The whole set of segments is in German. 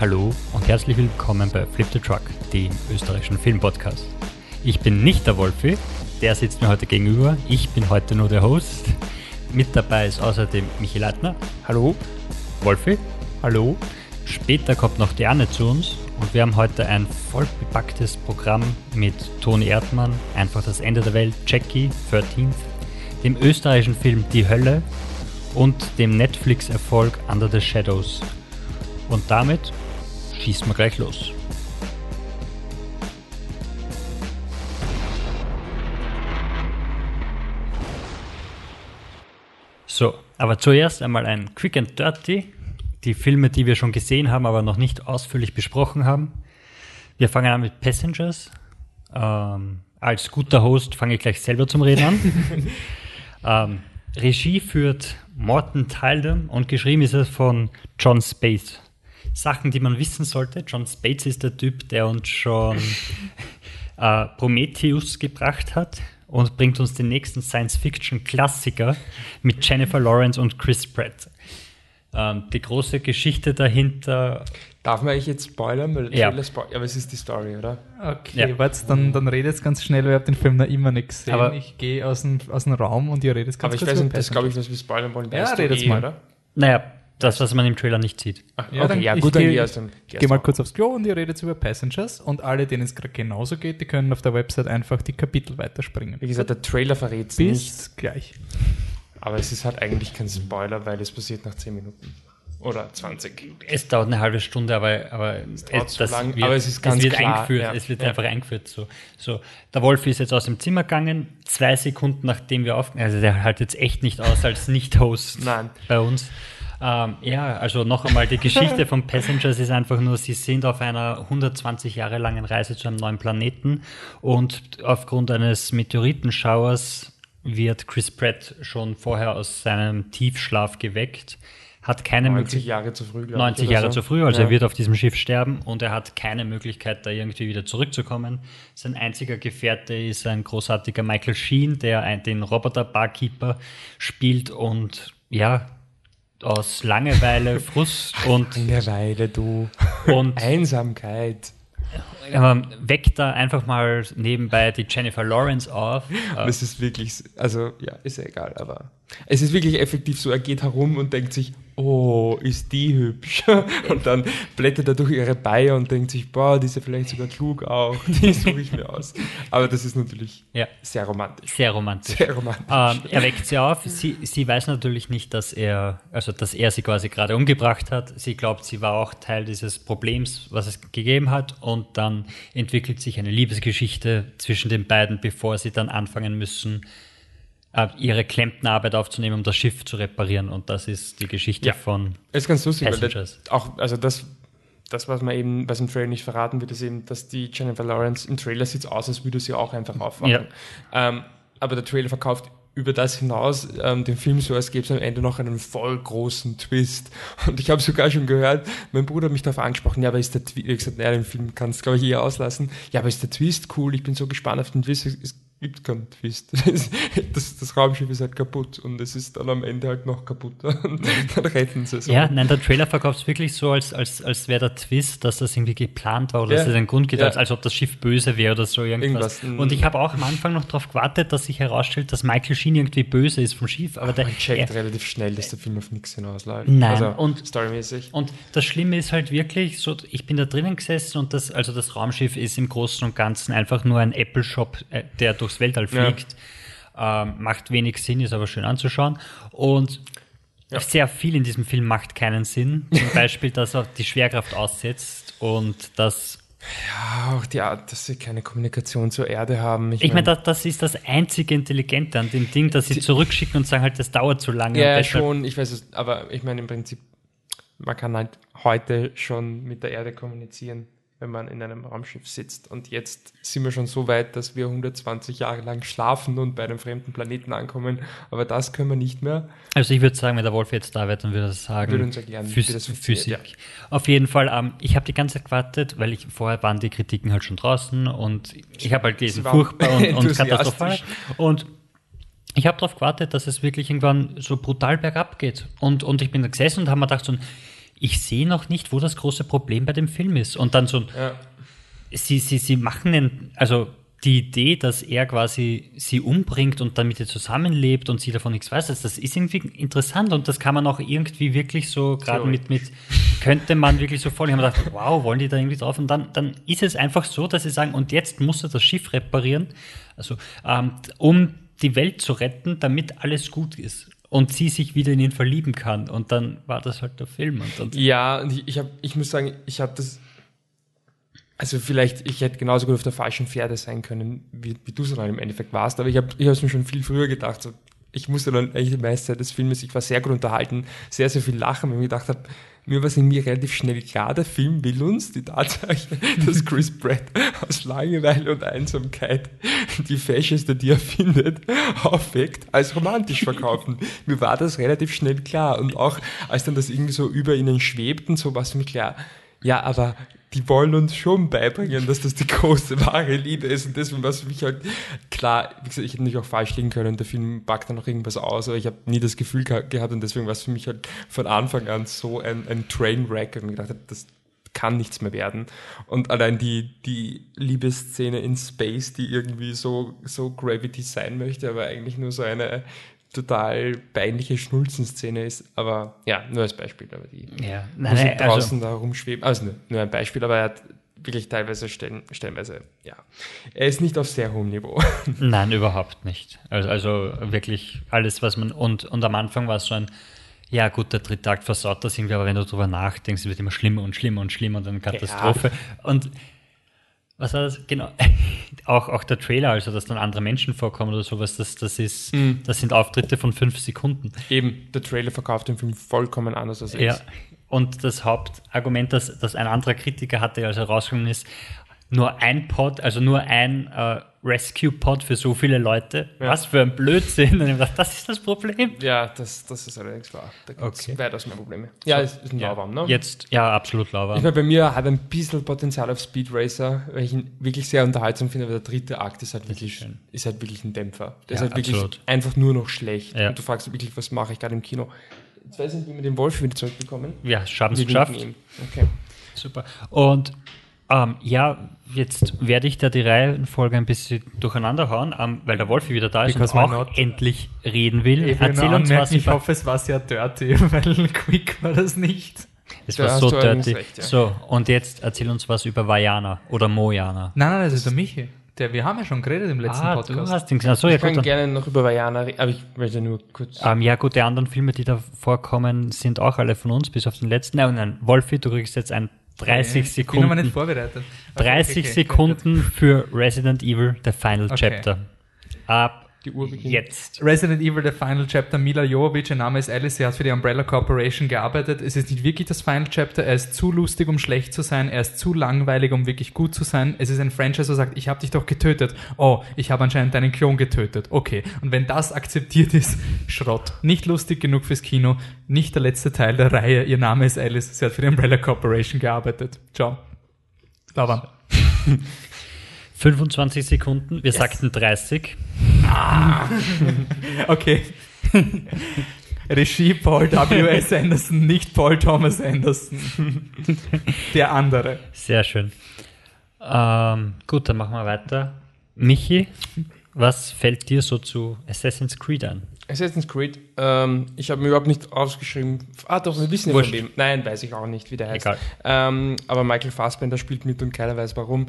Hallo und herzlich willkommen bei Flip the Truck, dem österreichischen Filmpodcast. Ich bin nicht der Wolfi, der sitzt mir heute gegenüber. Ich bin heute nur der Host. Mit dabei ist außerdem Michi Leitner. Hallo. Wolfi. Hallo. Später kommt noch die Anne zu uns und wir haben heute ein voll bepacktes Programm mit Toni Erdmann, Einfach das Ende der Welt, Jackie, 13th, dem österreichischen Film Die Hölle und dem Netflix-Erfolg Under the Shadows. Und damit schießen wir gleich los. So, aber zuerst einmal ein Quick and Dirty. Die Filme, die wir schon gesehen haben, aber noch nicht ausführlich besprochen haben. Wir fangen an mit Passengers. Ähm, als guter Host fange ich gleich selber zum Reden an. ähm, Regie führt Morten Tyldum und geschrieben ist es von John Space. Sachen, die man wissen sollte. John Spates ist der Typ, der uns schon äh, Prometheus gebracht hat und bringt uns den nächsten Science-Fiction-Klassiker mit Jennifer Lawrence und Chris Pratt. Ähm, die große Geschichte dahinter. Darf man euch jetzt spoilern? Weil Ja. Spoil aber es ist die Story, oder? Okay, Ja. warte, dann, dann redet ganz schnell, weil ich habe den Film noch immer nicht gesehen. Aber- ich gehe aus dem, aus dem Raum und ihr redet ganz aber ich kurz weiß nicht, das glaube ich, was wir spoilern wollen. Ja, redet's eh, mal. oder? Naja, das, was man im Trailer nicht sieht. Ach, Ja, okay, dann ja, ich gut, dann geh- geh dem. Ich gehe mal kurz aufs Klo und ihr redet über Passengers und alle, denen es gerade genauso geht, die können auf der Website einfach die Kapitel weiterspringen. Wie gesagt, der Trailer verrät es nicht. Bis gleich. Aber es ist halt eigentlich kein Spoiler, weil es passiert nach 10 Minuten. Oder 20. Es dauert eine halbe Stunde, aber, aber dauert es, so lang, aber es ist ganz wird klar, eingeführt. ja. Es wird Ja. einfach eingeführt. So. so, der Wolf ist jetzt aus dem Zimmer gegangen, zwei Sekunden nachdem wir auf, also der hält jetzt echt nicht aus als Nicht-Host bei uns. Ähm, ja, also noch einmal, die Geschichte von Passengers ist einfach nur, sie sind auf einer 120 Jahre langen Reise zu einem neuen Planeten und aufgrund eines Meteoritenschauers wird Chris Pratt schon vorher aus seinem Tiefschlaf geweckt, hat keine 90 Möglichkeit. Jahre zu früh, glaube ich. 90 oder Jahre so. zu früh, also Ja. er wird auf diesem Schiff sterben und er hat keine Möglichkeit, da irgendwie wieder zurückzukommen. Sein einziger Gefährte ist ein großartiger Michael Sheen, der den Roboter-Barkeeper spielt und ja, aus Langeweile, Frust und, Langeweile, du. und Einsamkeit. weckt da einfach mal nebenbei die Jennifer Lawrence auf. Es ist wirklich, also ja, ist ja egal, aber es ist wirklich effektiv so, er geht herum und denkt sich, oh, ist die hübsch. Und dann blättert er durch ihre Beine und denkt sich, boah, die ist ja vielleicht sogar klug auch, die suche ich mir aus. Aber das ist natürlich Ja, sehr romantisch. sehr romantisch. Sehr romantisch. Ähm, er weckt sie auf. Sie, sie weiß natürlich nicht, dass er, also dass er sie quasi gerade umgebracht hat. Sie glaubt, sie war auch Teil dieses Problems, was es gegeben hat. Und dann entwickelt sich eine Liebesgeschichte zwischen den beiden, bevor sie dann anfangen müssen, ihre Klempnerarbeit aufzunehmen, um das Schiff zu reparieren. Und das ist die Geschichte Ja. von Es ist ganz lustig, weil Passengers. das, auch, also das, das, was man eben, was im Trailer nicht verraten wird, ist eben, dass die Jennifer Lawrence im Trailer sieht aus, als würde sie auch einfach aufwachen. Ja. Ähm, aber der Trailer verkauft über das hinaus ähm, den Film so, als gäbe es am Ende noch einen voll großen Twist. Und ich habe sogar schon gehört, mein Bruder hat mich darauf angesprochen, ja, aber ist der Twist, ich gesagt, naja, den Film kannst du, glaube ich, eher auslassen. Ja, aber ist der Twist cool? Ich bin so gespannt auf den Twist. Es gibt keinen Twist. Das, das Raumschiff ist halt kaputt und es ist dann am Ende halt noch kaputter. Und dann retten sie es. Ja, nein, der Trailer verkauft es wirklich so, als, als, als wäre der Twist, dass das irgendwie geplant war oder Ja. dass es einen Grund gibt, Ja. als, als ob das Schiff böse wäre oder so irgendwas. Irgendwas. Und ich habe auch am Anfang noch darauf gewartet, dass sich herausstellt, dass Michael Sheen irgendwie böse ist vom Schiff. Aber der, Man checkt er, relativ schnell, dass der Film auf nichts hinausläuft. Nein, also, und- storymäßig. und das Schlimme ist halt wirklich, so, ich bin da drinnen gesessen und das, also das Raumschiff ist im Großen und Ganzen einfach nur ein Apple-Shop, äh, der durchs Weltall Ja. fliegt. Ähm, macht wenig Sinn, ist aber schön anzuschauen. Und Ja. sehr viel in diesem Film macht keinen Sinn. Zum Beispiel, dass er die Schwerkraft aussetzt und dass Ja, auch die Art, dass sie keine Kommunikation zur Erde haben. Ich meine, das, das ist das einzige Intelligente an dem Ding, dass sie zurückschicken und sagen halt, das dauert zu lange. ja, schon, ich weiß es, aber ich meine im Prinzip, man kann halt heute schon mit der Erde kommunizieren, wenn man in einem Raumschiff sitzt. Und jetzt sind wir schon so weit, dass wir 120 Jahre lang schlafen und bei einem fremden Planeten ankommen. Aber das können wir nicht mehr. Also ich würde sagen, wenn der Wolf jetzt da wäre, dann würde er sagen, Würde uns erklären, Phys Physik. Auf jeden Fall, ähm, ich habe die ganze Zeit gewartet, weil ich vorher waren die Kritiken halt schon draußen und ich habe halt gelesen, furchtbar und, und katastrophal. Und ich habe darauf gewartet, dass es wirklich irgendwann so brutal bergab geht. Und, und ich bin da gesessen und habe mir gedacht, so, ich sehe noch nicht, wo das große Problem bei dem Film ist. Und dann so, Ja. sie, sie, sie machen den, also die Idee, dass er quasi sie umbringt und dann mit ihr zusammenlebt und sie davon nichts weiß, das, ist irgendwie interessant und das kann man auch irgendwie wirklich so, gerade mit, mit, könnte man wirklich so voll, ich habe gedacht, wow, wollen die da irgendwie drauf? Und dann, dann ist es einfach so, dass sie sagen, und jetzt muss er das Schiff reparieren, also ähm, um die Welt zu retten, damit alles gut ist. Und sie sich wieder in ihn verlieben kann. Und dann war das halt der Film. Und, Ja, und ich, ich, hab, ich muss sagen, ich habe das. Also vielleicht, ich hätte genauso gut auf der falschen Pferde sein können, wie, wie du es dann im Endeffekt warst, aber ich habe ich es mir schon viel früher gedacht. So, ich musste dann eigentlich die meiste Zeit des Filmes, ich war sehr gut unterhalten, sehr, sehr viel lachen, weil ich mir gedacht habe, mir war es irgendwie relativ schnell klar, der Film will uns die Tatsache, dass Chris Pratt aus Langeweile und Einsamkeit die Fasciste, die er findet, aufweckt, als romantisch verkaufen. mir war das relativ schnell klar. Und auch als dann das irgendwie so über ihnen schwebt und so, war es mich klar, ja, aber die wollen uns schon beibringen, dass das die große wahre Liebe ist. Und deswegen war es für mich halt klar, wie gesagt, ich hätte natürlich auch falsch liegen können. Der Film packt dann noch irgendwas aus, aber ich habe nie das Gefühl geha- gehabt und deswegen war es für mich halt von Anfang an so ein, ein Trainwreck und ich gedacht das kann nichts mehr werden. Und allein die, die Liebesszene in Space, die irgendwie so, so Gravity sein möchte, aber eigentlich nur so eine total peinliche Schnulzenszene ist. Aber ja, nur als Beispiel. Aber die ja, nein, nein, also, draußen da rumschweben. Also nur, nur ein Beispiel, aber er hat wirklich teilweise stellen, stellenweise, ja. Er ist nicht auf sehr hohem Niveau. Nein, überhaupt nicht. Also, also wirklich alles, was man. Und, und am Anfang war es so ein, ja gut, der dritte Akt versaut das irgendwie, aber wenn du drüber nachdenkst, es wird immer schlimmer und schlimmer und schlimmer und dann Katastrophe. Und was war das? Genau. auch, auch der Trailer, also dass dann andere Menschen vorkommen oder sowas, das, das ist, Mhm. das sind Auftritte von fünf Sekunden. Eben, der Trailer verkauft den Film vollkommen anders als er Ja. Und das Hauptargument, das, das ein anderer Kritiker hatte, als er rausgekommen ist, nur ein Pod, also nur ein äh, Rescue-Pod für so viele Leute. Ja. Was für ein Blödsinn. Und ich dachte, das ist das Problem. Ja, das, das ist allerdings wahr. Da gibt es Okay. weitaus mehr Probleme. Ja, es ist ein Lauwarm, ne? Jetzt, ja, absolut Ich lauwarm. meine, bei mir hat ein bisschen Potenzial auf Speed Racer, weil ich ihn wirklich sehr unterhaltsam finde, aber der dritte Akt ist halt wirklich, schön. ist halt wirklich ein Dämpfer. Der Ja, ist halt wirklich absolut. einfach nur noch schlecht. Ja. Und du fragst wirklich, was mache ich gerade im Kino? Jetzt weiß ich nicht, wie wir den Wolf wieder zurückbekommen. Ja, haben es geschafft. Okay. Super. Und ähm, ja, jetzt werde ich da die Reihenfolge ein bisschen durcheinander hauen, ähm, weil der Wolfi wieder da ist Because und auch not? endlich reden will. Ich will Erzähl uns anmerken, was ich hoffe, es war sehr dirty, weil quick war das nicht. Es Da war so du dirty. recht, ja. So, und jetzt erzähl uns was über Vajana oder Mojana. Nein, nein, das ist der Michi. Der, wir haben ja schon geredet im letzten Ah, du Podcast. hast den. Achso, ja Ich kann gut. Dann, gerne noch über Vajana reden, aber ich möchte nur kurz. ähm, ja gut, die anderen Filme, die da vorkommen, sind auch alle von uns, bis auf den letzten. Nein, nein, Wolfi, du kriegst jetzt ein 30 Ich bin aber nicht Sekunden, vorbereitet. Okay, 30 okay, okay. Sekunden für Resident Evil, The Final Okay. Chapter. Ab Die Uhr beginnt. jetzt. Resident Evil, der Final Chapter, Mila Jovovich, ihr Name ist Alice, sie hat für die Umbrella Corporation gearbeitet. Es ist nicht wirklich das Final Chapter, er ist zu lustig, um schlecht zu sein, er ist zu langweilig, um wirklich gut zu sein. Es ist ein Franchise, der sagt, ich habe dich doch getötet. Oh, ich habe anscheinend deinen Klon getötet. Okay. Und wenn das akzeptiert ist, Schrott. Nicht lustig genug fürs Kino, nicht der letzte Teil der Reihe. Ihr Name ist Alice, sie hat für die Umbrella Corporation gearbeitet. Ciao. Lauern. 25 Sekunden, wir sagten 30. Okay. Regie Paul W.S. Anderson, nicht Paul Thomas Anderson. Der andere. Sehr schön. Ähm, gut, dann machen wir weiter. Michi, was fällt dir so zu Assassin's Creed an? Assassin's Creed, ähm, ich habe mir überhaupt nicht aufgeschrieben. Ah, doch, wir wissen ja von wem. Nein, weiß ich auch nicht, wie der heißt. Egal. Ähm, aber Michael Fassbender spielt mit und keiner weiß warum.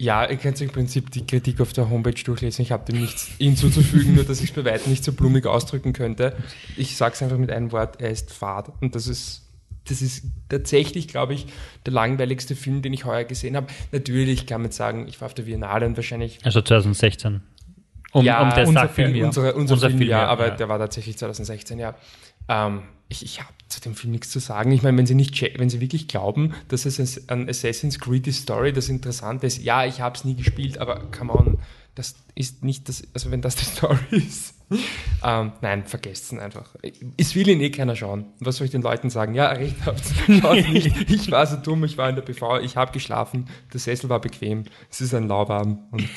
Ja, ihr könnt im Prinzip die Kritik auf der Homepage durchlesen. Ich habe dem nichts hinzuzufügen, nur dass ich es bei weitem nicht so blumig ausdrücken könnte. Ich sage es einfach mit einem Wort, er ist fad. Und das ist, das ist tatsächlich, glaube ich, der langweiligste Film, den ich heuer gesehen habe. Natürlich kann man sagen, ich war auf der Biennale und wahrscheinlich Also 2016. Um, ja, um der unser Sache- Film, ja. Unsere, unser, Unser Film, Film, ja, ja, aber der war tatsächlich 2016, ja. Ähm, ich ich habe zu dem Film nichts zu sagen. Ich meine, wenn Sie nicht, wenn Sie wirklich glauben, dass es ein Assassin's Creed die Story, das Interessante ist, ja, ich habe es nie gespielt, aber come on, das ist nicht das, also wenn das die Story ist. ähm, nein, vergesst es einfach. Es will ihn eh keiner schauen. Was soll ich den Leuten sagen? Ja, recht habt. Schaut nicht. Ich war so dumm, ich war in der PV, ich habe geschlafen, der Sessel war bequem, es ist ein Laubarm und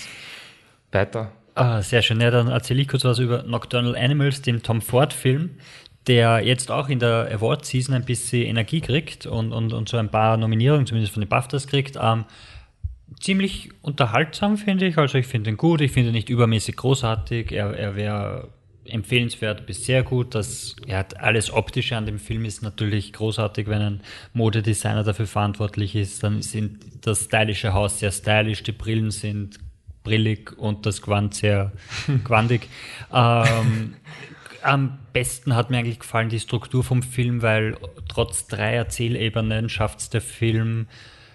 weiter. Ah, sehr schön. Ja, dann erzähle ich kurz was über Nocturnal Animals, den Tom Ford-Film, der jetzt auch in der Award-Season ein bisschen Energie kriegt und, und, und so ein paar Nominierungen, zumindest von den BAFTAs kriegt. Ähm, ziemlich unterhaltsam, finde ich. Also ich finde ihn gut, ich finde ihn nicht übermäßig großartig. Er, er wäre empfehlenswert bis sehr gut. Das, er hat alles Optische an dem Film ist natürlich großartig, wenn ein Modedesigner dafür verantwortlich ist. Dann sind das stylische Haus sehr stylisch, die Brillen sind brillig und das Gewand sehr quandig. ähm, am besten hat mir eigentlich gefallen die Struktur vom Film, weil trotz drei Erzählebenen schafft es der Film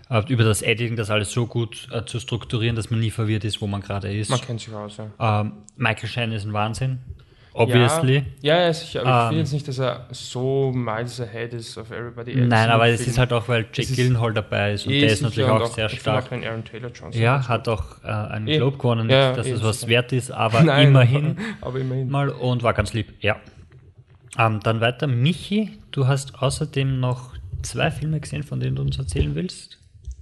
äh, über das Editing das alles so gut äh, zu strukturieren, dass man nie verwirrt ist, wo man gerade ist. Man kennt sich aus, ja. Ähm, Michael Shine ist ein Wahnsinn. Obviously. Ja, ja, sicher. Aber ich Ähm, finde jetzt nicht, dass er so miles ahead ist of everybody else. Nein, aber es ist halt auch, weil Jake ist Gyllenhaal dabei ist und Eh der ist sicher natürlich und auch sehr ich stark. Auch Aaron Taylor Johnson. Ja, hat auch äh, einen Eh. Globe gewonnen, Ja, dass eh, es was wert ist, aber Nein, immerhin Aber immerhin. mal und war ganz lieb, ja. Ähm, dann weiter, Michi, du hast außerdem noch zwei Filme gesehen, von denen du uns erzählen willst.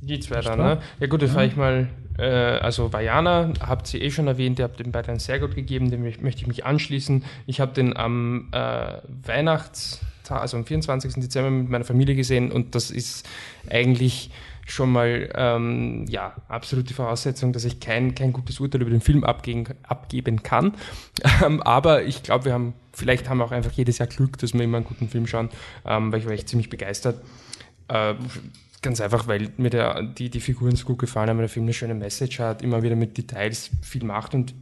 Die zwei dann, ne? Ja gut, das fahre ich mal, äh, also Vajana, habt ihr eh schon erwähnt, ihr habt den beiden sehr gut gegeben, dem möcht- möchte ich mich anschließen. Ich habe den am äh, Weihnachtstag, also am 24. Dezember mit meiner Familie gesehen und das ist eigentlich schon mal ähm, ja, absolute Voraussetzung, dass ich kein, kein gutes Urteil über den Film abgeben, abgeben kann. Ähm, aber ich glaube, wir haben, vielleicht haben wir auch einfach jedes Jahr Glück, dass wir immer einen guten Film schauen, ähm, weil ich war echt ziemlich begeistert. Äh, ganz einfach, weil mir der, die, die Figuren so gut gefallen haben, weil der Film eine schöne Message hat, immer wieder mit Details viel macht und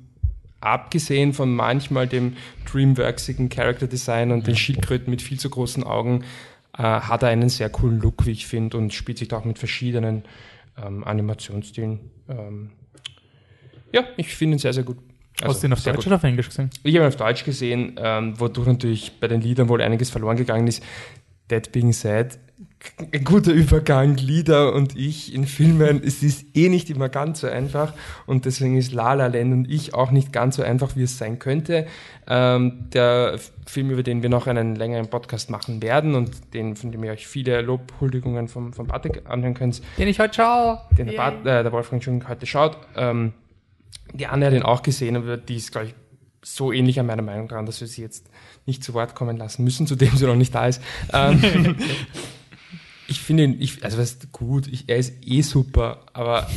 abgesehen von manchmal dem Dreamworksigen Character Design und den Schildkröten mit viel zu großen Augen, äh, hat er einen sehr coolen Look, wie ich finde, und spielt sich da auch mit verschiedenen ähm, Animationsstilen. Ähm, ja, ich finde ihn sehr, sehr gut. Also, Hast du ihn auf Deutsch gut. oder auf Englisch gesehen? Ich habe ihn auf Deutsch gesehen, ähm, wodurch natürlich bei den Liedern wohl einiges verloren gegangen ist. That being said, ein guter Übergang, Lieder und ich in Filmen, es ist eh nicht immer ganz so einfach und deswegen ist La La Land und ich auch nicht ganz so einfach, wie es sein könnte. Ähm, der Film, über den wir noch einen längeren Podcast machen werden und den, von dem ihr euch viele Lobhuldigungen vom, vom Bartek anhören könnt, Den ich heute schaue. den der, Bart, äh, der Wolfgang schon heute schaut. Ähm, die Anne hat ihn auch gesehen, aber die ist, glaube ich, so ähnlich an meiner Meinung dran, dass wir sie jetzt nicht zu Wort kommen lassen müssen, zu dem sie noch nicht da ist. Ähm, ich finde ihn, ich, also was gut, ich, er ist eh super, aber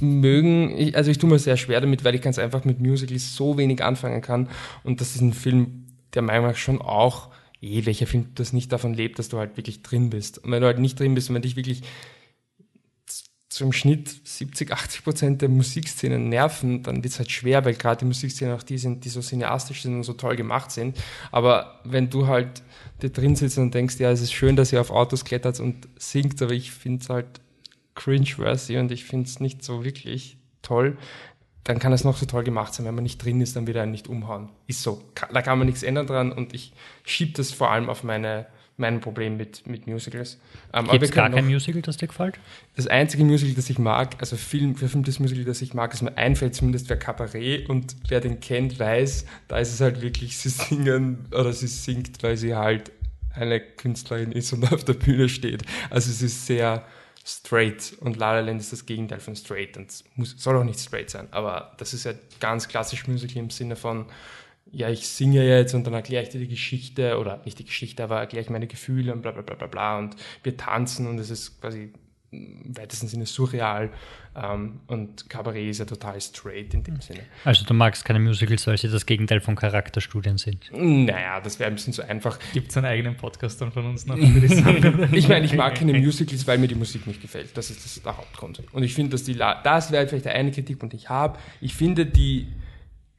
mögen, ich, also ich tue mir sehr schwer damit, weil ich ganz einfach mit Musicals so wenig anfangen kann und das ist ein Film, der meiner Meinung nach schon auch, eh, welcher Film das nicht davon lebt, dass du halt wirklich drin bist. Und wenn du halt nicht drin bist und wenn dich wirklich zum Schnitt 70, 80 Prozent der Musikszenen nerven, dann wird es halt schwer, weil gerade die Musikszenen auch die sind, die so cineastisch sind und so toll gemacht sind. Aber wenn du halt da drin sitzt und denkst, ja, es ist schön, dass ihr auf Autos klettert und singt, aber ich finde es halt cringe-worthy und ich finde es nicht so wirklich toll, dann kann es noch so toll gemacht sein. Wenn man nicht drin ist, dann wird er einen nicht umhauen. Ist so. Da kann man nichts ändern dran und ich schiebe das vor allem auf meine, mein Problem mit, mit Musicals. Ähm, Gibt es gar kein Musical, das dir gefällt? das einzige Musical, das ich mag, also Film, verfilmtes Musical, das ich mag, das mir einfällt zumindest, wäre Cabaret und wer den kennt, weiß, da ist es halt wirklich, sie singen oder sie singt, weil sie halt eine Künstlerin ist und auf der Bühne steht. Also es ist sehr straight und La La Land ist das Gegenteil von straight und es muss, soll auch nicht straight sein, aber das ist ja ganz klassisch Musical im Sinne von, ja, ich singe jetzt und dann erkläre ich dir die Geschichte oder nicht die Geschichte, aber erkläre ich meine Gefühle und bla bla bla bla bla und wir tanzen und es ist quasi im weitesten Sinne surreal ähm, und Cabaret ist ja total straight in dem Sinne. Also du magst keine Musicals, weil sie das Gegenteil von Charakterstudien sind. Naja, das wäre ein bisschen zu einfach. Gibt es einen eigenen Podcast dann von uns noch, ich meine, ich mag keine Musicals, weil mir die Musik nicht gefällt. Das ist das der Hauptgrund. Und ich finde, dass die, La das wäre vielleicht der eine Kritikpunkt, den ich habe. Ich finde die,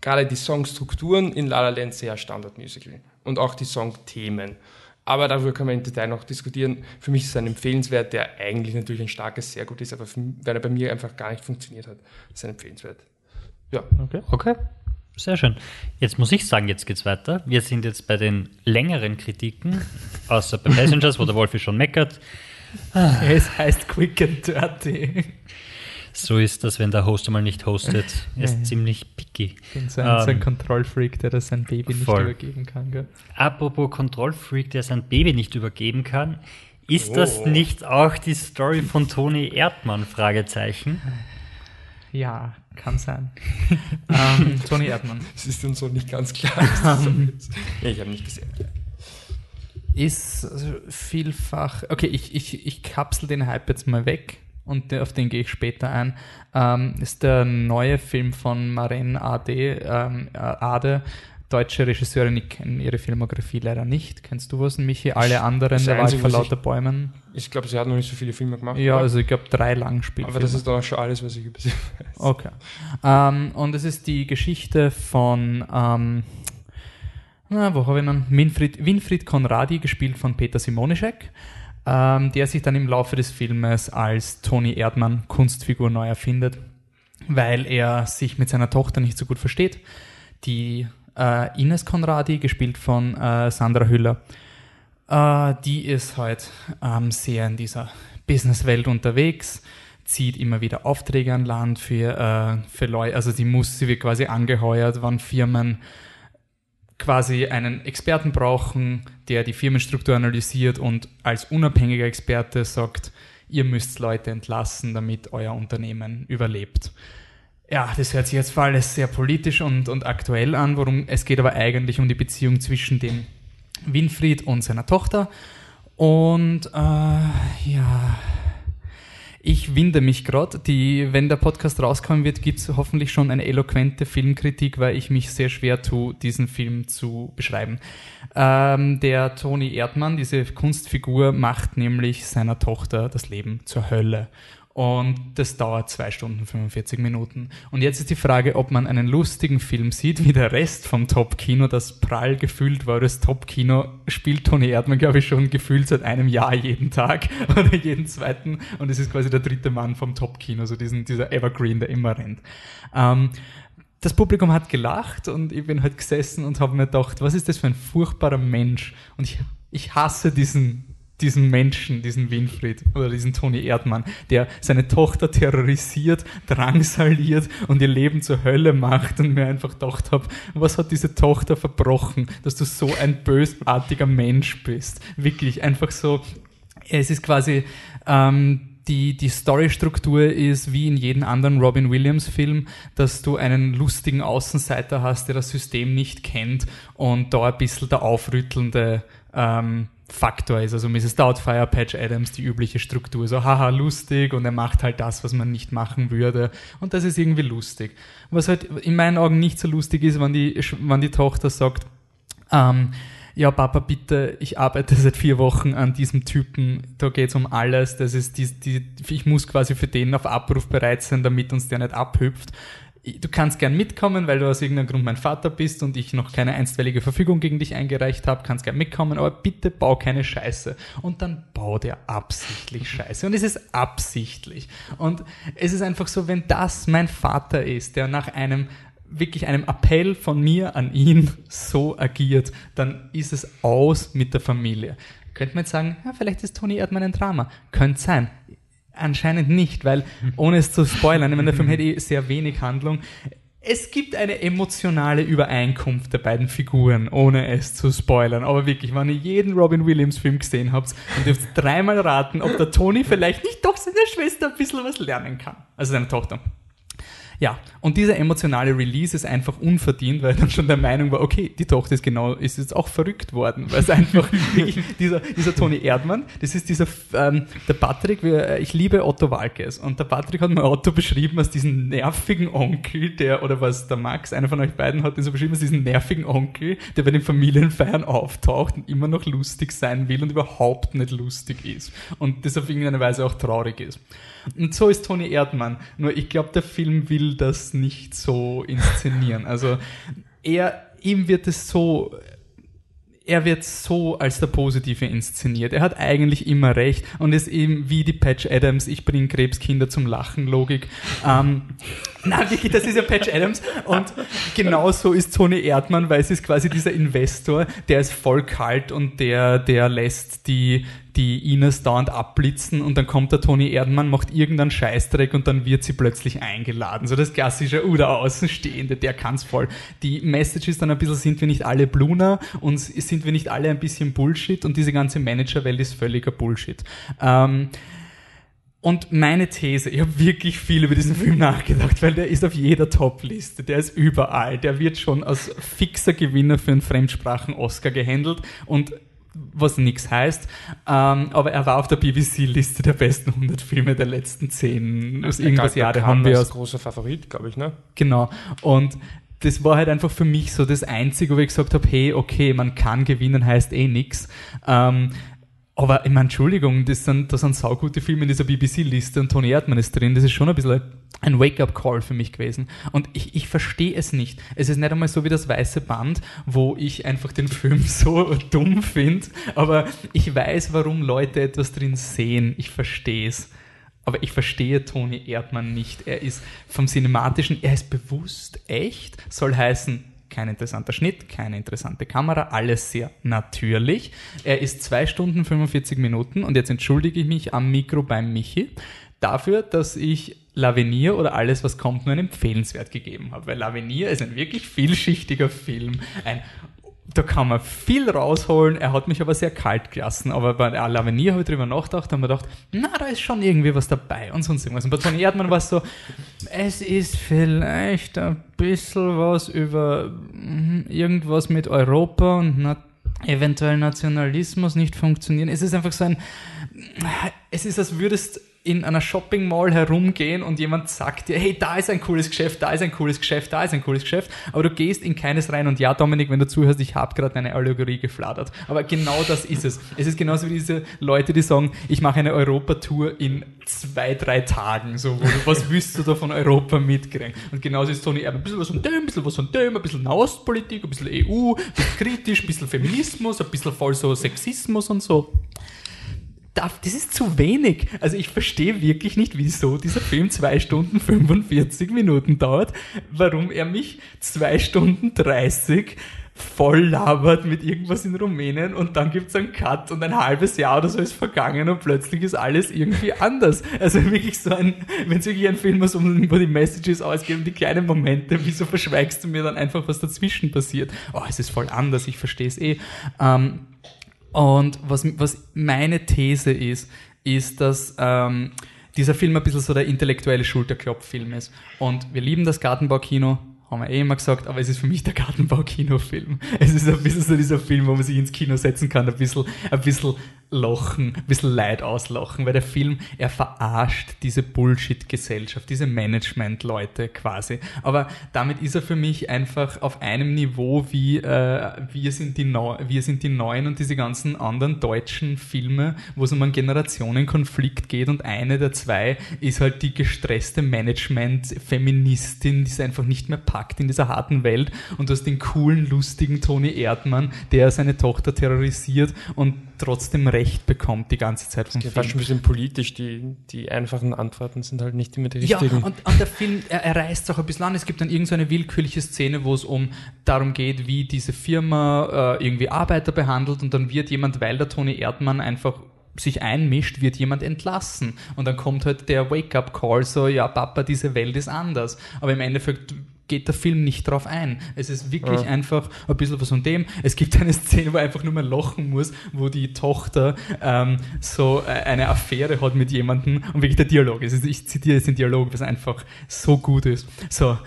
gerade die Songstrukturen in La La Land sehr Standardmusical. Und auch die Songthemen. Aber darüber können wir im Detail noch diskutieren. Für mich ist es ein empfehlenswert, der eigentlich natürlich ein starkes, sehr gut ist, aber weil er bei mir einfach gar nicht funktioniert hat, ist ein empfehlenswert. Ja. Okay. Okay, sehr schön. Jetzt muss ich sagen, jetzt geht's weiter. Wir sind jetzt bei den längeren Kritiken, außer bei Passengers, wo der Wolfi schon meckert. Es heißt Quick and Dirty. So ist das, wenn der Host einmal nicht hostet. Er ist Ja, ja. ziemlich picky. Ich bin so ein, so ein Ähm, Kontrollfreak, der das sein Baby nicht voll. übergeben kann. Gell? Apropos Kontrollfreak, der sein Baby nicht übergeben kann. Ist das Oh. nicht auch die Story von Toni Erdmann? Fragezeichen. Ja, kann sein. ähm, Toni Erdmann. Es ist uns so nicht ganz klar. dass das so ist. nee, ich habe nicht gesehen. ist also vielfach. Okay, ich, ich, ich kapsel den Hype jetzt mal weg und auf den gehe ich später ein. Ähm, ist der neue Film von Maren Ade, ähm, äh, Ade, deutsche Regisseurin. Ich kenne ihre Filmografie leider nicht. Kennst du was, Michi? Alle anderen, der Wald vor lauter Bäumen. Ich glaube, sie hat noch nicht so viele Filme gemacht. Ja, also ich glaube drei Langspielfilme. aber das ist dann auch schon alles, was ich über sie weiß. Okay. Ähm, und es ist die Geschichte von, ähm, na, wo habe ich ihn? Winfried, Winfried Konradi, gespielt von Peter Simonischek, ähm, der sich dann im Laufe des Filmes als Toni Erdmann Kunstfigur neu erfindet, weil er sich mit seiner Tochter nicht so gut versteht. Die äh, Ines Konradi, gespielt von äh, Sandra Hüller, äh, die ist halt ähm, sehr in dieser Businesswelt unterwegs, zieht immer wieder Aufträge an Land für, äh, für Leute, also sie muss, sie wird quasi angeheuert, wann Firmen quasi einen Experten brauchen, der die Firmenstruktur analysiert und als unabhängiger Experte sagt, ihr müsst Leute entlassen, damit euer Unternehmen überlebt. Ja, das hört sich jetzt für alles sehr politisch und, und aktuell an, worum es geht aber eigentlich um die Beziehung zwischen dem Winfried und seiner Tochter. Und äh, ja, ich winde mich gerade. Wenn der Podcast rauskommen wird, gibt es hoffentlich schon eine eloquente Filmkritik, weil ich mich sehr schwer tue, diesen Film zu beschreiben. Ähm, der Toni Erdmann, diese Kunstfigur, macht nämlich seiner Tochter das Leben zur Hölle. Und das dauert zwei Stunden 45 Minuten. Und jetzt ist die Frage, ob man einen lustigen Film sieht, wie der Rest vom Top-Kino, das prall gefüllt war. Das Top-Kino spielt Toni Erdmann, glaube ich, schon gefühlt seit einem Jahr jeden Tag oder jeden zweiten. Und es ist quasi der dritte Mann vom Top-Kino, so diesen, dieser Evergreen, der immer rennt. Ähm, das Publikum hat gelacht und ich bin halt gesessen und habe mir gedacht, was ist das für ein furchtbarer Mensch? Und ich, ich hasse diesen, diesen Menschen, diesen Winfried oder diesen Toni Erdmann, der seine Tochter terrorisiert, drangsaliert und ihr Leben zur Hölle macht und mir einfach gedacht habe, was hat diese Tochter verbrochen, dass du so ein bösartiger Mensch bist? Wirklich einfach so, es ist quasi ähm, die, die Storystruktur ist wie in jedem anderen Robin Williams Film, dass du einen lustigen Außenseiter hast, der das System nicht kennt und da ein bisschen der aufrüttelnde ähm, Faktor ist. Also Mrs. Doubtfire, Patch Adams, die übliche Struktur. So, haha, lustig und er macht halt das, was man nicht machen würde. Und das ist irgendwie lustig. Was halt in meinen Augen nicht so lustig ist, wenn die, wenn die Tochter sagt, ähm, ja, Papa, bitte, ich arbeite seit vier Wochen an diesem Typen, da geht's um alles, das ist die, die, ich muss quasi für den auf Abruf bereit sein, damit uns der nicht abhüpft. Du kannst gern mitkommen, weil du aus irgendeinem Grund mein Vater bist und ich noch keine einstweilige Verfügung gegen dich eingereicht habe, kannst gern mitkommen, aber bitte bau keine Scheiße. Und dann baut er absichtlich Scheiße. Und es ist absichtlich. Und es ist einfach so, wenn das mein Vater ist, der nach einem wirklich einem Appell von mir an ihn so agiert, dann ist es aus mit der Familie. Könnte man jetzt sagen, ja, vielleicht ist Toni Erdmann ein Drama. Könnte sein. Anscheinend nicht, weil, ohne es zu spoilern, ich meine, der Film hat eh sehr wenig Handlung. Es gibt eine emotionale Übereinkunft der beiden Figuren, ohne es zu spoilern. Aber wirklich, wenn ihr jeden Robin Williams Film gesehen habt, und dürft dreimal raten, ob der Toni vielleicht nicht doch seiner Schwester ein bisschen was lernen kann. Also seine Tochter. Ja, und dieser emotionale Release ist einfach unverdient, weil dann schon der Meinung war, okay, die Tochter ist genau, ist jetzt auch verrückt worden, weil es einfach wirklich dieser, dieser Toni Erdmann, das ist dieser, ähm, der Patrick, wir, ich liebe Otto Walkes. Und der Patrick hat mir Otto beschrieben als diesen nervigen Onkel, der, oder was der Max, einer von euch beiden hat ihn so beschrieben als diesen nervigen Onkel, der bei den Familienfeiern auftaucht und immer noch lustig sein will und überhaupt nicht lustig ist. Und das auf irgendeine Weise auch traurig ist. Und so ist Toni Erdmann. Nur ich glaube, der Film will das nicht so inszenieren. Also er, ihm wird es so, er wird so als der Positive inszeniert. Er hat eigentlich immer recht und ist eben wie die Patch Adams, ich bringe Krebskinder zum Lachen Logik. Ähm, Nein, wirklich, das ist ja Patch Adams. Und genauso ist Tony Erdmann, weil es ist quasi dieser Investor, der ist voll kalt und der, der lässt die, die Ines dauernd abblitzen und dann kommt der Tony Erdmann, macht irgendeinen Scheißdreck und dann wird sie plötzlich eingeladen. So das klassische, uh, der Außenstehende, der kann's voll. Die Message ist dann ein bisschen, sind wir nicht alle Bluna und sind wir nicht alle ein bisschen Bullshit und diese ganze Managerwelt ist völliger Bullshit. Ähm, und meine These, ich habe wirklich viel über diesen Film nachgedacht, weil der ist auf jeder Top-Liste, der ist überall, der wird schon als fixer Gewinner für einen Fremdsprachen-Oscar gehandelt und was nichts heißt. Ähm, aber er war auf der BBC-Liste der besten 100 Filme der letzten 10, aus irgendwas Jahre haben wir als großer Favorit, glaube ich, ne? Genau. Und das war halt einfach für mich so das Einzige, wo ich gesagt habe, hey, okay, man kann gewinnen, heißt eh nix. Ähm, aber ich meine, Entschuldigung, das sind, da sind saugute Filme in dieser BBC-Liste und Tony Erdmann ist drin. Das ist schon ein bisschen ein Wake-up-Call für mich gewesen. Und ich, ich verstehe es nicht. Es ist nicht einmal so wie das Weiße Band, wo ich einfach den Film so dumm finde, aber ich weiß, warum Leute etwas drin sehen. Ich verstehe es. Aber ich verstehe Tony Erdmann nicht. Er ist vom Cinematischen, er ist bewusst echt, soll heißen, kein interessanter Schnitt, keine interessante Kamera, alles sehr natürlich. Er ist zwei Stunden 45 Minuten und jetzt entschuldige ich mich am Mikro beim Michi dafür, dass ich Lavenier oder alles, was kommt, nur einen Empfehlenswert gegeben habe. Weil Lavenier ist ein wirklich vielschichtiger Film, ein da kann man viel rausholen. Er hat mich aber sehr kalt gelassen. Aber bei Lavenier habe ich drüber nachgedacht und mir gedacht, na, da ist schon irgendwie was dabei und sonst irgendwas. Und bei Tony Erdmann war es so, es ist vielleicht ein bisschen was über hm, irgendwas mit Europa und na, eventuell Nationalismus nicht funktionieren. Es ist einfach so ein, es ist, als würdest in einer Shopping Mall herumgehen und jemand sagt dir, hey, da ist ein cooles Geschäft, da ist ein cooles Geschäft, da ist ein cooles Geschäft, aber du gehst in keines rein und ja, Dominik, wenn du zuhörst, ich habe gerade eine Allegorie geflattert. Aber genau das ist es. Es ist genauso wie diese Leute, die sagen, ich mache eine Europatour in zwei, drei Tagen, so, was willst du da von Europa mitkriegen? Und genauso ist Tony Erben, ein bisschen was von dem, ein bisschen was von dem, ein bisschen Nahostpolitik, ein bisschen EU, ein bisschen kritisch, ein bisschen Feminismus, ein bisschen voll so Sexismus und so das ist zu wenig. Also ich verstehe wirklich nicht, wieso dieser Film zwei Stunden 45 Minuten dauert, warum er mich zwei Stunden 30 voll labert mit irgendwas in Rumänien und dann gibt es einen Cut und ein halbes Jahr oder so ist vergangen und plötzlich ist alles irgendwie anders. Also wirklich so ein, wenn es wirklich ein Film ist, um, wo die Messages ausgehen und die kleinen Momente, wieso verschweigst du mir dann einfach, was dazwischen passiert? Oh, es ist voll anders, ich verstehe es eh. Ähm, und was, was meine These ist, ist, dass ähm, dieser Film ein bisschen so der intellektuelle Schulterklopffilm ist. Und wir lieben das Gartenbaukino, haben wir eh immer gesagt, aber es ist für mich der Gartenbaukinofilm. Es ist ein bisschen so dieser Film, wo man sich ins Kino setzen kann, ein bisschen, ein bisschen lachen, ein bisschen Leid auslachen, weil der Film, er verarscht diese Bullshit-Gesellschaft, diese Management-Leute quasi. Aber damit ist er für mich einfach auf einem Niveau wie äh, wir, sind die Neu wir sind die Neuen und diese ganzen anderen deutschen Filme, wo es um einen Generationenkonflikt geht und eine der zwei ist halt die gestresste Management-Feministin, die es einfach nicht mehr packt in dieser harten Welt und du hast den coolen, lustigen Toni Erdmann, der seine Tochter terrorisiert und trotzdem Recht bekommt die ganze Zeit vom Film. Fast schon ein bisschen politisch, die, die einfachen Antworten sind halt nicht immer die richtigen. Ja, und, und der Film, er, er reißt auch ein bisschen an. Es gibt dann irgendeine willkürliche Szene, wo es um darum geht, wie diese Firma äh, irgendwie Arbeiter behandelt und dann wird jemand, weil der Toni Erdmann einfach sich einmischt, wird jemand entlassen. Und dann kommt halt der Wake-up-Call, so, ja, Papa, diese Welt ist anders. Aber im Endeffekt geht der Film nicht drauf ein. Es ist wirklich ja. einfach ein bisschen was von dem. Es gibt eine Szene, wo er einfach nur mal lachen muss, wo die Tochter ähm, so äh, eine Affäre hat mit jemandem und wirklich der Dialog ist. Ich zitiere jetzt den Dialog, was einfach so gut ist. So,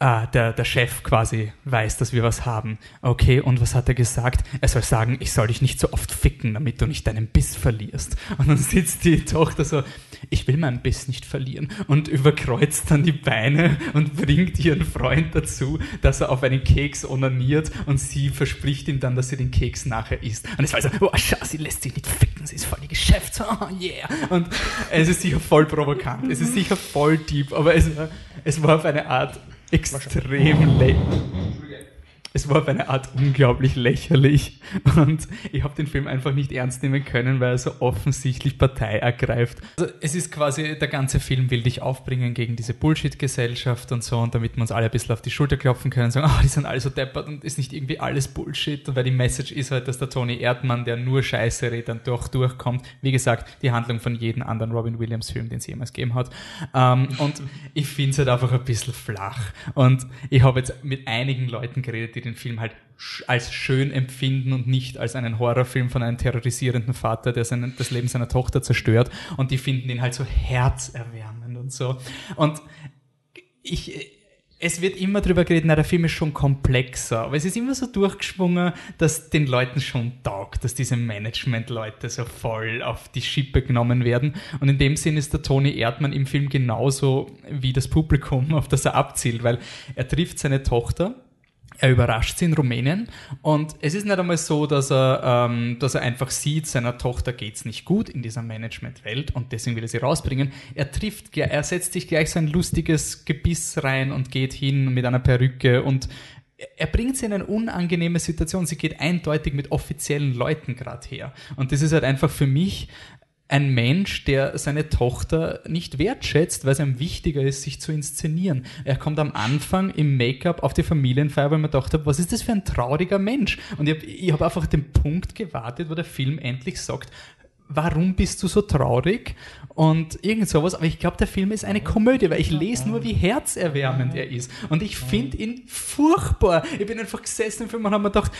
ah, der, der Chef quasi weiß, dass wir was haben. Okay, und was hat er gesagt? Er soll sagen, ich soll dich nicht so oft ficken, damit du nicht deinen Biss verlierst. Und dann sitzt die Tochter so, ich will meinen Biss nicht verlieren. Und überkreuzt dann die Beine und bringt ihren Freund dazu, dass er auf einen Keks onaniert und sie verspricht ihm dann, dass sie den Keks nachher isst. Und es war so, oh, schau, sie lässt sich nicht ficken, sie ist voll die Geschäfts, oh yeah. Und es ist sicher voll provokant, es ist sicher voll deep, aber es, es war auf eine Art extrem lächerlich es war auf eine Art unglaublich lächerlich und ich habe den Film einfach nicht ernst nehmen können, weil er so offensichtlich Partei ergreift. Also es ist quasi, der ganze Film will dich aufbringen gegen diese Bullshit-Gesellschaft und so und damit wir uns alle ein bisschen auf die Schulter klopfen können und sagen, oh, die sind alle so deppert und ist nicht irgendwie alles Bullshit weil die Message ist halt, dass der Tony Erdmann, der nur Scheiße redet, dann doch durchkommt. Wie gesagt, die Handlung von jedem anderen Robin Williams Film, den es jemals gegeben hat. Ähm, und ich finde es halt einfach ein bisschen flach und ich habe jetzt mit einigen Leuten geredet, die den Film halt als schön empfinden und nicht als einen Horrorfilm von einem terrorisierenden Vater, der seinen, das Leben seiner Tochter zerstört. Und die finden ihn halt so herzerwärmend und so. Und ich, es wird immer drüber geredet, na, der Film ist schon komplexer, aber es ist immer so durchgeschwungen, dass den Leuten schon taugt, dass diese Management-Leute so voll auf die Schippe genommen werden. Und in dem Sinn ist der Tony Erdmann im Film genauso wie das Publikum, auf das er abzielt, weil er trifft seine Tochter er überrascht sie in Rumänien und es ist nicht einmal so, dass er, ähm, dass er einfach sieht, seiner Tochter geht's nicht gut in dieser Management-Welt und deswegen will er sie rausbringen. Er trifft, er setzt sich gleich so ein lustiges Gebiss rein und geht hin mit einer Perücke und er bringt sie in eine unangenehme Situation. Sie geht eindeutig mit offiziellen Leuten gerade her. Und das ist halt einfach für mich ein Mensch, der seine Tochter nicht wertschätzt, weil es ihm wichtiger ist, sich zu inszenieren. Er kommt am Anfang im Make-up auf die Familienfeier, weil man dachte, was ist das für ein trauriger Mensch? Und ich habe hab einfach den Punkt gewartet, wo der Film endlich sagt, warum bist du so traurig? Und irgend sowas. Aber ich glaube, der Film ist eine Komödie, weil ich lese nur, wie herzerwärmend er ist. Und ich finde ihn furchtbar. Ich bin einfach gesessen im Film und habe mir gedacht,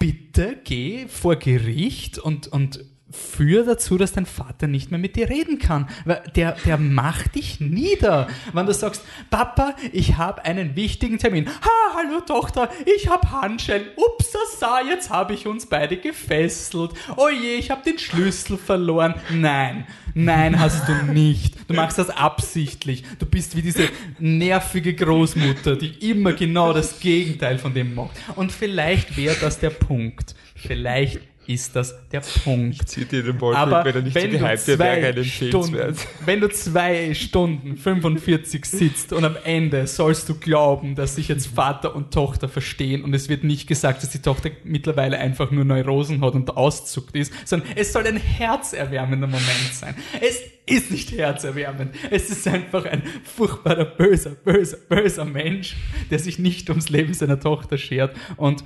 bitte geh vor Gericht und, und führ dazu, dass dein Vater nicht mehr mit dir reden kann. Weil der, der macht dich nieder. Wenn du sagst, Papa, ich habe einen wichtigen Termin. Ha, hallo Tochter, ich habe Handschellen. Ups, sa, jetzt habe ich uns beide gefesselt. Oh je, ich habe den Schlüssel verloren. Nein, nein, hast du nicht. Du machst das absichtlich. Du bist wie diese nervige Großmutter, die immer genau das Gegenteil von dem macht. Und vielleicht wäre das der Punkt. Vielleicht ist das der Punkt. Ich ziehe dir den Ball, Aber wenn er nicht wenn so gehypt wäre, Stunden, Wenn du zwei Stunden 45 sitzt und am Ende sollst du glauben, dass sich jetzt Vater und Tochter verstehen und es wird nicht gesagt, dass die Tochter mittlerweile einfach nur Neurosen hat und auszuckt ist, sondern es soll ein herzerwärmender Moment sein. Es ist nicht herzerwärmend. Es ist einfach ein furchtbarer, böser, böser, böser Mensch, der sich nicht ums Leben seiner Tochter schert und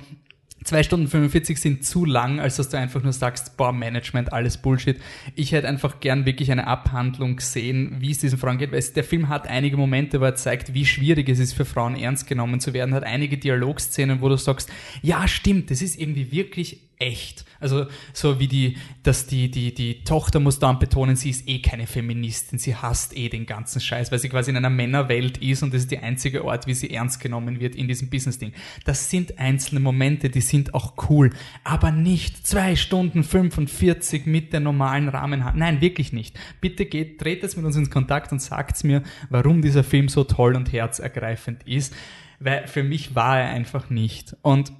Zwei Stunden 45 sind zu lang, als dass du einfach nur sagst, boah, Management, alles Bullshit. Ich hätte einfach gern wirklich eine Abhandlung gesehen, wie es diesen Frauen geht, weil der Film hat einige Momente, wo er zeigt, wie schwierig es ist für Frauen ernst genommen zu werden, hat einige Dialogszenen, wo du sagst, ja, stimmt, das ist irgendwie wirklich echt. Also so wie die, dass die, die, die Tochter muss dann betonen, sie ist eh keine Feministin, sie hasst eh den ganzen Scheiß, weil sie quasi in einer Männerwelt ist und das ist der einzige Ort, wie sie ernst genommen wird in diesem Business-Ding. Das sind einzelne Momente, die sind auch cool, aber nicht zwei Stunden 45 mit der normalen Rahmen. Nein, wirklich nicht. Bitte geht, dreht es mit uns ins Kontakt und sagt mir, warum dieser Film so toll und herzergreifend ist, weil für mich war er einfach nicht. Und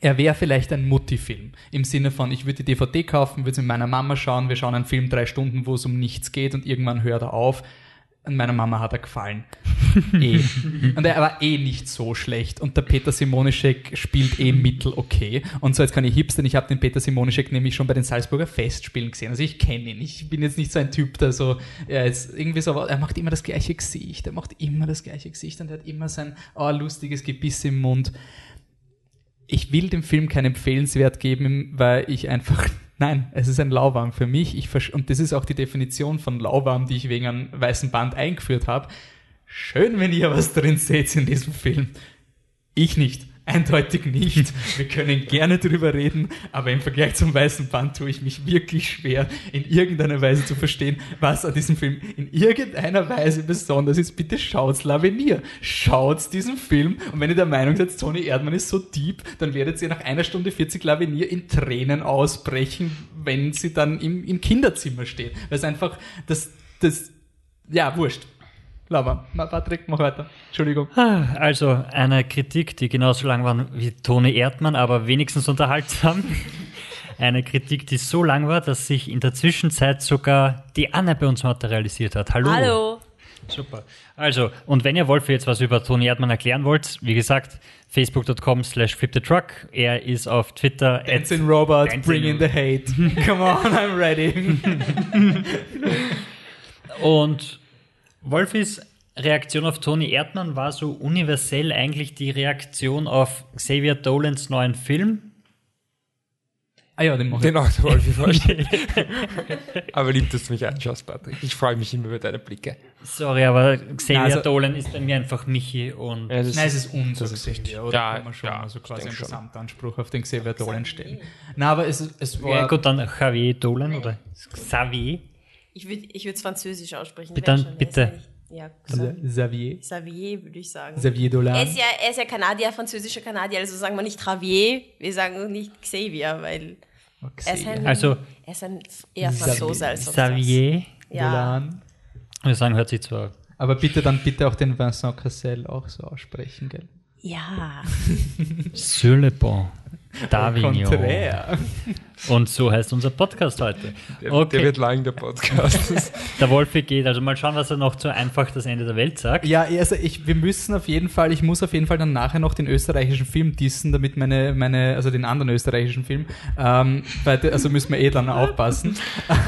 er wäre vielleicht ein Mutti-Film. Im Sinne von, ich würde die DVD kaufen, würde es mit meiner Mama schauen, wir schauen einen Film drei Stunden, wo es um nichts geht und irgendwann hört er auf. Und meiner Mama hat er gefallen. eh. Und er war eh nicht so schlecht. Und der Peter Simonischek spielt eh mittel okay. Und so, jetzt kann ich hipstern. Ich habe den Peter Simonischek nämlich schon bei den Salzburger Festspielen gesehen. Also ich kenne ihn. Ich bin jetzt nicht so ein Typ, der so, er ist irgendwie so, er macht immer das gleiche Gesicht. Er macht immer das gleiche Gesicht und er hat immer sein oh, lustiges Gebiss im Mund ich will dem Film keinen Empfehlenswert geben, weil ich einfach, nein, es ist ein Lauwarm für mich. Ich, und das ist auch die Definition von Lauwarm, die ich wegen einem weißen Band eingeführt habe. Schön, wenn ihr was drin seht in diesem Film. Ich nicht. Eindeutig nicht. Wir können gerne drüber reden, aber im Vergleich zum Weißen Band tue ich mich wirklich schwer, in irgendeiner Weise zu verstehen, was an diesem Film in irgendeiner Weise besonders ist. Bitte schaut's Lavenier. Schaut's diesen Film und wenn ihr der Meinung seid, Tony Erdmann ist so deep, dann werdet ihr nach einer Stunde 40 Lavenier in Tränen ausbrechen, wenn sie dann im, im Kinderzimmer steht. Weil es einfach das, das, ja, wurscht. Lava. Patrick, mach weiter. Entschuldigung. Ah, also eine Kritik, die genauso lang war wie Toni Erdmann, aber wenigstens unterhaltsam. Eine Kritik, die so lang war, dass sich in der Zwischenzeit sogar die Anne bei uns materialisiert hat. Hallo. Hallo. Super. Also, und wenn ihr Wolf jetzt was über Toni Erdmann erklären wollt, wie gesagt, facebook.com slash flipthetruck. Er ist auf Twitter. Dancing Robot, Dancing bring in the hate. Come on, I'm ready. und Wolfis Reaktion auf Toni Erdmann war so universell eigentlich die Reaktion auf Xavier Dolans neuen Film. Ah ja, den, den auch Wolfi vorstellen. aber lieb, dass du mich anschaust, Patrick. Ich freue mich immer über deine Blicke. Sorry, aber Xavier also, Dolan ist bei mir einfach Michi und. Ja, Nein, es ist unser Xavier, oder? Ja, kann man schon ja, also quasi einen Gesamtanspruch auf den Xavier Dolan stellen. Nein, aber es, es war. Ja, gut, dann Javier Dolan oder Xavier. Ich würde ich Französisch aussprechen. Bitte, bitte. Ja, Also Xavier, Xavier. Xavier würde ich sagen. Xavier Er Dolan. ist, ja, er ist ja Kanadier, französischer Kanadier, also sagen wir nicht Javier, wir sagen nicht Xavier, weil er ist ein, Also- er ist ein eher Franzose als sonst Xavier. Ja. Dolan. Wir sagen, hört sich zwar. Aber bitte dann bitte auch den Vincent Cassel auch so aussprechen, gell? ja. Sur le pont. Davignon. Contraire. Und so heißt unser Podcast heute. Der, Okay. der wird lang, der Podcast. Der Wolfi geht, also mal schauen, was er noch zu einfach das Ende der Welt sagt. Ja, also ich, wir müssen auf jeden Fall, ich muss auf jeden Fall dann nachher noch den österreichischen Film dissen, damit meine, meine also den anderen österreichischen Film, ähm, also müssen wir eh dann aufpassen.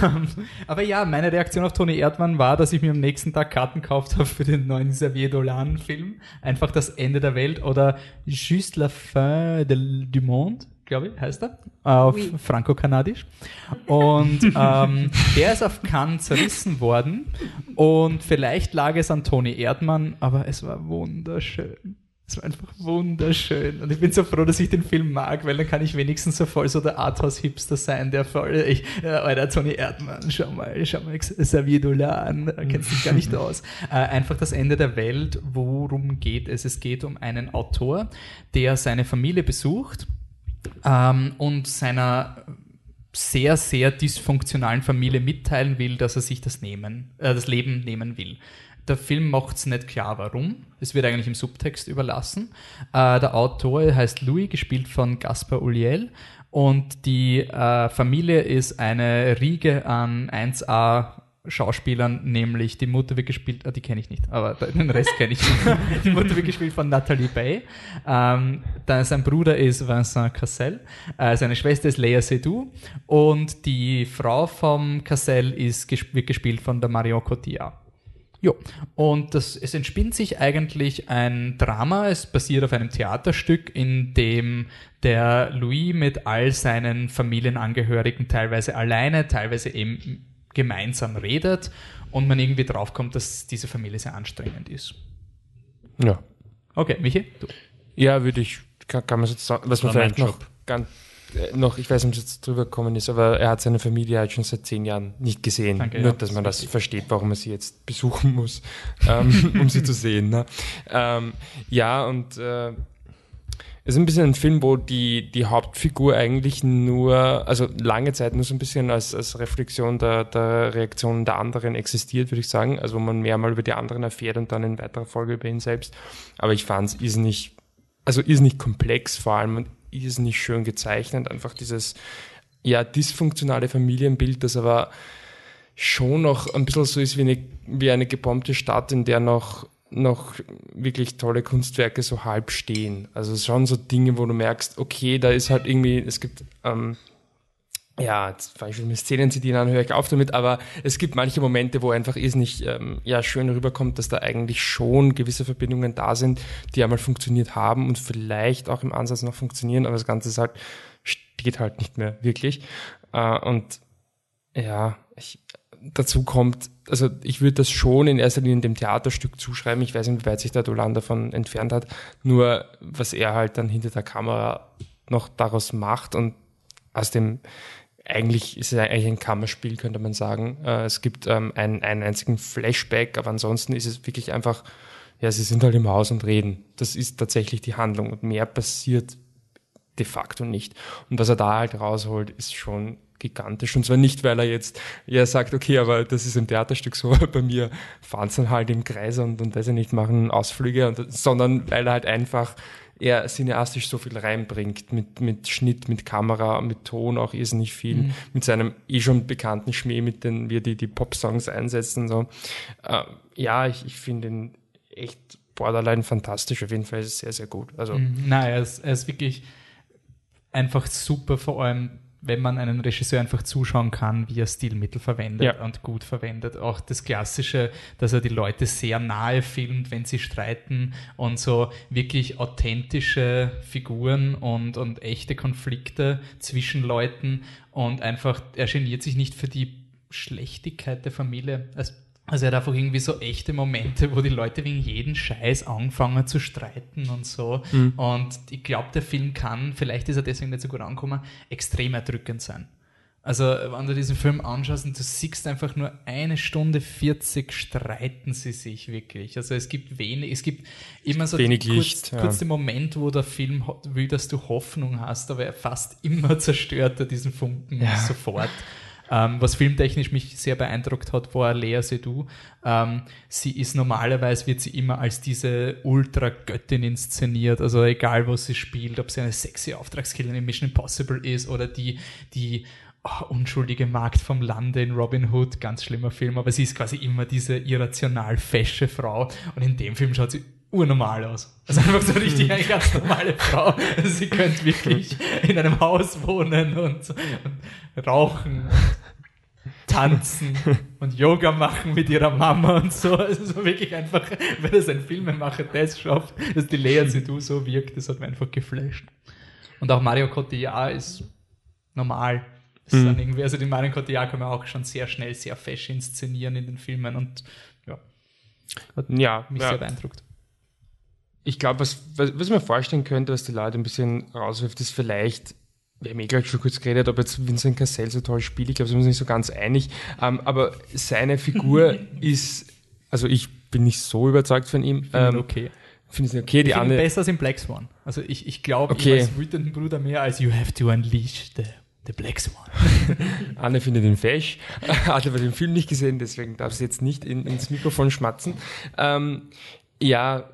ähm, aber ja, meine Reaktion auf Toni Erdmann war, dass ich mir am nächsten Tag Karten gekauft habe für den neuen Xavier Dolan Film. Einfach das Ende der Welt oder Juste la fin de, du monde, glaube ich, heißt er, auf Oui. franco-kanadisch. Und ähm, der ist auf Cannes zerrissen worden und vielleicht lag es an Toni Erdmann, aber es war wunderschön. Es war einfach wunderschön. Und ich bin so froh, dass ich den Film mag, weil dann kann ich wenigstens so voll so der Arthouse-Hipster sein, der voll, ich, äh, Alter, Toni Erdmann, schau mal, schau mal, Xavier Dolan, äh, kennst dich gar nicht aus. Äh, einfach das Ende der Welt, worum geht es? Es geht um einen Autor, der seine Familie besucht ähm, und seiner sehr, sehr dysfunktionalen Familie mitteilen will, dass er sich das nehmen, äh, das Leben nehmen will. Der Film macht es nicht klar, warum. Es wird eigentlich im Subtext überlassen. Äh, der Autor heißt Louis, gespielt von Gaspar Ulliel. Und die äh, Familie ist eine Riege an 1A Schauspielern, nämlich die Mutter wird gespielt, ah, die kenne ich nicht, aber den Rest kenne ich. die Mutter wird gespielt von Nathalie Bay. Ähm, dann sein Bruder ist Vincent Cassel, äh, seine Schwester ist Lea Seydoux und die Frau vom Cassel ist, wird gespielt von der Marion Cotillard. Jo, und das, es entspinnt sich eigentlich ein Drama. Es basiert auf einem Theaterstück, in dem der Louis mit all seinen Familienangehörigen teilweise alleine, teilweise eben gemeinsam redet und man irgendwie draufkommt, dass diese Familie sehr anstrengend ist. ja. Okay, Michi, du. Ja, würde ich, kann, kann man so sagen, was man vielleicht noch, ganz, äh, noch, ich weiß nicht, ob es jetzt drüber gekommen ist, aber er hat seine Familie halt schon seit zehn Jahren nicht gesehen. Danke, Nur, ja, dass das man das versteht, warum er sie jetzt besuchen muss, ähm, um sie zu sehen. Ne? Ähm, ja, und äh, es ist ein bisschen ein Film, wo die, die Hauptfigur eigentlich nur, also lange Zeit nur so ein bisschen als, als Reflexion der, der Reaktionen der anderen existiert, würde ich sagen. Also wo man mehr mal über die anderen erfährt und dann in weiterer Folge über ihn selbst. Aber ich fand es ist nicht, also ist nicht komplex vor allem und ist nicht schön gezeichnet. Einfach dieses, ja, dysfunktionale Familienbild, das aber schon noch ein bisschen so ist wie eine, wie eine gebombte Stadt, in der noch, noch wirklich tolle Kunstwerke so halb stehen. Also schon so Dinge, wo du merkst, okay, da ist halt irgendwie, es gibt, ähm, ja, jetzt fange ich mit Szenen zitieren an, höre ich auf damit, aber es gibt manche Momente, wo einfach nicht ähm, ja, schön rüberkommt, dass da eigentlich schon gewisse Verbindungen da sind, die einmal funktioniert haben und vielleicht auch im Ansatz noch funktionieren, aber das Ganze ist halt, steht halt nicht mehr wirklich. Äh, und ja, ich, dazu kommt, also ich würde das schon in erster Linie dem Theaterstück zuschreiben. Ich weiß nicht, wie weit sich der Dolan davon entfernt hat. Nur was er halt dann hinter der Kamera noch daraus macht und aus dem eigentlich ist es eigentlich ein Kammerspiel, könnte man sagen. Äh, es gibt ähm, einen, einen einzigen Flashback, aber ansonsten ist es wirklich einfach, ja, sie sind halt im Haus und reden. Das ist tatsächlich die Handlung und mehr passiert de facto nicht. Und was er da halt rausholt, ist schon gigantisch. Und zwar nicht, weil er jetzt ja sagt, okay, aber das ist im Theaterstück so, bei mir fahren sie dann halt im Kreis und, und weiß ich nicht, machen Ausflüge, und, sondern weil er halt einfach er cineastisch so viel reinbringt, mit, mit Schnitt, mit Kamera, mit Ton auch irrsinnig viel, mit seinem eh schon bekannten Schmäh, mit den, wie er die, die Pop-Songs einsetzt und so. Äh, ja, ich, ich finde ihn echt borderline fantastisch, auf jeden Fall ist es sehr, sehr gut. Also, Nein, er ist, er ist wirklich einfach super, vor allem wenn man einen Regisseur einfach zuschauen kann, wie er Stilmittel verwendet Ja. und gut verwendet. Auch das Klassische, dass er die Leute sehr nahe filmt, wenn sie streiten und so wirklich authentische Figuren und, und echte Konflikte zwischen Leuten und einfach, er geniert sich nicht für die Schlechtigkeit der Familie. Also also er hat einfach irgendwie so echte Momente, wo die Leute wegen jeden Scheiß anfangen zu streiten und so. Und ich glaube, der Film kann, vielleicht ist er deswegen nicht so gut angekommen, extrem erdrückend sein. Also, wenn du diesen Film anschaust und du siehst einfach nur eine Stunde 40 streiten sie sich wirklich. Also, es gibt wenig, es gibt immer so Wenig kurz, Licht, ja. kurz den Moment, wo der Film will, dass du Hoffnung hast, aber er fast immer zerstört er diesen Funken Ja. sofort. Ähm, was filmtechnisch mich sehr beeindruckt hat, war Lea Seydoux. Ähm, sie ist normalerweise, wird sie immer als diese Ultra-Göttin inszeniert. Also egal, was sie spielt, ob sie eine sexy Auftragskillerin in Mission Impossible ist oder die, die oh, unschuldige Magd vom Lande in Robin Hood, ganz schlimmer Film, aber sie ist quasi immer diese irrational fesche Frau und in dem Film schaut sie urnormal aus. Also einfach so richtig eine ganz normale Frau. Also sie könnte wirklich in einem Haus wohnen und, und rauchen tanzen und Yoga machen mit ihrer Mama und so. Also so wirklich einfach, wenn das ein Filmemacher das schafft, dass die Lea Seydoux so wirkt, das hat mich einfach geflasht. Und auch Mario Cotillard ist normal. Ist Mhm. dann irgendwie, also den Mario Cotillard kann man auch schon sehr schnell, sehr fesch inszenieren in den Filmen und ja, hat Ja, mich ja. sehr beeindruckt. Ich glaube, was, was, was ich mir vorstellen könnte, was die Leute ein bisschen rauswirft, ist vielleicht, wir haben eh gerade schon kurz geredet, ob jetzt Vincent Cassel so toll spielt. Ich glaube, sind wir uns nicht so ganz einig. Ähm, aber seine Figur ist, also ich bin nicht so überzeugt von ihm. Ähm, okay. Finde ich okay. Die Ich andere, besser als in Black Swan. Also ich, ich glaube Okay. ihm als wütenden Bruder mehr als You have to unleash the, the Black Swan. Anne findet ihn fesch, hat aber den Film nicht gesehen, deswegen darf sie jetzt nicht in, ins Mikrofon schmatzen. Ähm, ja,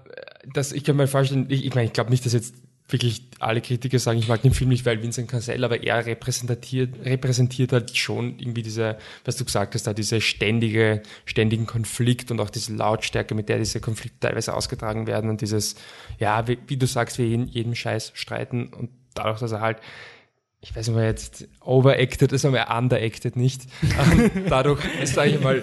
das, ich kann mir vorstellen, ich, ich meine, ich glaube nicht, dass jetzt wirklich alle Kritiker sagen, ich mag den Film nicht, weil Vincent Cassel, aber er repräsentiert, repräsentiert halt schon irgendwie diese, was du gesagt hast, da diese ständige, ständigen Konflikt und auch diese Lautstärke, mit der diese Konflikte teilweise ausgetragen werden und dieses, ja, wie, wie du sagst, wir jeden, jedem Scheiß streiten und dadurch, dass er halt ich weiß nicht, ob er jetzt overacted ist, aber er underacted nicht. Ähm, dadurch, sage ich mal,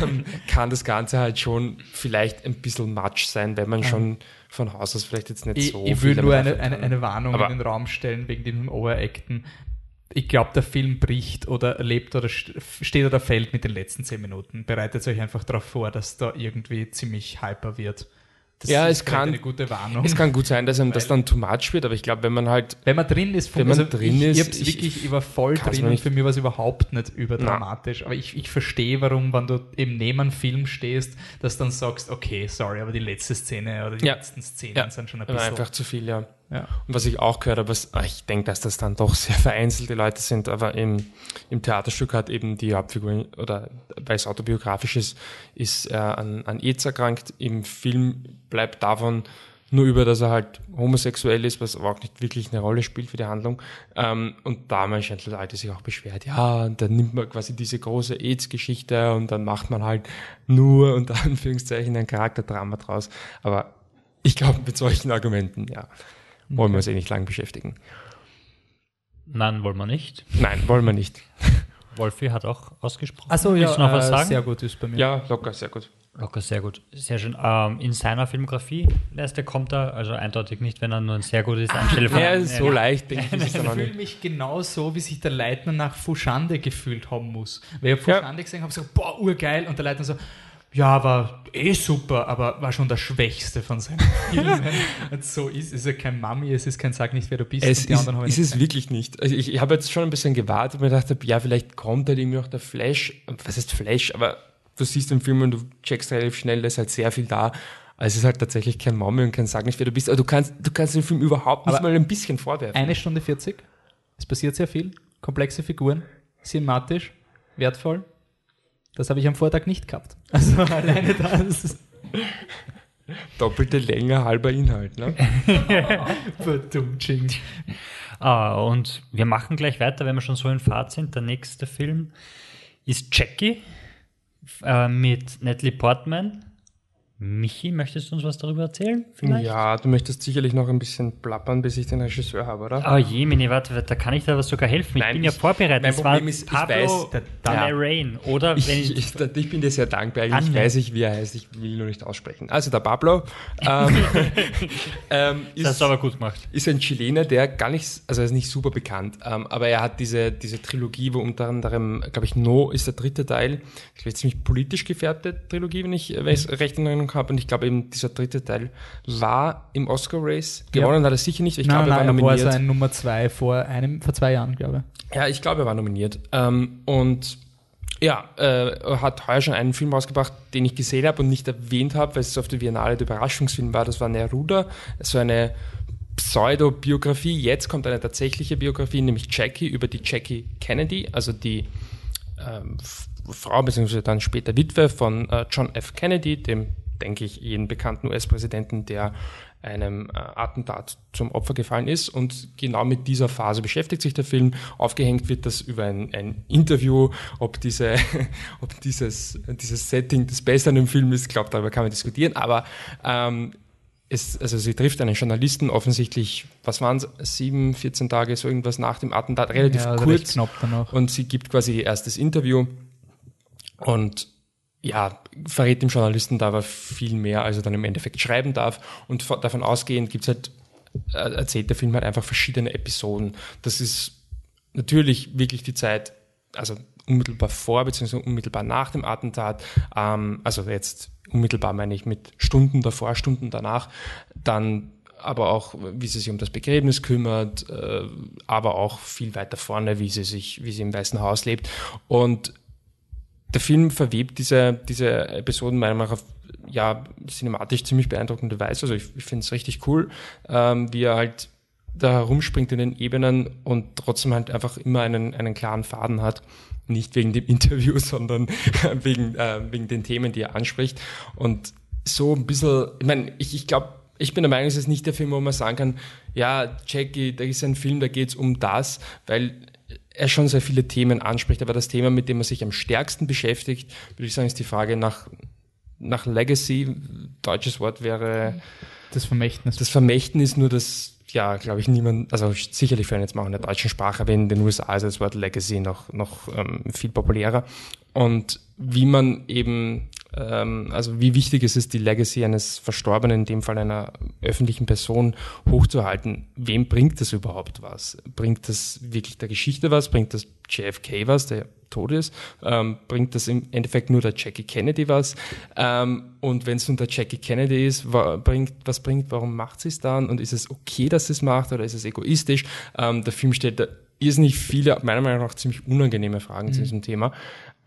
ähm, kann das Ganze halt schon vielleicht ein bisschen much sein, wenn man schon von Haus aus vielleicht jetzt nicht Ich, so ich will nur eine, eine, eine Warnung Aber- in den Raum stellen wegen dem Overacten. Ich glaube, der Film bricht oder lebt oder st- steht oder fällt mit den letzten zehn Minuten. Bereitet euch einfach darauf vor, dass da irgendwie ziemlich hyper wird. Das Ja, es kann- eine gute Warnung. Es kann gut sein, dass einem das dann too much wird, aber ich glaube, wenn man halt Wenn man drin ist, Wenn man also drin ich, ist, ich wirklich, ich war voll drin und für mich war es überhaupt nicht überdramatisch. Aber ich, ich verstehe, warum, wenn du eben neben einem Film stehst, dass dann sagst, okay, sorry, aber die letzte Szene oder die Ja. letzten Szenen Ja. sind schon ein bisschen. einfach zu viel, ja. Ja. Und was ich auch gehört habe, was, ah, ich denke, dass das dann doch sehr vereinzelte Leute sind, aber im, im Theaterstück hat eben die Hauptfigur, oder weil es autobiografisch ist, ist er an, an AIDS erkrankt. Im Film bleibt davon nur über, dass er halt homosexuell ist, was aber auch nicht wirklich eine Rolle spielt für die Handlung. Ähm, und damals scheint die Leute sich auch beschwert, ja, und dann nimmt man quasi diese große AIDS-Geschichte und dann macht man halt nur unter Anführungszeichen ein Charakterdrama draus. Aber ich glaube, mit solchen Argumenten, ja, wollen wir uns eh nicht lang beschäftigen. Nein, wollen wir nicht. Nein, wollen wir nicht. Wolfi hat auch ausgesprochen. Achso, ja, Willst du noch was äh, sagen? sehr gut ist bei mir. Ja, locker, sehr gut. Locker, sehr gut. Sehr schön. Ähm, in seiner Filmografie, der erste kommt er, also eindeutig nicht, wenn er nur ein sehr gut ist, anstelle von Ja, einem- so leicht, denke ich, Ich fühle mich genau so, wie sich der Leitner nach Fushande gefühlt haben muss. Weil ich hab Fushande gesehen habe, gesagt, boah, urgeil. Und der Leitner so, ja, war eh super, aber war schon der Schwächste von seinen Filmen. so ist es. ist ja kein Mami, es ist kein Sag nicht, wer du bist. Es ist, ist es gesehen. wirklich nicht. Also ich, ich habe jetzt schon ein bisschen gewartet und mir gedacht, hab, ja, vielleicht kommt halt irgendwie noch der Flash. Was heißt Flash? Aber du siehst den Film und du checkst relativ schnell, da ist halt sehr viel da. Also es ist halt tatsächlich kein Mommy und kein Sag nicht, wer du bist. Aber du kannst, du kannst den Film überhaupt nicht Aber mal ein bisschen vorwerfen. Eine Stunde 40. Es passiert sehr viel. Komplexe Figuren. Cinematisch. Wertvoll. Das habe ich am Vortag nicht gehabt. Also alleine das. Doppelte Länge, halber Inhalt. Ne? Verdummt. Ah, und wir machen gleich weiter, wenn wir schon so in Fahrt sind. Der nächste Film ist Jackie äh, mit Natalie Portman. Michi, möchtest du uns was darüber erzählen? Vielleicht? Ja, du möchtest sicherlich noch ein bisschen plappern, bis ich den Regisseur habe, oder? Oh je, Mini, warte, da kann ich da was sogar helfen. Ich Nein, bin ja ich- vorbereitet. mein Problem ist, ich Pablo weiß- Der- Dalarein. Oder Ich, ich, ich, ich, ich bin dir sehr dankbar. Eigentlich Anne. weiß ich, wie er heißt. Ich will nur nicht aussprechen. Also der Pablo ähm, ähm, das hast ist, du aber gut gemacht. ist ein Chilener, der gar nicht, also er ist nicht super bekannt, ähm, aber er hat diese, diese Trilogie, wo unter anderem, glaube ich, No ist der dritte Teil. Das ist eine ziemlich politisch gefärbte Trilogie, wenn ich, ich es recht in Erinnerung habe, und ich glaube eben dieser dritte Teil war im Oscar-Race. Gewonnen ja. hat er sicher nicht, ich glaube, er war nominiert. Er war sein Nummer zwei vor einem, vor zwei Jahren, glaube ich. Ja, ich glaube, er war nominiert. Ähm, und ja, äh, hat heuer schon einen Film rausgebracht, den ich gesehen habe und nicht erwähnt habe, weil es auf der Biennale der Überraschungsfilm war. Das war Neruda, so eine Pseudo-Biografie. Jetzt kommt eine tatsächliche Biografie, nämlich Jackie über die Jackie Kennedy, also die ähm, Frau bzw. dann später Witwe von äh, John F. Kennedy, dem, denke ich, jeden bekannten US-Präsidenten, der einem äh, Attentat zum Opfer gefallen ist. Und genau mit dieser Phase beschäftigt sich der Film. Aufgehängt wird das über ein, ein Interview, ob, diese, ob dieses, dieses Setting das Beste an dem Film ist, ich glaube, darüber kann man diskutieren. Aber ähm, es, also sie trifft einen Journalisten offensichtlich, was waren es, sieben, 14 Tage, so irgendwas nach dem Attentat, relativ ja, also kurz. Und sie gibt quasi ihr erstes Interview und ja, verrät dem Journalisten da aber viel mehr, als er dann im Endeffekt schreiben darf. Und davon ausgehend gibt's halt, äh, erzählt der Film halt einfach verschiedene Episoden. Das ist natürlich wirklich die Zeit, also unmittelbar vor bzw. unmittelbar nach dem Attentat, ähm, also jetzt unmittelbar meine ich mit Stunden davor, Stunden danach, dann aber auch, wie sie sich um das Begräbnis kümmert, äh, aber auch viel weiter vorne, wie sie sich, wie sie im Weißen Haus lebt. Und der Film verwebt diese, diese Episoden meiner Meinung nach auf ja, cinematisch ziemlich beeindruckende Weise. Also ich, ich finde es richtig cool, ähm, wie er halt da herumspringt in den Ebenen und trotzdem halt einfach immer einen, einen klaren Faden hat. Nicht wegen dem Interview, sondern wegen, äh, wegen den Themen, die er anspricht. Und so ein bisschen, ich meine, ich, ich glaube, ich bin der Meinung, es ist nicht der Film, wo man sagen kann, ja, Jackie, da ist ein Film, da geht es um das, weil er schon sehr viele Themen anspricht, aber das Thema, mit dem er sich am stärksten beschäftigt, würde ich sagen, ist die Frage nach, nach Legacy. Deutsches Wort wäre das Vermächtnis. Das Vermächtnis, nur das, ja, glaube ich, niemand, also sicherlich für jetzt mal in der deutschen Sprache, aber in den USA ist das Wort Legacy noch, noch ähm, viel populärer. Und wie man eben ähm, also wie wichtig ist es, die Legacy eines Verstorbenen, in dem Fall einer öffentlichen Person, hochzuhalten. Wem bringt das überhaupt was? Bringt das wirklich der Geschichte was? Bringt das JFK was, der tot ist? Ähm, bringt das im Endeffekt nur der Jackie Kennedy was? Ähm, und wenn es nur der Jackie Kennedy ist, wa bringt, was bringt, warum macht sie es dann? Und ist es okay, dass sie es macht oder ist es egoistisch? Ähm, der Film stellt da irrsinnig viele, meiner Meinung nach ziemlich unangenehme Fragen mhm. zu diesem Thema.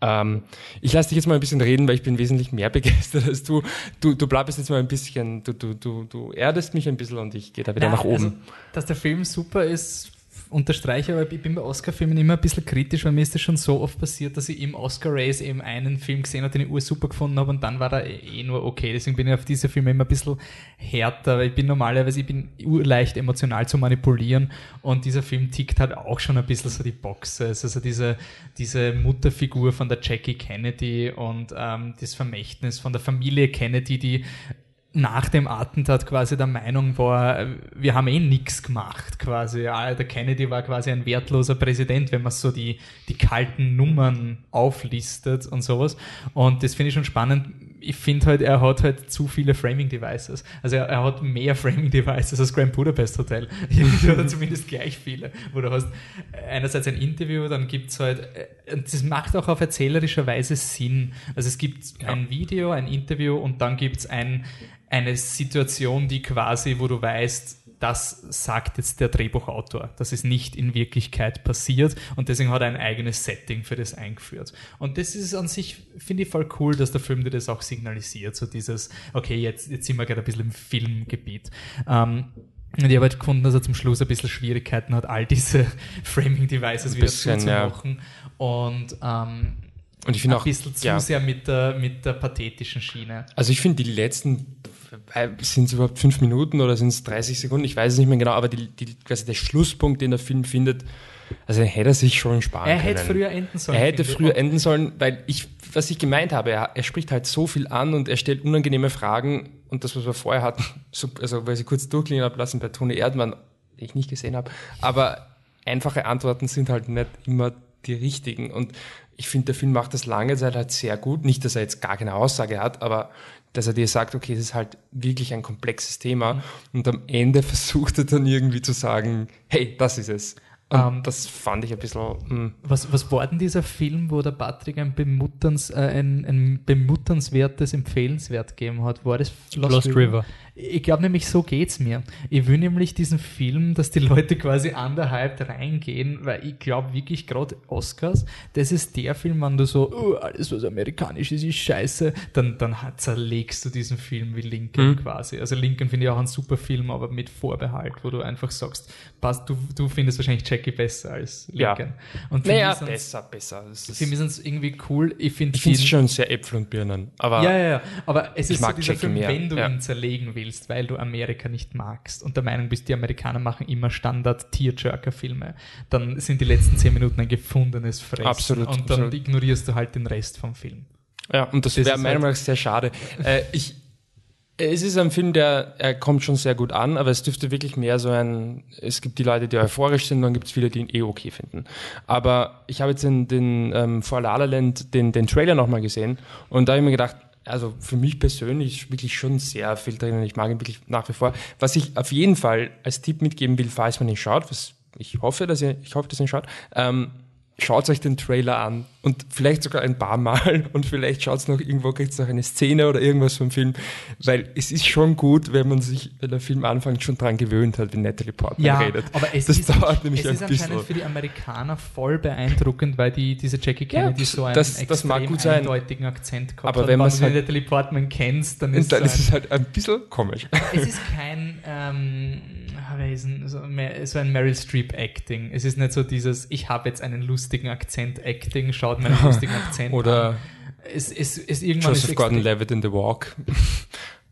Ähm, ich lasse dich jetzt mal ein bisschen reden, weil ich bin wesentlich mehr begeistert als du. Du, du bleibst jetzt mal ein bisschen, du, du, du, du erdest mich ein bisschen und ich gehe da wieder ja, nach oben. Also, dass der Film super ist, unterstreiche, aber ich bin bei Oscar-Filmen immer ein bisschen kritisch, weil mir ist das schon so oft passiert, dass ich im Oscar-Race eben einen Film gesehen habe, den ich ur super gefunden habe und dann war er eh nur okay. Deswegen bin ich auf diese Filme immer ein bisschen härter, weil ich bin normalerweise, ich bin leicht emotional zu manipulieren und dieser Film tickt halt auch schon ein bisschen so die Boxes, also diese, diese Mutterfigur von der Jackie Kennedy und ähm, das Vermächtnis von der Familie Kennedy, die nach dem Attentat quasi der Meinung war, wir haben eh nichts gemacht quasi. Der Kennedy war quasi ein wertloser Präsident, wenn man so die, die kalten Nummern auflistet und sowas. Und das finde ich schon spannend. Ich finde halt, er hat halt zu viele Framing Devices. Also er, er hat mehr Framing Devices als Grand Budapest Hotel. Oder zumindest gleich viele. Wo du hast einerseits ein Interview, dann gibt's halt, äh, das macht auch auf erzählerischer Weise Sinn. Also es gibt ja. ein Video, ein Interview und dann gibt's ein, eine Situation, die quasi, wo du weißt, das sagt jetzt der Drehbuchautor. Das ist nicht in Wirklichkeit passiert und deswegen hat er ein eigenes Setting für das eingeführt. Und das ist an sich, finde ich voll cool, dass der Film dir das auch signalisiert. So dieses, okay, jetzt, jetzt sind wir gerade ein bisschen im Filmgebiet. Ähm, und ich habe halt gefunden, dass er zum Schluss ein bisschen Schwierigkeiten hat, all diese Framing-Devices wieder zuzumachen. Ja. Und ähm, und ich finde auch ein bisschen zu ja. sehr mit der, mit der pathetischen Schiene. Also ich finde die letzten sind es überhaupt fünf Minuten oder sind es 30 Sekunden? Ich weiß es nicht mehr genau, aber die, die, quasi der Schlusspunkt, den der Film findet, also hätte er sich schon sparen er können. Er hätte früher enden sollen. Er hätte früher enden sollen, weil ich, was ich gemeint habe, er, er, spricht halt so viel an und er stellt unangenehme Fragen und das, was wir vorher hatten, so, also weil ich kurz durchklingen habe lassen bei Toni Erdmann, den ich nicht gesehen habe, aber einfache Antworten sind halt nicht immer die richtigen und ich finde, der Film macht das lange Zeit halt sehr gut. Nicht, dass er jetzt gar keine Aussage hat, aber dass er dir sagt, okay, das ist halt wirklich ein komplexes Thema. Und am Ende versucht er dann irgendwie zu sagen, hey, das ist es. Und Ähm, das fand ich ein bisschen. hm. Was, was war denn dieser Film, wo der Patrick ein, bemutterns, äh, ein, ein bemutternswertes Empfehlenswert gegeben hat? War das Lost River. Ich glaube nämlich, so geht's mir. Ich will nämlich diesen Film, dass die Leute quasi underhyped reingehen, weil ich glaube wirklich gerade Oscars, das ist der Film, wenn du so, oh, alles was amerikanisch ist, ist scheiße, dann, dann zerlegst du diesen Film wie Lincoln Mhm. quasi. Also Lincoln finde ich auch ein super Film, aber mit Vorbehalt, wo du einfach sagst, passt, du, du findest wahrscheinlich Jackie besser als Ja. Lincoln. Und für Naja, besser, besser. Ist, für mich sind es irgendwie cool. Ich finde es schon sehr Äpfel und Birnen. Aber ja, ja, ja. Aber es ist so dieser Jackie Film, mehr, wenn du ja. ihn zerlegen willst, weil du Amerika nicht magst und der Meinung bist, die Amerikaner machen immer Standard-Tearjerker-Filme, dann sind die letzten zehn Minuten ein gefundenes Fressen. Absolut, Und dann absolut. ignorierst du halt den Rest vom Film. Ja, und das, Das wäre ist meiner halt- Meinung nach sehr schade. äh, ich, es ist ein Film, der er kommt schon sehr gut an, aber es dürfte wirklich mehr so ein. Es gibt die Leute, die euphorisch sind, dann gibt es viele, die ihn eh okay finden. Aber ich habe jetzt den, den ähm, vor La La Land den, den Trailer nochmal gesehen und da habe ich mir gedacht, also für mich persönlich ist wirklich schon sehr viel drin. Ich mag ihn wirklich nach wie vor. Was ich auf jeden Fall als Tipp mitgeben will, falls man ihn schaut, was ich hoffe, dass ihr, ich hoffe, dass ihr ihn schaut, ähm, schaut euch den Trailer an und vielleicht sogar ein paar Mal und vielleicht schaut noch irgendwo, kriegt noch eine Szene oder irgendwas vom Film, weil es ist schon gut, wenn man sich, wenn der Film anfängt, schon dran gewöhnt hat, wie Natalie Portman redet. aber es das ist, dauert nämlich es ein ist anscheinend bisschen. für die Amerikaner voll beeindruckend, weil die, diese Jackie Ja, Kennedy so einen das- extrem das eindeutigen Akzent gehabt Aber hat. wenn man's du halt- Natalie Portman kennst, dann ist dann so ist es halt ein bisschen komisch. es ist kein, ähm, wer ist denn, so, mehr- so ein Meryl Streep Acting. Es ist nicht so dieses, ich habe jetzt einen lustigen Akzent Acting, schaut meinen lustigen Akzent Oder an. Es, es, es irgendwann Joseph Gordon-Levitt in The Walk.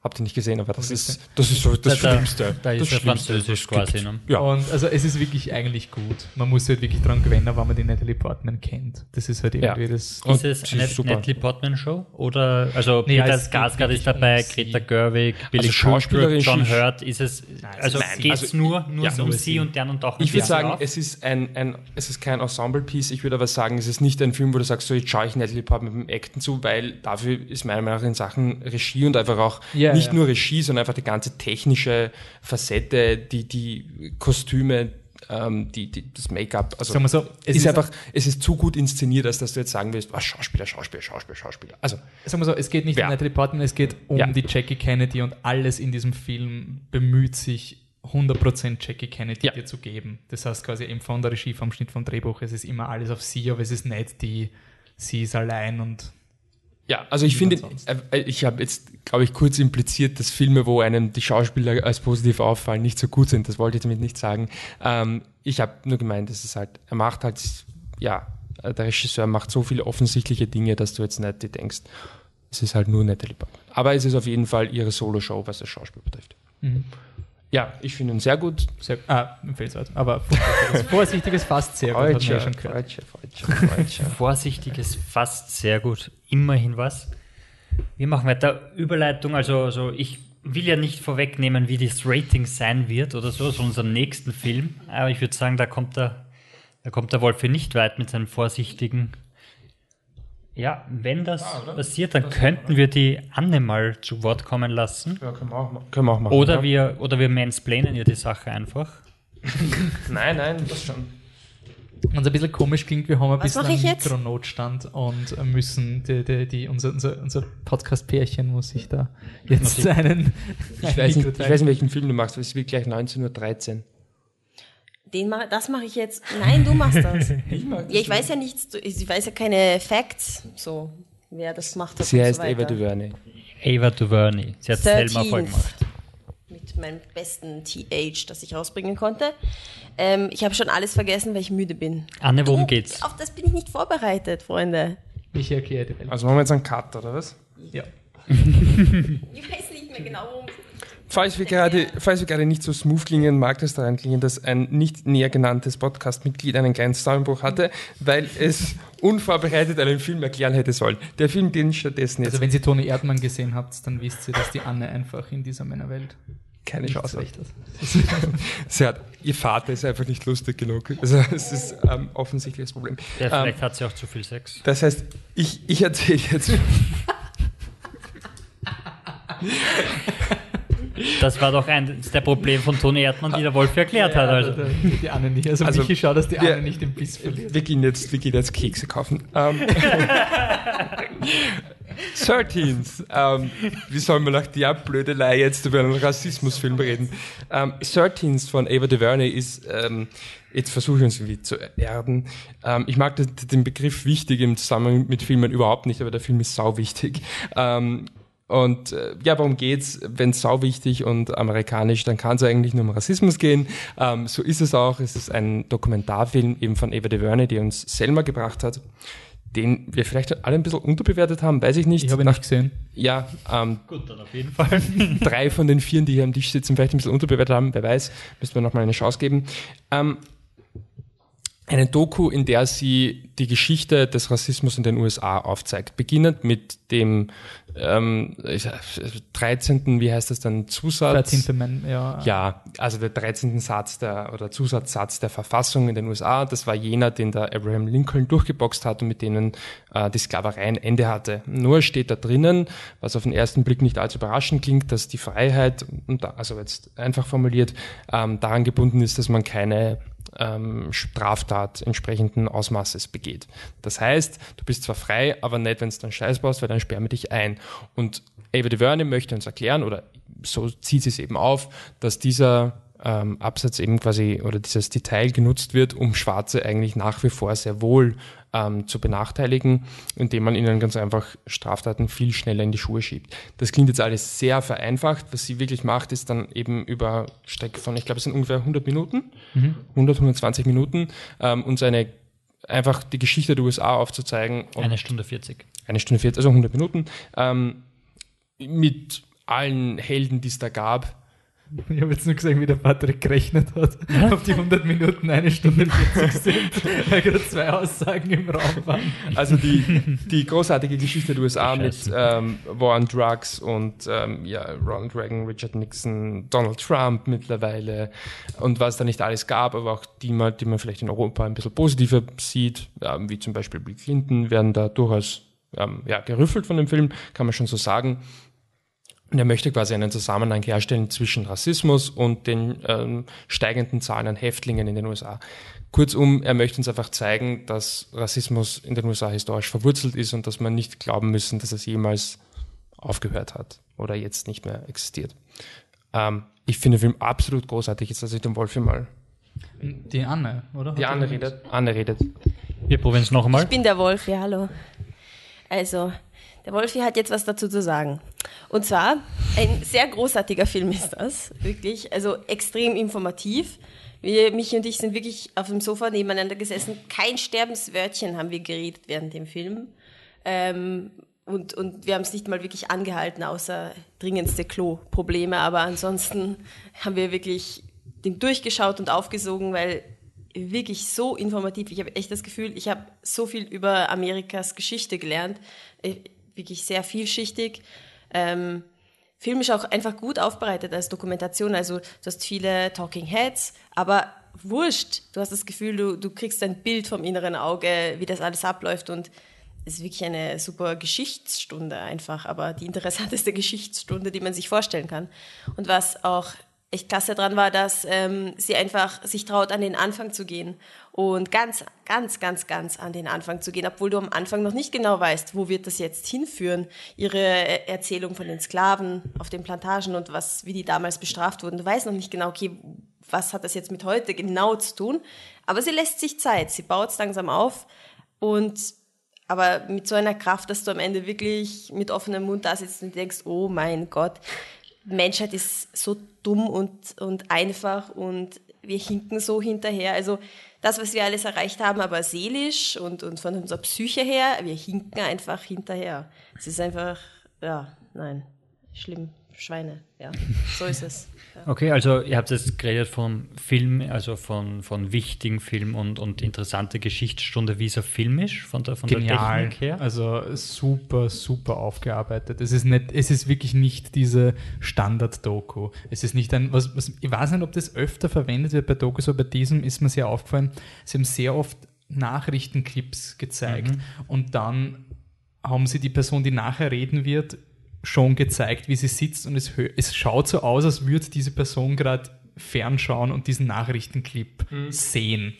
Habt ihr nicht gesehen, aber das ist, das ist so das Da- da- Schlimmste. da ist das Schlimmste, französisch es quasi, ne? Ja. Und also es ist wirklich eigentlich gut. Man muss halt wirklich dran gewinnen, wenn man die Natalie Portman kennt. Das ist halt irgendwie Ja. das. Und Ist es eine ist. Natalie Portman Show? Oder, also Nee, Peter es geht Skarsgård ist dabei, um. Greta Gerwig, Billy Also schauspielerisch Cooper, John ist- Hurt, ist es, also nein, geht's also- nur, nur ja, um nur sie und die anderen tauchen Ich würde sagen, auf? es ist ein, ein, es ist kein Ensemble-Piece. Ich würde aber sagen, es ist nicht ein Film, wo du sagst, so jetzt schaue ich Natalie Portman mit dem Acten zu, weil dafür ist meiner Meinung nach in Sachen Regie und einfach auch Ja, nicht ja. nur Regie, sondern einfach die ganze technische Facette, die, die Kostüme, ähm, die, die, das Make-up. Also Sagen wir so, es ist, ist- einfach, es ist zu gut inszeniert, als dass du jetzt sagen willst, was Schauspieler, Schauspieler, Schauspieler, Schauspieler. Also Sagen wir so, es geht nicht Ja. um Natalie Portman, es geht um Ja. die Jackie Kennedy und alles in diesem Film bemüht sich 100% Jackie Kennedy Ja. dir zu geben. Das heißt quasi eben von der Regie, vom Schnitt, vom Drehbuch, es ist immer alles auf sie, aber es ist nicht die, sie ist allein und Ja, also ich finde, sonst. äh, ich habe jetzt, glaube ich, kurz impliziert, dass Filme, wo einem die Schauspieler als positiv auffallen, nicht so gut sind. Das wollte ich damit nicht sagen. Ähm, ich habe nur gemeint, dass es halt, er macht halt, ja, äh, der Regisseur macht so viele offensichtliche Dinge, dass du jetzt nicht dir denkst, es ist halt nur Natalie Portman. Aber es ist auf jeden Fall ihre Solo-Show, was das Schauspiel betrifft. Ja, ich finde ihn sehr gut. sehr, ah, empfehlenswert. Aber vorsichtiges, vorsichtiges fast sehr gut, Freudscher, schon gehört. Freudscher, Freudscher, Freudscher. Vorsichtiges, fast sehr gut. Immerhin was. Wir machen weiter. Überleitung, also, also ich will ja nicht vorwegnehmen, wie das Rating sein wird oder so, so unserem nächsten Film. Aber ich würde sagen, da kommt der, da kommt der Wolf nicht weit mit seinem vorsichtigen. Ja, wenn das passiert, dann könnten wir die Anne mal zu Wort kommen lassen. Ja, können wir auch, können wir auch machen. Oder ja. wir, oder wir mansplainen ihr die Sache einfach. Nein, nein, das schon. Und es ein bisschen komisch klingt, wir haben ein Was bisschen einen? Mikronotstand und müssen, die, die, die, unser, unser, unser Podcast-Pärchen muss sich da jetzt einen. Ich weiß, nicht, ich weiß nicht, welchen Film du machst, aber es wird gleich 19.13 Uhr. Den mach, das mache ich jetzt. Nein, du machst das. Ich mag ja, ich weiß ja nichts, ich weiß ja keine Facts, so, wer das gemacht hat. Sie heißt so Eva. DuVernay. Ava DuVernay. Sie hat Selma 13th. vorgemacht. Mit meinem besten TH, das ich rausbringen konnte. Ähm, ich habe schon alles vergessen, weil ich müde bin. Anne, worum Du, geht's? Auf das bin ich nicht vorbereitet, Freunde. Ich erkläre die Welt. Also machen wir jetzt einen Cut, oder was? Ja. Ich weiß nicht mehr genau, worum Falls wir gerade, falls wir gerade nicht so smooth klingen, mag es daran klingen, dass ein nicht näher genanntes Podcast-Mitglied einen kleinen Zusammenbruch hatte, weil es unvorbereitet einen Film erklären hätte sollen. Der Film, den stattdessen jetzt Also wenn Sie Toni Erdmann gesehen habt, dann wisst ihr, dass die Anne einfach in dieser Männerwelt keine Chance hat. Sie hat, ihr Vater ist einfach nicht lustig genug. Also es ist ähm, offensichtlich das Problem. Ja, Ähm, vielleicht hat sie auch zu viel Sex. Das heißt, ich, ich erzähle jetzt. Das war doch eines der Probleme von Toni Erdmann, die der Wolf erklärt hat. Also. Die Anne nicht. Also, Also, Michi schaut, dass die wir- Anne nicht den Biss verliert. Wir gehen jetzt, wir gehen jetzt Kekse kaufen. Ähm, 13. Ähm, wie sollen wir nach der Blödelei jetzt über einen Rassismusfilm reden? Ähm, 13 von Ava DuVernay ist, ähm, jetzt versuche ich uns irgendwie zu erden. Ähm, ich mag den, den Begriff wichtig im Zusammenhang mit Filmen überhaupt nicht, aber der Film ist sau wichtig. Ähm, und äh, ja, worum geht's? Wenn es sau wichtig und amerikanisch, dann kann es eigentlich nur um Rassismus gehen. Ähm, so ist es auch. Es ist ein Dokumentarfilm eben von Ava DuVernay, die uns Selma gebracht hat, den wir vielleicht alle ein bisschen unterbewertet haben, weiß ich nicht. Ich habe ihn Nach- nicht gesehen. Ja, ähm, Gut, dann auf jeden Fall. drei von den vier, die hier am Tisch sitzen, vielleicht ein bisschen unterbewertet haben, wer weiß, müssen wir nochmal eine Chance geben. Ähm, eine Doku, in der sie die Geschichte des Rassismus in den USA aufzeigt. Beginnend mit dem ähm, ich- 13., wie heißt das dann, Zusatz? 13. Man, ja. Ja, also der 13. Satz der, oder Zusatzsatz der Verfassung in den USA, das war jener, den der Abraham Lincoln durchgeboxt hat und mit denen äh, die Sklaverei ein Ende hatte. Nur steht da drinnen, was auf den ersten Blick nicht allzu überraschend klingt, dass die Freiheit, also jetzt einfach formuliert, ähm, daran gebunden ist, dass man keine ähm, Straftat entsprechenden Ausmaßes begeht. Das heißt, du bist zwar frei, aber nicht, wenn du dann Scheiß baust, weil dann sperren wir dich ein. Und Ava DuVernay möchte uns erklären, oder so zieht sie es eben auf, dass dieser ähm, Absatz eben quasi oder dieses Detail genutzt wird, um Schwarze eigentlich nach wie vor sehr wohl ähm, zu benachteiligen, indem man ihnen ganz einfach Straftaten viel schneller in die Schuhe schiebt. Das klingt jetzt alles sehr vereinfacht. Was sie wirklich macht, ist dann eben über Strecke von, ich glaube, es sind ungefähr 100 Minuten, 100, 120 Minuten, ähm, uns eine einfach die Geschichte der USA aufzuzeigen. Eine Stunde 40. eine Stunde 40, also 100 Minuten, ähm, mit allen Helden, die es da gab. Ich habe jetzt nur gesehen, wie der Patrick gerechnet hat. Auf die 100 Minuten eine Stunde 40 sind, weil gerade zwei Aussagen im Raum waren. Also die, die großartige Geschichte der USA mit ähm, War on Drugs und ähm, ja, Ronald Reagan, Richard Nixon, Donald Trump mittlerweile und was da nicht alles gab, aber auch die, mal, die man vielleicht in Europa ein bisschen positiver sieht, ähm, wie zum Beispiel Bill Clinton, werden da durchaus ähm, ja, gerüffelt von dem Film, kann man schon so sagen. Und er möchte quasi einen Zusammenhang herstellen zwischen Rassismus und den ähm, steigenden Zahlen an Häftlingen in den USA. Kurzum, er möchte uns einfach zeigen, dass Rassismus in den USA historisch verwurzelt ist und dass man nicht glauben müssen, dass es jemals aufgehört hat oder jetzt nicht mehr existiert. Ähm, ich finde den Film absolut großartig. Jetzt lasse ich den Wolfi mal. Die Anne, oder? Die Anne redet. Anne redet. Wir probieren es noch einmal. Ich bin der Wolf, ja, hallo. Also, der Wolfi hat jetzt was dazu zu sagen. Und zwar, ein sehr großartiger Film ist das, wirklich. Also extrem informativ. Wir, Michi und ich sind wirklich auf dem Sofa nebeneinander gesessen. Kein Sterbenswörtchen haben wir geredet während dem Film. Ähm, und, und wir haben es nicht mal wirklich angehalten, außer dringendste Klo-Probleme. Aber ansonsten haben wir wirklich den durchgeschaut und aufgesogen, weil wirklich so informativ. Ich habe echt das Gefühl, ich habe so viel über Amerikas Geschichte gelernt. Wirklich sehr vielschichtig. Ähm, Film ist auch einfach gut aufbereitet als Dokumentation. Also du hast viele Talking Heads, aber wurscht. Du hast das Gefühl, du, du kriegst ein Bild vom inneren Auge, wie das alles abläuft und es ist wirklich eine super Geschichtsstunde einfach, aber die interessanteste Geschichtsstunde, die man sich vorstellen kann. Und was auch echt klasse dran war, dass ähm, sie einfach sich traut, an den Anfang zu gehen und ganz, ganz, ganz, ganz an den Anfang zu gehen, obwohl du am Anfang noch nicht genau weißt, wo wird das jetzt hinführen. Ihre äh, Erzählung von den Sklaven auf den Plantagen und was, wie die damals bestraft wurden. Du weißt noch nicht genau, okay, was hat das jetzt mit heute genau zu tun? Aber sie lässt sich Zeit, sie baut es langsam auf und aber mit so einer Kraft, dass du am Ende wirklich mit offenem Mund da sitzt und denkst, oh mein Gott, Menschheit ist so dumm und, und einfach und wir hinken so hinterher. Also das, was wir alles erreicht haben, aber seelisch und, und von unserer Psyche her, wir hinken einfach hinterher. Es ist einfach, ja, nein, schlimm. Schweine, ja, so ist es. Okay, also ihr habt jetzt geredet vom Film, also von, von wichtigen Film und, und interessante Geschichtsstunde, wie es ein Film ist, von der, von der. Technik her. Also super, super aufgearbeitet. Es ist nicht, es ist wirklich nicht diese Standard-Doku. Es ist nicht ein, was, was, ich weiß nicht, ob das öfter verwendet wird bei Dokus, aber bei diesem ist mir sehr aufgefallen. Sie haben sehr oft Nachrichtenclips gezeigt und dann haben sie die Person, die nachher reden wird, schon gezeigt, wie sie sitzt und es, es schaut so aus, als würde diese Person gerade fernschauen und diesen Nachrichtenclip mhm. sehen.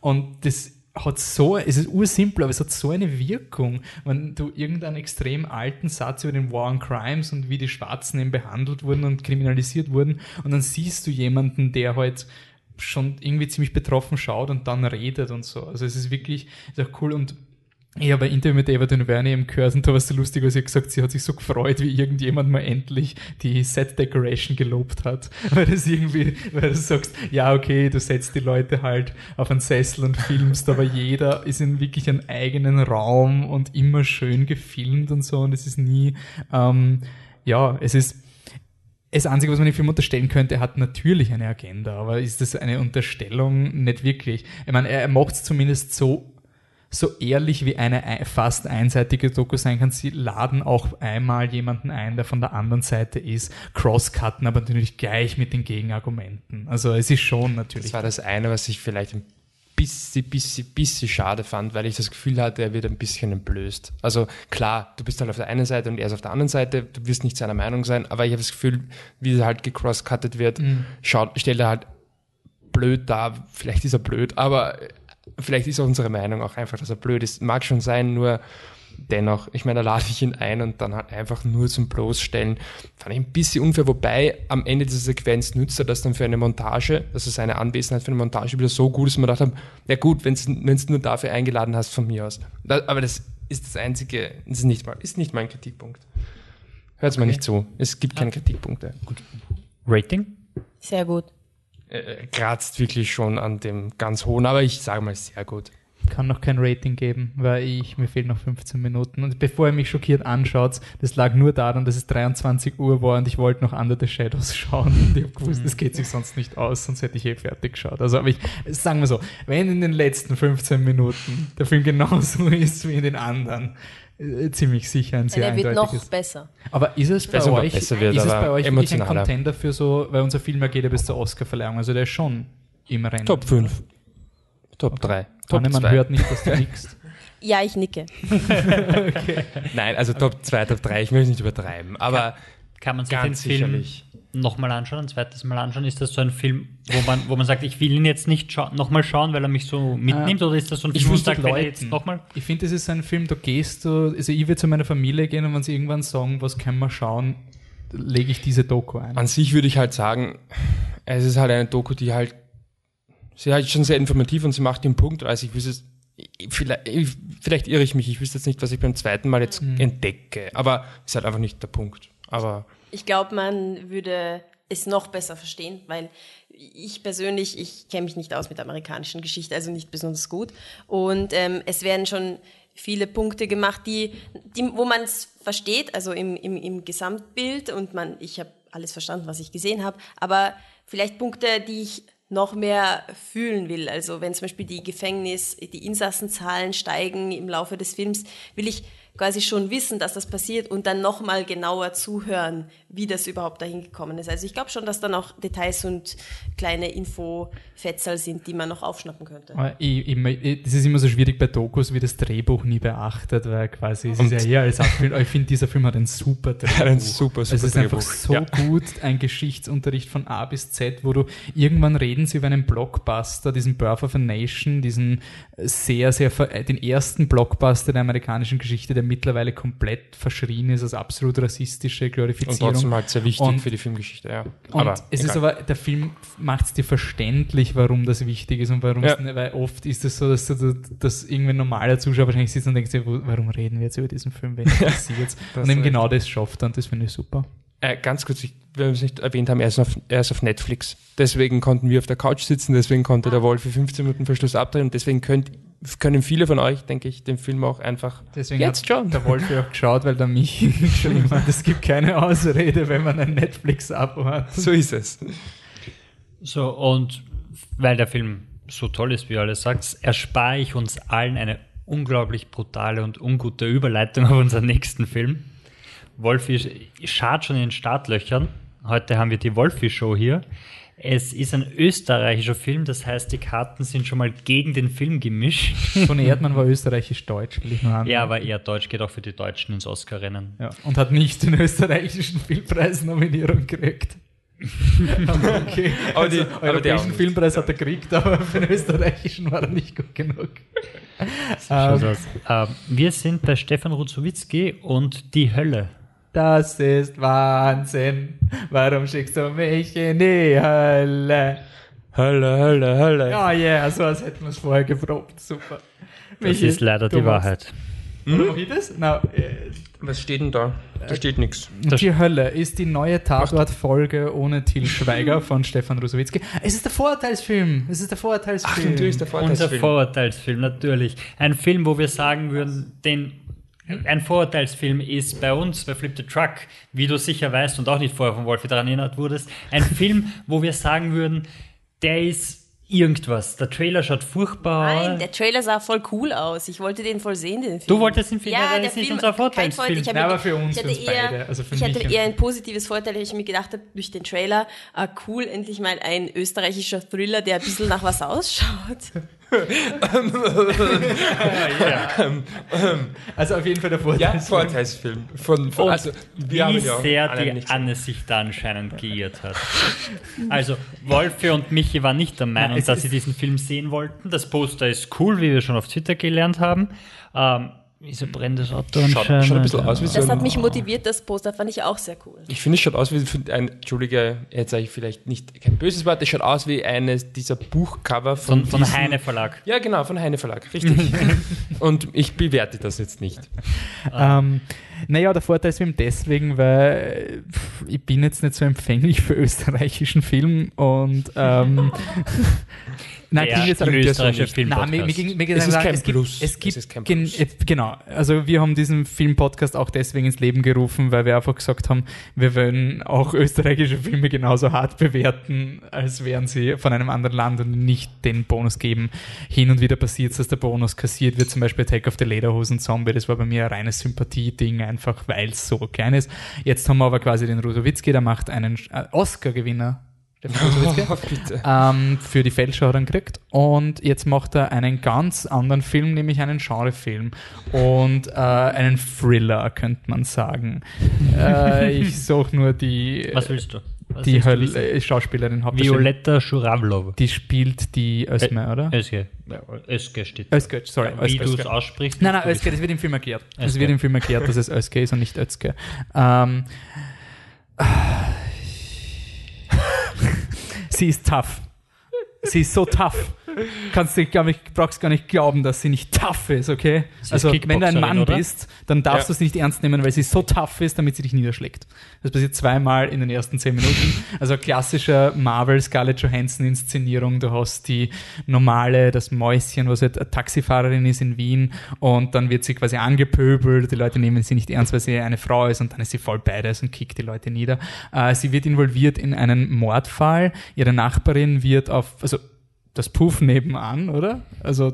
Und das hat so, es ist ursimpel, aber es hat so eine Wirkung, wenn du irgendeinen extrem alten Satz über den War on Crimes und wie die Schwarzen eben behandelt wurden und kriminalisiert wurden und dann siehst du jemanden, der halt schon irgendwie ziemlich betroffen schaut und dann redet und so. Also es ist wirklich, ist auch cool und habe ein Interview mit Eva Duvernay im und da war es so lustig, weil sie hat gesagt, sie hat sich so gefreut, wie irgendjemand mal endlich die Set Decoration gelobt hat. Weil das irgendwie, weil du sagst, ja, okay, du setzt die Leute halt auf einen Sessel und filmst, aber jeder ist in wirklich einem eigenen Raum und immer schön gefilmt und so und es ist nie, ähm, ja, es ist, das Einzige, was man dem Film unterstellen könnte, hat natürlich eine Agenda, aber ist das eine Unterstellung? Nicht wirklich. Ich meine, er macht es zumindest so so ehrlich wie eine fast einseitige Doku sein kann. Sie laden auch einmal jemanden ein, der von der anderen Seite ist, crosscutten, aber natürlich gleich mit den Gegenargumenten. Also es ist schon natürlich. Das war das eine, was ich vielleicht ein bisschen, bisschen, bisschen schade fand, weil ich das Gefühl hatte, er wird ein bisschen entblößt. Also klar, du bist halt auf der einen Seite und er ist auf der anderen Seite, du wirst nicht seiner Meinung sein, aber ich habe das Gefühl, wie er halt gecrosscuttet wird, mhm. schaut, stellt er halt blöd da, vielleicht ist er blöd, aber vielleicht ist unsere Meinung auch einfach, dass er blöd ist. Mag schon sein, nur dennoch, ich meine, da lade ich ihn ein und dann halt einfach nur zum Bloßstellen. Fand ich ein bisschen unfair, wobei am Ende dieser Sequenz nützt er das dann für eine Montage, also seine Anwesenheit für eine Montage wieder so gut ist, dass man dachte, ja gut, wenn du nur dafür eingeladen hast, von mir aus. Aber das ist das einzige, das ist nicht mal, ist nicht mein Kritikpunkt. Hört es okay. mal nicht zu. Es gibt keine Kritikpunkte. Gut. Rating? Sehr gut äh, kratzt wirklich schon an dem ganz hohen, aber ich sage mal sehr gut. Kann noch kein Rating geben, weil ich, mir fehlen noch 15 Minuten. Und bevor ihr mich schockiert anschaut, das lag nur daran, dass es 23 Uhr war und ich wollte noch Under the Shadows schauen. Und ich habe gewusst, das geht sich sonst nicht aus, sonst hätte ich eh fertig geschaut. Also, aber ich, sagen wir so, wenn in den letzten 15 Minuten der Film genauso ist wie in den anderen, äh, ziemlich sicher ein sehr eindeutiges. Er wird noch besser. Aber ist es bei also euch, besser wird, ist es bei euch wirklich ein Contender für so, weil unser Film ja geht ja bis zur Oscar-Verleihung, also der ist schon im Rennen. Top 5. Top 3. Top man hört nicht, dass du nickst. Ja, ich nicke. okay. Nein, also Top 2, Top 3, ich möchte nicht übertreiben, aber kann, kann man sich den Film sicherlich nochmal anschauen, ein zweites Mal anschauen? Ist das so ein Film, wo man, wo man sagt, ich will ihn jetzt nicht scha nochmal schauen, weil er mich so mitnimmt? Äh, oder ist das so ein Film, wo man sagt, wenn jetzt nochmal? Ich finde, das ist ein Film, da gehst du, also ich würde zu meiner Familie gehen und wenn sie irgendwann sagen, was können wir schauen, lege ich diese Doku ein. An sich würde ich halt sagen, es ist halt eine Doku, die halt, sie ist halt schon sehr informativ und sie macht den Punkt, also ich wüsste vielleicht, vielleicht irre ich mich, ich wüsste jetzt nicht, was ich beim zweiten Mal jetzt mhm. entdecke, aber ist halt einfach nicht der Punkt. Aber ich glaube, man würde es noch besser verstehen, weil ich persönlich, ich kenne mich nicht aus mit der amerikanischen Geschichte, also nicht besonders gut. Und ähm, es werden schon viele Punkte gemacht, die, die wo man es versteht, also im, im, im Gesamtbild und man, ich habe alles verstanden, was ich gesehen habe, aber vielleicht Punkte, die ich noch mehr fühlen will. Also wenn zum Beispiel die Gefängnis, die Insassenzahlen steigen im Laufe des Films, will ich quasi schon wissen, dass das passiert und dann nochmal genauer zuhören, wie das überhaupt dahin gekommen ist. Also ich glaube schon, dass dann auch Details und kleine Infofetzel sind, die man noch aufschnappen könnte. Ich, ich, das ist immer so schwierig bei Dokus, wie das Drehbuch nie beachtet, weil quasi es ist ja eher als Abfilm, ich finde, dieser Film hat ein super Drehbuch. Ein super, super es ist Drehbuch. einfach so ja. gut, ein Geschichtsunterricht von A bis Z, wo du irgendwann reden sie über einen Blockbuster, diesen Birth of a Nation, diesen sehr, sehr, den ersten Blockbuster der amerikanischen Geschichte, der der mittlerweile komplett verschrien ist als absolut rassistische Glorifizierung. Und trotzdem halt sehr wichtig und, für die Filmgeschichte, ja. Aber es egal. ist aber, der Film macht es dir verständlich, warum das wichtig ist und warum ja. es, weil oft ist es so, dass du, dass irgendwie ein normaler Zuschauer wahrscheinlich sitzt und denkt, warum reden wir jetzt über diesen Film, wenn passiert Und eben genau das schafft und das finde ich super. Äh, ganz kurz, ich, wir es nicht erwähnt haben, er ist, auf, er ist auf Netflix. Deswegen konnten wir auf der Couch sitzen, deswegen konnte der Wolf für 15 Minuten Verschluss abdrehen und deswegen könnt, können viele von euch, denke ich, den Film auch einfach deswegen jetzt schauen. Der Wolf ja auch geschaut, weil der mich schon immer, es gibt keine Ausrede, wenn man ein Netflix-Abo hat. So ist es. So, und weil der Film so toll ist, wie ihr alle sagt, erspare ich uns allen eine unglaublich brutale und ungute Überleitung auf unseren nächsten Film. Wolfi schart schon in den Startlöchern. Heute haben wir die Wolfi-Show hier. Es ist ein österreichischer Film, das heißt, die Karten sind schon mal gegen den Film gemischt. Toni Erdmann war österreichisch-deutsch, will ich nur an. Ja, aber eher Deutsch geht auch für die Deutschen ins Oscar-Rennen. Ja, und hat nicht den österreichischen Filmpreis-Nominierung gekriegt. Aber okay. Aber also, auch europäischen. Filmpreis hat er gekriegt, aber für den österreichischen war er nicht gut genug. Ähm. Ähm, wir sind bei Stefan Ruzowitzki und Die Hölle. das ist Wahnsinn. Warum schickst du mich in die Hölle? Hölle, Hölle, Hölle. Ja, ja, so als hätten wir es vorher geprobt. Super. Das Michi, ist leider die machst- Wahrheit. Oder mach ich das? Na, äh, Was steht denn da? Da steht nichts. Die Hölle ist die neue Tatort-Folge ohne Til Schweiger von Stefan Rusowitzki. Es ist der Vorurteilsfilm. Es ist der Vorurteilsfilm. Ach, natürlich der Unser Vorteilsfilm. Vorurteilsfilm, natürlich. Ein Film, wo wir sagen würden, den, ein Vorurteilsfilm ist bei uns, bei Flip the Truck, wie du sicher weißt und auch nicht vorher von Wolfi daran erinnert wurdest, ein Film, wo wir sagen würden, der ist irgendwas. Der Trailer schaut furchtbar Nein, der Trailer sah voll cool aus. Ich wollte den voll sehen, den Film. Du wolltest den Film, ja, ja, der ist nicht Film, unser kein Vorteilsfilm. Vorteil. Ich mir- aber für uns, ich für hatte uns eher, beide. Also für ich mich hatte eher ein positives Vorteil, weil ich mir gedacht habe, durch den Trailer, ah, cool, endlich mal ein österreichischer Thriller, der ein bisschen nach was ausschaut. Also auf jeden Fall der Ja, Vorurteilsfilm. Vorteilsfilm. Von, von, also, wir wie haben ja sehr die Anne sich da anscheinend geirrt hat. Also, Wolfi und Michi waren nicht der Meinung, es dass sie diesen Film sehen wollten. Das Poster ist cool, wie wir schon auf Twitter gelernt haben. Ähm, wieso brennt das Auto Schaut, schaut ein bisschen aus wie so Das hat ein, mich motiviert, das Poster fand ich auch sehr cool. Ich finde, es schaut aus wie ein, Entschuldige, jetzt sage ich vielleicht nicht kein böses Wort, es schaut aus wie eines dieser Buchcover von, Von, von Heine Verlag. Ja, genau, von Heine Verlag, richtig. Und ich bewerte das jetzt nicht. Ähm, naja, der Vorteilsfilm deswegen, weil ich bin jetzt nicht so empfänglich für österreichischen Film und ähm, Nein, klingt jetzt aber- österreichische. Filmpodcast. Nein, mir, mir, ging- mir ging Es ist sagen, kein es gibt, Plus. Es gibt Es kein gen- Plus. äh, genau. Also wir haben diesen Filmpodcast auch deswegen ins Leben gerufen, weil wir einfach gesagt haben, wir wollen auch österreichische Filme genauso hart bewerten, als wären sie von einem anderen Land und nicht den Bonus geben. Hin und wieder passiert es, dass der Bonus kassiert wird, zum Beispiel Attack of the Lederhosen Zombie. Das war bei mir ein reines Sympathie-Ding, einfach weil es so klein ist. Jetzt haben wir aber quasi den Rusowitzki, der macht einen äh, Oscar-Gewinner. Stefan Oh, bitte. ähm, für die Feldschau dann gekriegt. Und jetzt macht er einen ganz anderen Film, nämlich einen Genrefilm. Und äh, einen Thriller, könnte man sagen. äh, ich suche nur die, Was willst du? Was die willst du äh, Schauspielerin, Hauptdarstellerin. Violetta Schuravlov. Die spielt die Ösme, oder? Özge. Ja, Özge steht. Özge, sorry. Wie Özge, du es aussprichst. Nein, nein, Özge, das wird im Film erklärt. Es wird im Film erklärt, dass es Özge ist und nicht Özge. Ähm, sie ist tough. Sie ist so tough. Kannst du, glaub ich, brauchst gar nicht glauben, dass sie nicht tough ist, okay? ist also, wenn du ein Mann oder? bist, dann darfst Ja. du es nicht ernst nehmen, weil sie so tough ist, damit sie dich niederschlägt. Das passiert zweimal in den ersten zehn Minuten. Also, klassischer Marvel Scarlett Johansson Inszenierung. Du hast die normale, das Mäuschen, was halt eine Taxifahrerin ist in Wien und dann wird sie quasi angepöbelt. Die Leute nehmen sie nicht ernst, weil sie eine Frau ist und dann ist sie voll beides und kickt die Leute nieder. Äh, sie wird involviert in einen Mordfall. Ihre Nachbarin wird auf, also, das Puff nebenan, oder? Also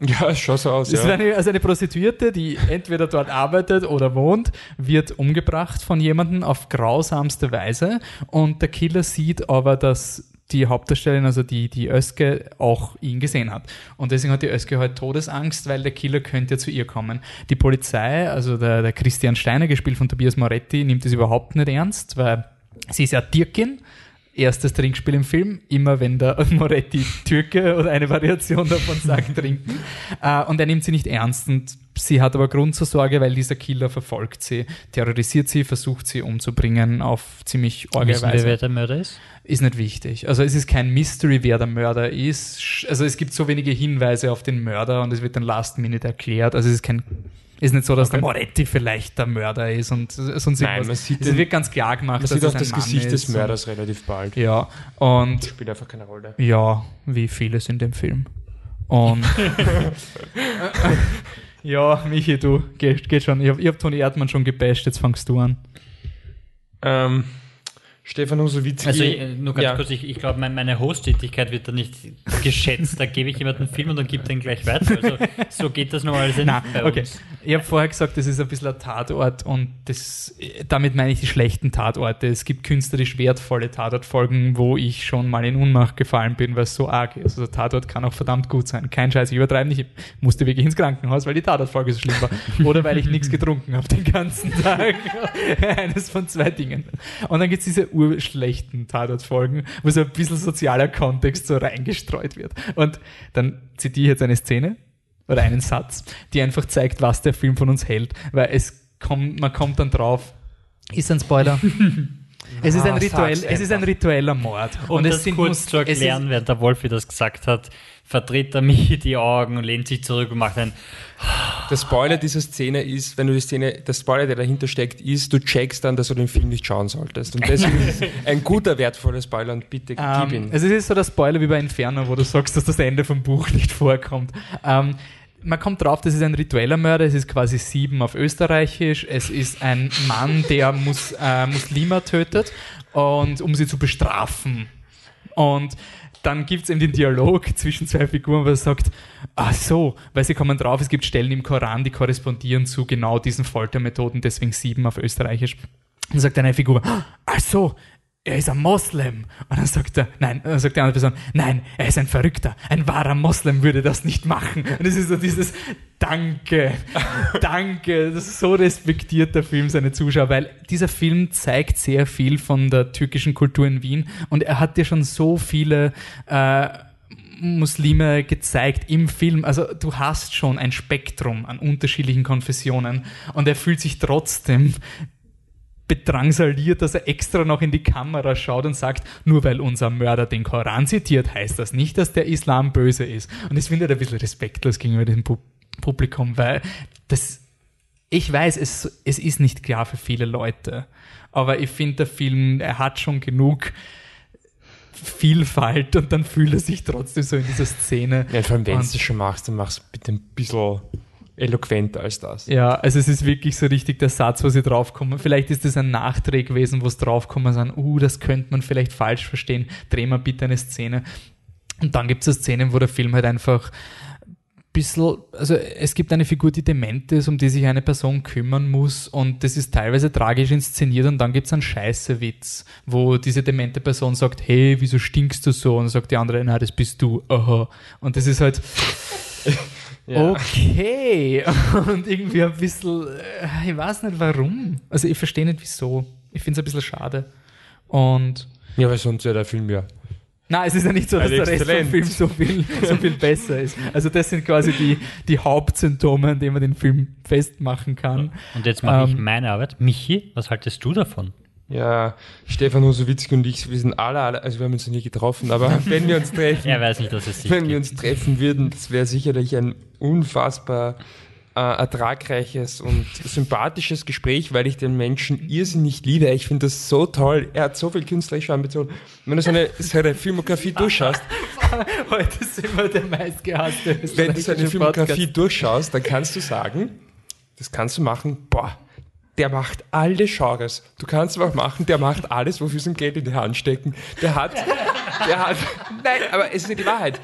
Ja, es schaut so aus, ja. eine, also eine Prostituierte, die entweder dort arbeitet oder wohnt, wird umgebracht von jemandem auf grausamste Weise und der Killer sieht aber, dass die Hauptdarstellerin, also die, die Özge, auch ihn gesehen hat. Und deswegen hat die Özge halt Todesangst, weil der Killer könnte ja zu ihr kommen. Die Polizei, also der, der Christian Steiner, gespielt von Tobias Moretti, nimmt es überhaupt nicht ernst, weil sie ist ja Dirkin, erstes Trinkspiel im Film, immer wenn der Moretti Türke oder eine Variation davon sagt, trinken. Äh, und er nimmt sie nicht ernst und sie hat aber Grund zur Sorge, weil dieser Killer verfolgt sie, terrorisiert sie, versucht sie umzubringen auf ziemlich orge Wissen wir, Weise. wer der Mörder ist? Ist nicht wichtig. Also es ist kein Mystery, wer der Mörder ist. Also es gibt so wenige Hinweise auf den Mörder und es wird dann last minute erklärt. Also es ist kein ist nicht so, dass der Moretti vielleicht der Mörder ist und sonst Nein, man sieht es wird ganz klar gemacht, Man dass sieht auch das Gesicht des Mörders relativ bald. ja, und Spielt einfach keine Rolle. ja, wie vieles in dem Film. Und ja, Michi, du, geht, geht schon. Ich habe hab Toni Erdmann schon gebasht, jetzt fangst du an. Ähm, Stefan Husowitzki. Also äh, nur ganz ja. kurz, ich, ich glaube, mein, meine Host-Tätigkeit wird da nicht geschätzt. Da gebe ich jemanden einen Film und dann gibt den gleich weiter. Also so geht das normalerweise Na, nicht bei okay. uns. Ich habe vorher gesagt, das ist ein bisschen ein Tatort und das, damit meine ich die schlechten Tatorte. Es gibt künstlerisch wertvolle Tatortfolgen, wo ich schon mal in Unmacht gefallen bin, weil es so arg ist. Also der Tatort kann auch verdammt gut sein. Kein Scheiß, ich übertreibe nicht. Ich musste wirklich ins Krankenhaus, weil die Tatortfolge so schlimm war. Oder weil ich nichts getrunken habe den ganzen Tag. Eines von zwei Dingen. Und dann gibt's diese urschlechten Tatortfolgen, wo so ein bisschen sozialer Kontext so reingestreut wird. Und dann zitiere ich jetzt eine Szene oder einen Satz, die einfach zeigt, was der Film von uns hält, weil es kommt, man kommt dann drauf, ist ein Spoiler. es ist ein Ah, rituell, es ist ein einfach. ritueller Mord. Und, es das sind kurz zu es erklären, während der Wolfi das gesagt hat, verdreht er mich die Augen und lehnt sich zurück und macht ein Der Spoiler dieser Szene ist, wenn du die Szene, der Spoiler, der dahinter steckt, ist, du checkst dann, dass du den Film nicht schauen solltest. Und deswegen ist es ein guter, wertvoller Spoiler und bitte gib Ähm, ihn. also es ist so der Spoiler wie bei Inferno, wo du sagst, dass das Ende vom Buch nicht vorkommt. Ähm, man kommt drauf, das ist ein ritueller Mörder, es ist quasi sieben auf Österreichisch, es ist ein Mann, der Mus äh, Muslime tötet und um sie zu bestrafen. Und dann gibt es eben den Dialog zwischen zwei Figuren, wo er sagt, ach so, weil sie kommen drauf, es gibt Stellen im Koran, die korrespondieren zu genau diesen Foltermethoden, deswegen sieben auf Österreichisch. Und dann sagt eine Figur, ach so, er ist ein Moslem. Und dann sagt er, nein, dann sagt die andere Person, nein, er ist ein Verrückter. Ein wahrer Moslem würde das nicht machen. Und es ist so dieses Danke, danke. Das ist so respektiert der Film seine Zuschauer, weil dieser Film zeigt sehr viel von der türkischen Kultur in Wien und er hat dir schon so viele äh, Muslime gezeigt im Film. Also du hast schon ein Spektrum an unterschiedlichen Konfessionen und er fühlt sich trotzdem bedrangsaliert, dass er extra noch in die Kamera schaut und sagt, nur weil unser Mörder den Koran zitiert, heißt das nicht, dass der Islam böse ist. Und das finde ich ein bisschen respektlos gegenüber dem Pu Publikum, weil das, ich weiß, es, es ist nicht klar für viele Leute, aber ich finde, der Film, er hat schon genug Vielfalt und dann fühlt er sich trotzdem so in dieser Szene. Ja, vor allem, wenn du es schon machst, dann machst du bitte ein bisschen eloquenter als das. Ja, also es ist wirklich so richtig der Satz, wo sie draufkommen. Vielleicht ist es ein Nachdreh gewesen, wo es draufkommen sind, uh, das könnte man vielleicht falsch verstehen, dreh mal bitte eine Szene. Und dann gibt es Szenen, wo der Film halt einfach ein bisschen, also es gibt eine Figur, die dement ist, um die sich eine Person kümmern muss und das ist teilweise tragisch inszeniert und dann gibt es einen Scheißewitz, wo diese demente Person sagt, hey, wieso stinkst du so? Und dann sagt die andere, na, das bist du, aha. Und das ist halt, Okay. Und irgendwie ein bisschen, äh, ich weiß nicht warum. Also ich verstehe nicht wieso. Ich finde es ein bisschen schade. Und Ja, weil sonst wäre der Film ja. na, es ist ja nicht so, dass der Rest vom. Film so viel, so viel besser ist. Also das sind quasi die, die Hauptsymptome, an denen man den Film festmachen kann. Und jetzt mache ich Ähm, meine Arbeit. Michi, was haltest du davon? Ja, Stefan Hosowitzki und ich, wir sind alle, alle, also wir haben uns noch nie getroffen, aber wenn wir uns treffen, Er weiß nicht, dass es wenn wir gibt. uns treffen würden, das wäre sicherlich ein unfassbar äh, ertragreiches und sympathisches Gespräch, weil ich den Menschen irrsinnig liebe. Ich finde das so toll. Er hat so viel künstlerische Ambition. Wenn du seine, seine Filmografie durchschaust, Heute sind wir der meistgehasste wenn du seine Filmografie durchschaust, dann kannst du sagen, das kannst du machen, boah, der macht alle Genres. Du kannst aber auch machen, der macht alles, wofür sie ihm Geld in die Hand stecken. Der hat, der hat, nein, aber es ist ja die Wahrheit.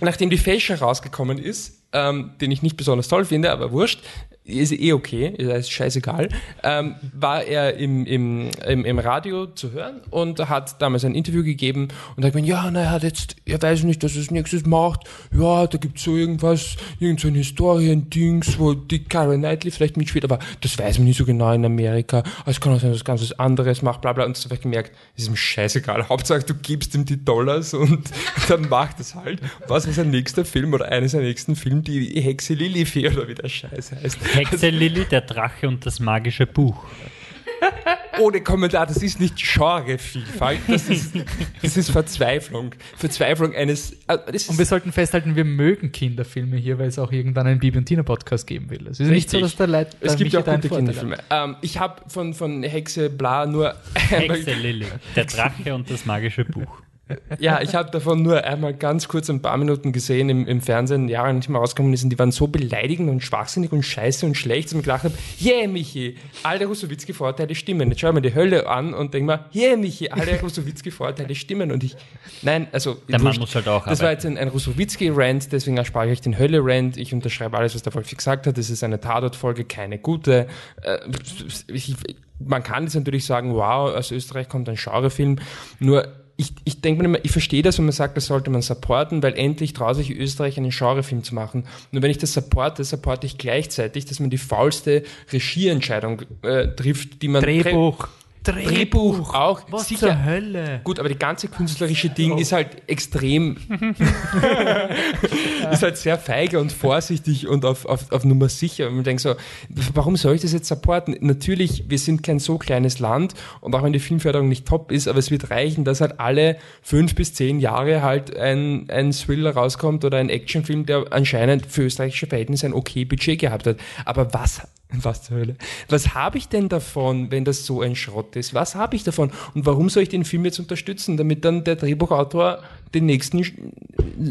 Nachdem die Fälscher rausgekommen ist, ähm, den ich nicht besonders toll finde, aber wurscht, ist eh okay, ist scheißegal, ähm, war er im, im, im, im Radio zu hören und hat damals ein Interview gegeben und hat gemeint, ja, na, er hat jetzt, er weiß nicht, dass er es nächstes macht, ja, da gibt's so irgendwas, irgend so ein Historiendings, wo die Karen Knightley vielleicht mitspielt, aber das weiß man nicht so genau in Amerika, Also es kann auch sein, dass ganz was anderes macht, bla bla, und so habe ich gemerkt, es ist ihm scheißegal, Hauptsache du gibst ihm die Dollars und dann macht es halt. Was ist sein nächster Film oder eines der nächsten Filme, die Hexe Lilifee oder wie der Scheiß heißt. Hexe Lilly, der Drache und das magische Buch. Ohne Kommentar, das ist nicht Genrevielfalt, das ist, das ist Verzweiflung. Verzweiflung eines, äh, Und wir sollten festhalten, wir mögen Kinderfilme hier, weil es auch irgendwann einen Bibi und Tina Podcast geben will. Es ist nicht so, Richtig. dass der Leid, es gibt ja auch gute. Kinderfilme. Ähm, ich habe von, von Hexe Bla nur Hexe Lilly, der Drache und das magische Buch. Ja, ich habe davon nur einmal ganz kurz ein paar Minuten gesehen im, im Fernsehen, Jahre nicht mehr rausgekommen ist und die waren so beleidigend und schwachsinnig und scheiße und schlecht, dass ich mir gedacht habe, yeah, Michi, alle Rusowitzki-Vorteile stimmen. Jetzt schau mir die Hölle an und denk mal, yeah, Michi, alle Rusowitzki-Vorteile stimmen. Und ich, nein, also, Der Mann wurscht. muss halt auch Das war arbeiten. jetzt ein, ein Rusowitzki-Rant, deswegen erspare ich euch den Hölle-Rant. Ich unterschreibe alles, was der Wolfi gesagt hat. Es ist eine Tatort-Folge, keine gute. Äh, ich, man kann jetzt natürlich sagen, wow, aus Österreich kommt ein Genrefilm. Nur, ich, ich denke mir immer, ich verstehe das, wenn man sagt, das sollte man supporten, weil endlich traut sich Österreich einen Genrefilm zu machen. Nur wenn ich das supporte, supporte ich gleichzeitig, dass man die faulste Regieentscheidung äh, trifft, die man Drehbuch. Drehbuch auch. Was sicher, zur Hölle? Gut, aber die ganze künstlerische Ding ist halt extrem, ist halt sehr feige und vorsichtig und auf, auf, auf Nummer sicher. Und man denkt so, warum soll ich das jetzt supporten? Natürlich, wir sind kein so kleines Land und auch wenn die Filmförderung nicht top ist, aber es wird reichen, dass halt alle fünf bis zehn Jahre halt ein, ein Thriller rauskommt oder ein Actionfilm, der anscheinend für österreichische Verhältnisse ein okay Budget gehabt hat. Aber was was zur Hölle? Was habe ich denn davon, wenn das so ein Schrott ist? Was habe ich davon? Und warum soll ich den Film jetzt unterstützen, damit dann der Drehbuchautor den nächsten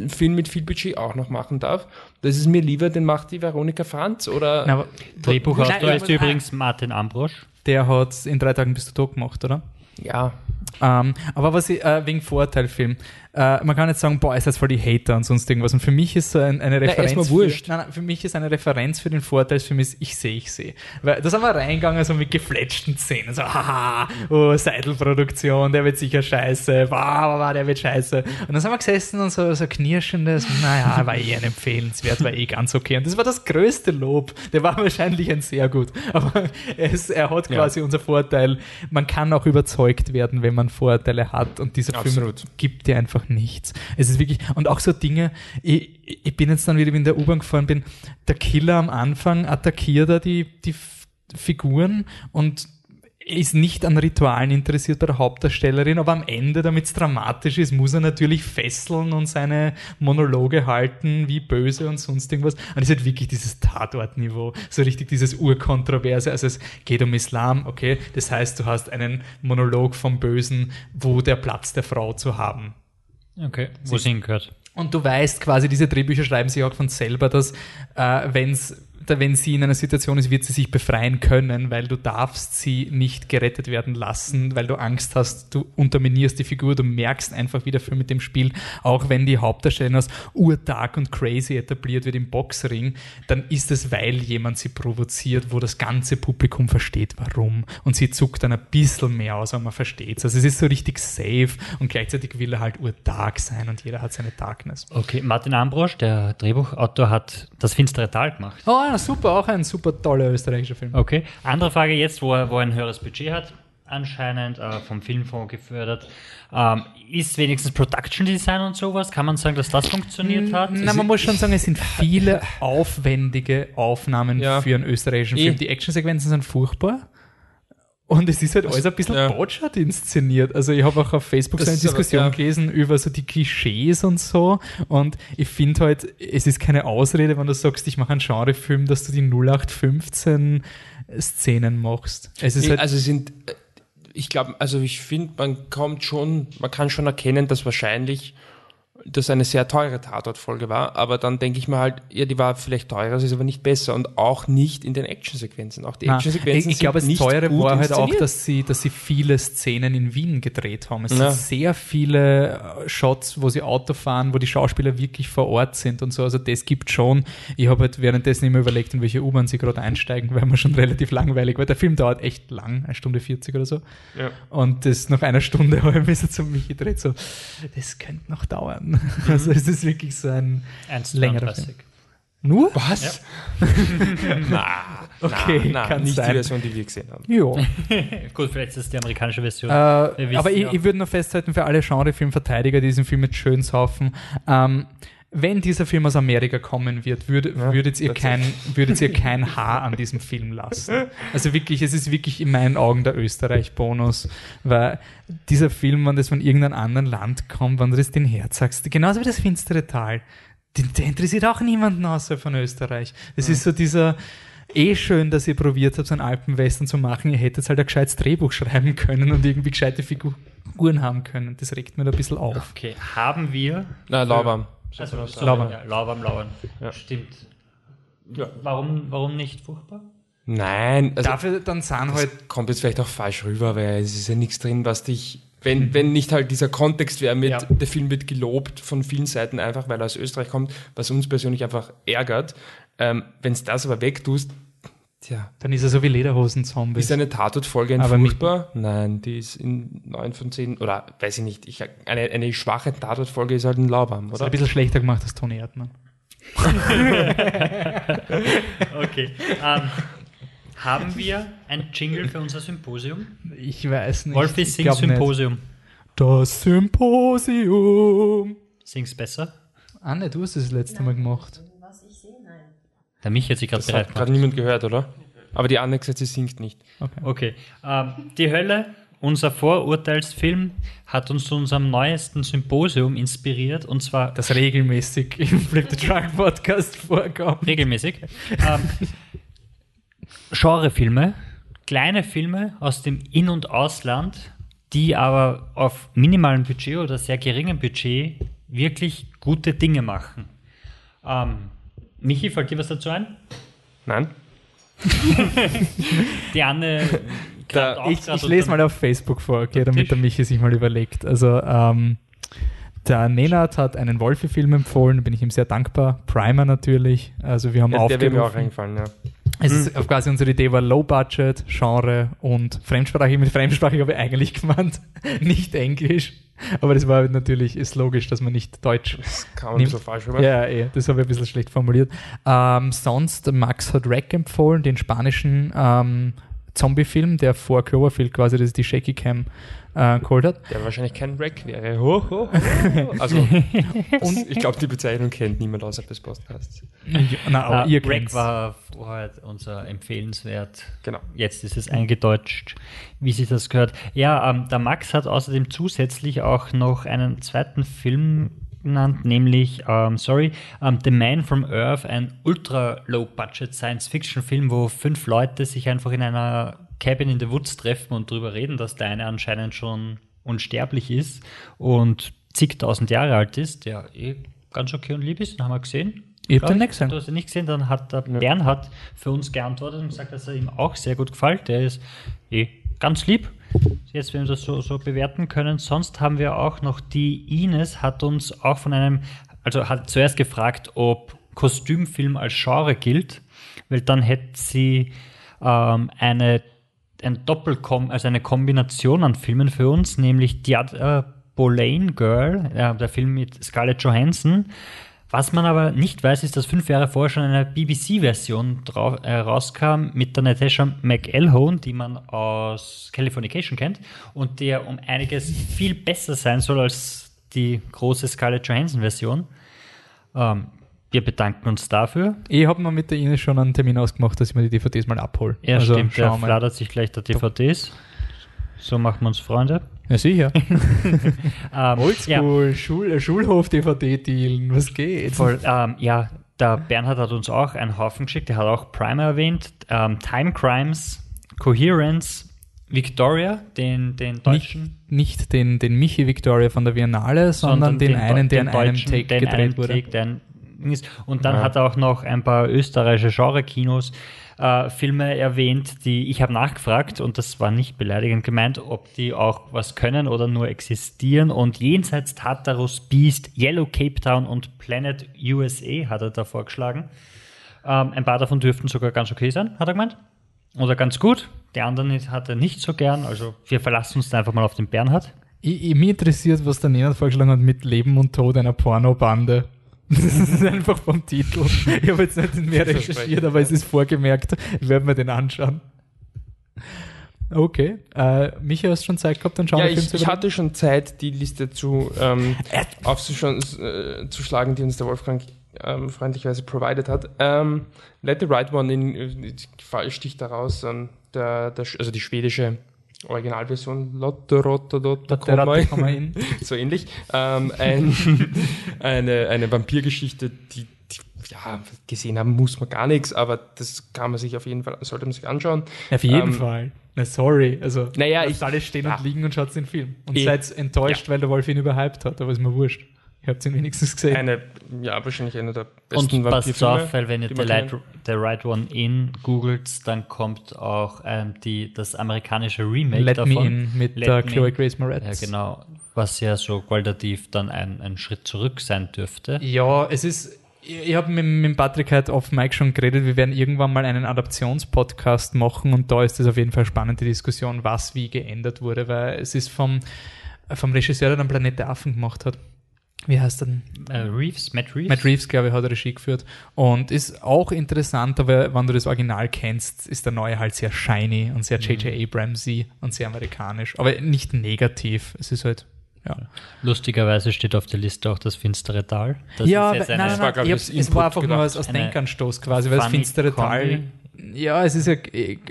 Film mit viel Budget auch noch machen darf? Das ist mir lieber, den macht die Veronika Franz oder Na, Drehbuchautor Nein, ist übrigens Martin Ambrosch. Der hat in drei Tagen bist du tot gemacht, oder? ja. Ähm, aber was ich, äh, wegen Vorteilfilm, äh, man kann jetzt sagen, boah, ist das voll die Hater und sonst irgendwas. Und für mich ist so ein, eine Referenz. erstmal wurscht. Für, nein, nein, für mich ist eine Referenz für den Vorteilsfilm ist, ich sehe, ich sehe. Weil da sind wir reingegangen, so mit gefletschten Szenen, so, haha, oh, Seidel-Produktion, der wird sicher scheiße, wow, wow, der wird scheiße. Und dann sind wir gesessen und so, so knirschendes, naja, war eh ein empfehlenswert, war eh ganz okay. Und das war das größte Lob. Der war wahrscheinlich ein sehr gut. Aber es, er hat quasi unser Vorteil. Man kann auch überzeugt werden, wenn man Vorteile hat. Und dieser Absolut. Film gibt dir einfach nichts. Es ist wirklich, und auch so Dinge, ich, ich bin jetzt dann wieder wie in der U-Bahn gefahren bin, der Killer am Anfang attackiert er die, die Figuren und ist nicht an Ritualen interessiert bei der Hauptdarstellerin, aber am Ende, damit es dramatisch ist, muss er natürlich fesseln und seine Monologe halten, wie böse und sonst irgendwas. Und es halt wirklich dieses Tatortniveau, so richtig dieses Urkontroverse. Also es geht um Islam, okay, das heißt, du hast einen Monolog vom Bösen, wo der Platz der Frau zu haben. Okay. Wo sie hingehört. Und du weißt quasi, diese Drehbücher schreiben sich auch von selber, dass äh, wenn's, da, wenn sie in einer Situation ist, wird sie sich befreien können, weil du darfst sie nicht gerettet werden lassen, weil du Angst hast, du unterminierst die Figur, du merkst einfach, wie der Film mit dem Spiel, auch wenn die Hauptdarstellerin als urdark und crazy etabliert wird im Boxring, dann ist es, weil jemand sie provoziert, wo das ganze Publikum versteht, warum. Und sie zuckt dann ein bisschen mehr aus, aber man versteht es. Also es ist so richtig safe und gleichzeitig will er halt urdark sein und jeder hat seine Darkness. Okay, Martin Ambrosch, der Drehbuchautor, hat das finstere Tal gemacht. Oh, ja, super, auch ein super toller österreichischer Film. Okay. Andere Frage jetzt, wo er, wo er ein höheres Budget hat, anscheinend äh, vom Filmfonds gefördert. Ähm, ist wenigstens Production Design und sowas? Kann man sagen, dass das funktioniert hat? Na, man muss schon sagen, es sind viele aufwendige Aufnahmen Ja. für einen österreichischen. Film. Die Actionsequenzen sind furchtbar. Und es ist halt alles ein bisschen ja. botschert inszeniert. Also ich habe auch auf Facebook so eine ist aber- Diskussion ja. gelesen über so die Klischees und so. Und ich finde halt, es ist keine Ausrede, wenn du sagst, ich mache einen Genrefilm, dass du die 0815 Szenen machst. Es ist Nee, halt, also es sind, äh, ich glaube, also ich finde, man kommt schon, man kann schon erkennen, dass wahrscheinlich das eine sehr teure Tatortfolge war, aber dann denke ich mir halt, ja, die war vielleicht teurer, sie ist aber nicht besser und auch nicht in den Actionsequenzen. Auch die Actionsequenzen ich, ich glaube, das Teure war halt auch, dass sie, dass sie viele Szenen in Wien gedreht haben. Es Ja. sind sehr viele äh, Shots, wo sie Auto fahren, wo die Schauspieler wirklich vor Ort sind und so. Also das gibt schon. Ich habe halt währenddessen immer überlegt, in welche U-Bahn sie gerade einsteigen, weil man schon relativ langweilig, weil der Film dauert echt lang, eine Stunde 40 oder so. Ja. Und das nach einer Stunde habe ich mir so zu mich gedreht, so, das könnte noch dauern. Also es ist wirklich so ein Ernst längerer Film. Nur? Was? na, Okay, na, na, kann nicht sein. die Version, die wir gesehen haben. Ja. Gut, vielleicht ist das die amerikanische Version. Äh, aber ich, ja. ich würde nur festhalten, für alle Genrefilmverteidiger, die diesen Film jetzt schön saufen, ähm, wenn dieser Film aus Amerika kommen wird, würd, Ja, würdet, ihr kein, würdet ihr kein Haar an diesem Film lassen. Also wirklich, es ist wirklich in meinen Augen der Österreich-Bonus, weil dieser Film, wenn das von irgendeinem anderen Land kommt, wenn du das den Herz sagst, genauso wie das finstere Tal, den, der interessiert auch niemanden außer von Österreich. Es ist so dieser, eh schön, dass ihr probiert habt, so einen Alpenwestern zu machen. Ihr hättet halt ein gescheites Drehbuch schreiben können und irgendwie gescheite Figur Uhren haben können. Das regt mir da ein bisschen auf. Okay, haben wir. Na, lauwarm. Also, Lauwarm. Ja, lauwarm, lauwarm. Ja. Stimmt. Ja. Warum, warum nicht furchtbar? Nein, also Dafür dann sind halt das kommt jetzt vielleicht auch falsch rüber, weil es ist ja nichts drin, was dich, wenn, wenn nicht halt dieser Kontext wäre mit, Ja. der Film wird gelobt von vielen Seiten einfach, weil er aus Österreich kommt, was uns persönlich einfach ärgert. Ähm, wenn es das aber wegtust, tja, Dann ist er so wie Lederhosen-Zombies. ist eine Tatortfolge ein Aber furchtbar? Nein, die ist in neun von zehn, oder weiß ich nicht, ich, eine, eine schwache Tatortfolge ist halt ein Laubarm, Das ist oder? ein bisschen schlechter gemacht als Toni Erdmann. Okay. ähm, haben wir ein Jingle für unser Symposium? Ich weiß nicht. Wolfi, Ich sing glaub nicht. Symposium. Das Symposium. Sing's besser? Anne, du hast es das letzte Mal gemacht. Was ich sehe, nein. Der Mich hat sich gerade bereit hat gerade niemand gehört, oder? Aber die Anne gesagt, sie singt nicht. Okay. Ähm, die Hölle, unser Vorurteilsfilm, hat uns zu unserem neuesten Symposium inspiriert und zwar Das regelmäßig im Flip the Truck Podcast vorkommt. regelmäßig. ähm, Genrefilme, kleine Filme aus dem In- und Ausland, die aber auf minimalem Budget oder sehr geringem Budget wirklich gute Dinge machen. Ähm, Michi, fällt dir was dazu ein? Nein? Die Anne. Da- Ich, ich lese mal auf Facebook vor, okay, damit Tisch. der Michi sich mal überlegt. Also, ähm, der Nenad hat einen Wolfi-Film empfohlen, da bin ich ihm sehr dankbar. Primer natürlich. Also, wir haben Ja, der wäre mir auch aufgerufen. eingefallen, ja. Es ist auf quasi unsere Idee war Low Budget, Genre und fremdsprachig. Mit fremdsprachig habe ich eigentlich gemeint, nicht Englisch. Aber das war natürlich, ist logisch, dass man nicht Deutsch. Das kam ein Nimm- bisschen falsch rüber. Ja, eh, das habe ich ein bisschen schlecht formuliert. Ähm, sonst, Max hat Rack empfohlen, den spanischen ähm, Zombie-Film, der vor Cloverfield quasi, das ist die Shaky Cam, äh, geholt hat. Der wahrscheinlich kein Rack wäre. Ho, ho, ho. Also, und ich glaube, die Bezeichnung kennt niemand außerhalb des Podcasts. Na, aber Ah, ihr Break kennt's. war vorher unser empfehlenswert. Genau. Jetzt ist es eingedeutscht, wie sich das gehört. Ja, ähm, der Max hat außerdem zusätzlich auch noch einen zweiten Film genannt, nämlich, ähm, sorry, ähm, The Man from Earth, ein ultra-low-budget Science-Fiction-Film, wo fünf Leute sich einfach in einer Cabin in the Woods treffen und darüber reden, dass der eine anscheinend schon unsterblich ist und zigtausend Jahre alt ist, der eh ganz okay und lieb ist, den haben wir gesehen. Ich hab den nicht gesehen. Du hast ihn nicht gesehen, dann hat der Bernhard für uns geantwortet und gesagt, dass er ihm auch sehr gut gefällt. Der ist eh ganz lieb. Jetzt, wenn wir das so, so bewerten können. Sonst haben wir auch noch die Ines, hat uns auch von einem, also hat zuerst gefragt, ob Kostümfilm als Genre gilt, weil dann hätte sie ähm, eine ein Doppelkom, also eine Kombination an Filmen für uns, nämlich The Other Boleyn Girl, äh, der Film mit Scarlett Johansson. Was man aber nicht weiß, ist, dass fünf Jahre vorher schon eine BBC-Version äh, rauskam mit der Natasha McElhone, die man aus Californication kennt und der um einiges viel besser sein soll als die große Scarlett Johansson-Version. Ähm, wir bedanken uns dafür. Ich habe mir mit der Ines schon einen Termin ausgemacht, dass ich mir die DVDs mal abhole. Ja, stimmt, der fladert sich gleich der DVDs. So machen wir uns Freunde. Ja, sicher. Ähm, ja, Oldschool, Schul Schulhof-DVD-Dealen, was geht? voll, ähm, ja, der Bernhard hat uns auch einen Haufen geschickt, der hat auch Primer erwähnt, ähm, Time Crimes, Coherence, Victoria, den, den deutschen, Nicht den, den Michi Victoria von der Biennale, sondern, den, einen, der in einem Take gedreht wurde. Take, der ein- ist. Und dann Ja. hat er auch noch ein paar österreichische Genre-Kinos äh, Filme erwähnt, die ich habe nachgefragt und das war nicht beleidigend gemeint, ob die auch was können oder nur existieren. Und jenseits Tartarus Beast, Yellow Cape Town und Planet USA hat er da vorgeschlagen. Ähm, ein paar davon dürften sogar ganz okay sein, hat er gemeint. Oder ganz gut. Die anderen hat er nicht so gern. Also wir verlassen uns da einfach mal auf den Bernhard. Ich, ich, mich interessiert, was der Nenad vorgeschlagen hat mit Leben und Tod einer Pornobande. Das ist einfach vom Titel. Ich habe jetzt nicht mehr recherchiert, aber es ist vorgemerkt. Ich werde mir den anschauen. Okay. Äh, Micha, hast du schon Zeit gehabt, dann schauen Ja, wir Film ich, ich hatte schon Zeit, die Liste zu ähm, aufzuschlagen, äh, zu schlagen, die uns der Wolfgang ähm, freundlicherweise provided hat. Ähm, Let the Right One in, äh, sticht daraus, ähm, der, der, also die schwedische Originalversion, Lotte Rotte Dotte Der Ratte kommen wir hin. so ähnlich. Ähm, ein, eine, eine Vampirgeschichte, die, die ja, gesehen haben muss man gar nichts, aber das kann man sich auf jeden Fall, sollte man sich anschauen. Auf jeden Ähm, Fall. Na, sorry. Also, Naja, ich- alle stehen ja. und liegen und schaut den Film. Und Eh. seid enttäuscht, weil der Wolf ihn überhyped hat, aber ist mir wurscht. Ihr habt ihn wenigstens gesehen. Eine, ja, wahrscheinlich einer der besten Und passt auf, weil wenn ihr die The, Light. The Right One In googelt, dann kommt auch ähm, die, das amerikanische Remake Let davon. Me In mit Let der Me Chloe. Grace Moretz. Ja, genau. Was ja so qualitativ dann ein, ein Schritt zurück sein dürfte. Ja, es ist. Ich ich habe mit, mit Patrick heute auf Mike schon geredet, wir werden irgendwann mal einen Adaptionspodcast machen und da ist es auf jeden Fall spannend, die Diskussion, was wie geändert wurde, weil es ist vom, vom Regisseur, der dann Planet der Affen gemacht hat. Wie heißt er denn? Äh, Reeves, Matt Reeves. Matt Reeves, glaube ich, hat Regie geführt. Und ist auch interessant, aber wenn du das Original kennst, ist der neue halt sehr shiny und sehr J.J. Abramsy und sehr amerikanisch. Aber nicht negativ. Es ist halt, ja. Lustigerweise steht auf der Liste auch das finstere Tal. Das ja, ist jetzt aber- eine- nein, nein, war, nein, glaub ich ich, es war einfach nur gedacht. als, als Eine Denkanstoß quasi, weil das finstere Tal. Ja, es ist ja,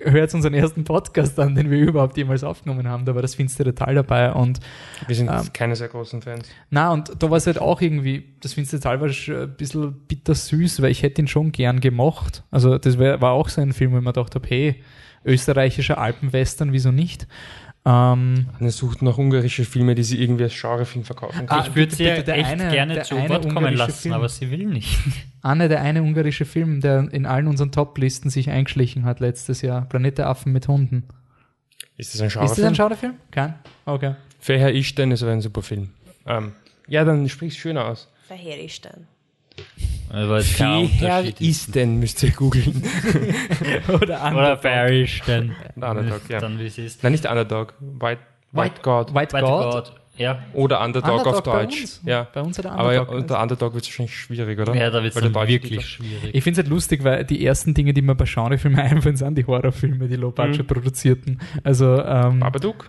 hört unseren ersten Podcast an, den wir überhaupt jemals aufgenommen haben. Da war das finstere Tal dabei und Wir sind Ähm, keine sehr großen Fans. na, und da war es halt auch irgendwie, das finstere Tal war schon ein bisschen bittersüß, weil ich hätte ihn schon gern gemocht. Also das wär, war auch so ein Film, wo ich mir gedacht habe, hey, österreichischer Alpenwestern, wieso nicht? Ähm, Eine sucht nach ungarische Filme, die sie irgendwie als Genrefilm verkaufen Ah, können. ich würde bitte, sie bitte, der echt eine- gerne zu Wort kommen ungarische lassen, Film. aber sie will nicht. Anne, der eine ungarische Film, der in allen unseren Top-Listen sich eingeschlichen hat letztes Jahr, Planet der Affen mit Hunden. ist das ein Ist das Genrefilm? ein Schauderfilm? Kein? Okay. Verher ich denn, es wäre ein super Film. Ähm, ja, dann sprich's schöner aus. Verheer ich Aber Unterschied ist denn, müsst ihr googeln. Oder Oder Underdog. Barish, dann, Underdog, ja. dann wie es ist. Nein, nicht Underdog. White, White God. White, White God. God. Ja. Oder Underdog, auf bei Deutsch. uns. Ja. Bei uns oder Aber ja, Underdog. unter Underdog wird es wahrscheinlich schwierig, oder? ja, da wird es wirklich schwierig. Ich finde es halt lustig, weil die ersten Dinge, die mir bei Genrefilmen einfallen, sind die Horrorfilme, die Low-Budget Mhm. produzierten. Also ähm, Babadook?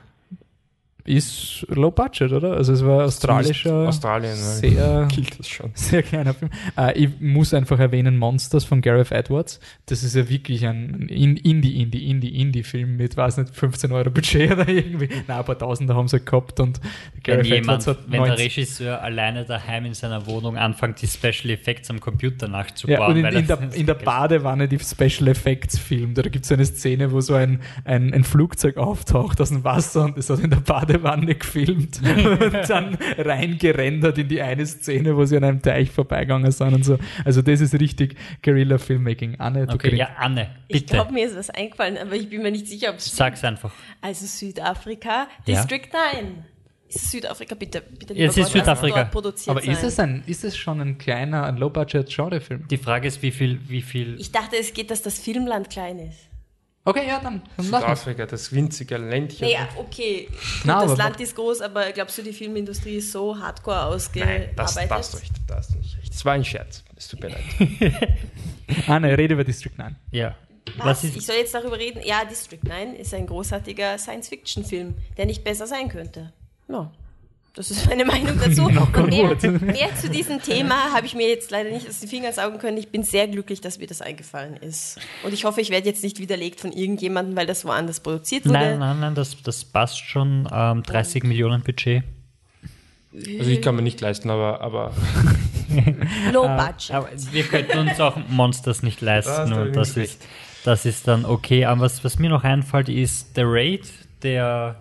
Ist Low-Budget, oder? Also es war australischer, Australien, sehr, Gilt das schon. sehr kleiner Film. Äh, ich muss einfach erwähnen Monsters von Gareth Edwards. Das ist ja wirklich ein In- Indie, Indie, Indie, Indie-Film mit, weiß nicht, 15 Euro Budget oder irgendwie. Nein, ein paar Tausender haben sie gehabt und Wenn Gareth jemand, Edwards hat wenn der 90 Regisseur alleine daheim in seiner Wohnung anfängt, die Special Effects am Computer Ja, nachzubauen. und in, weil in, er- der, in der Badewanne die Special Effects Film. Da gibt es so eine Szene, wo so ein, ein, ein Flugzeug auftaucht aus dem Wasser und das hat in der Badewanne gefilmt und dann reingerendert in die eine Szene, wo sie an einem Teich vorbeigegangen sind und so. Also das ist richtig Guerilla Filmmaking. Anne, du Okay, kriegst- ja, Anne, Ich bitte. glaube, mir ist was eingefallen, aber ich bin mir nicht sicher, ob es Sag's einfach. Also Südafrika, Ja. District 9. Ist es Südafrika, bitte, bitte lieber es ist Gott, Südafrika. produziert Aber sein. ist es, ein, ist es schon ein kleiner, ein Low-Budget-Genre-Film? Die Frage ist, wie viel, wie viel. Ich dachte, es geht, dass das Filmland klein ist. Okay, ja, dann, dann. Südafrika, das winzige Ländchen. Naja, okay. Na, das aber- Land ist groß, aber glaubst du, die Filmindustrie ist so hardcore Nein, ausgearbeitet? das, das, das, das nicht recht. Das war ein Scherz. Es tut mir leid. Anne, rede über District 9. Ja. Was? Was Ich soll jetzt darüber reden? Ja, District 9 ist ein großartiger Science-Fiction-Film, der nicht besser sein könnte. Ja. Das ist meine Meinung dazu. Und mehr, mehr zu diesem Thema habe ich mir jetzt leider nicht aus den Fingern saugen können. Ich bin sehr glücklich, dass mir das eingefallen ist. Und ich hoffe, ich werde jetzt nicht widerlegt von irgendjemandem, weil das woanders produziert wurde. Nein, nein, nein, das, das passt schon. Ähm, 30 Millionen Budget. Also ich kann mir nicht leisten, aber, aber Low budget. Aber wir könnten uns auch Monsters nicht leisten und das übrigens ist, das ist dann okay. Aber was, was mir noch einfällt, ist The Raid, der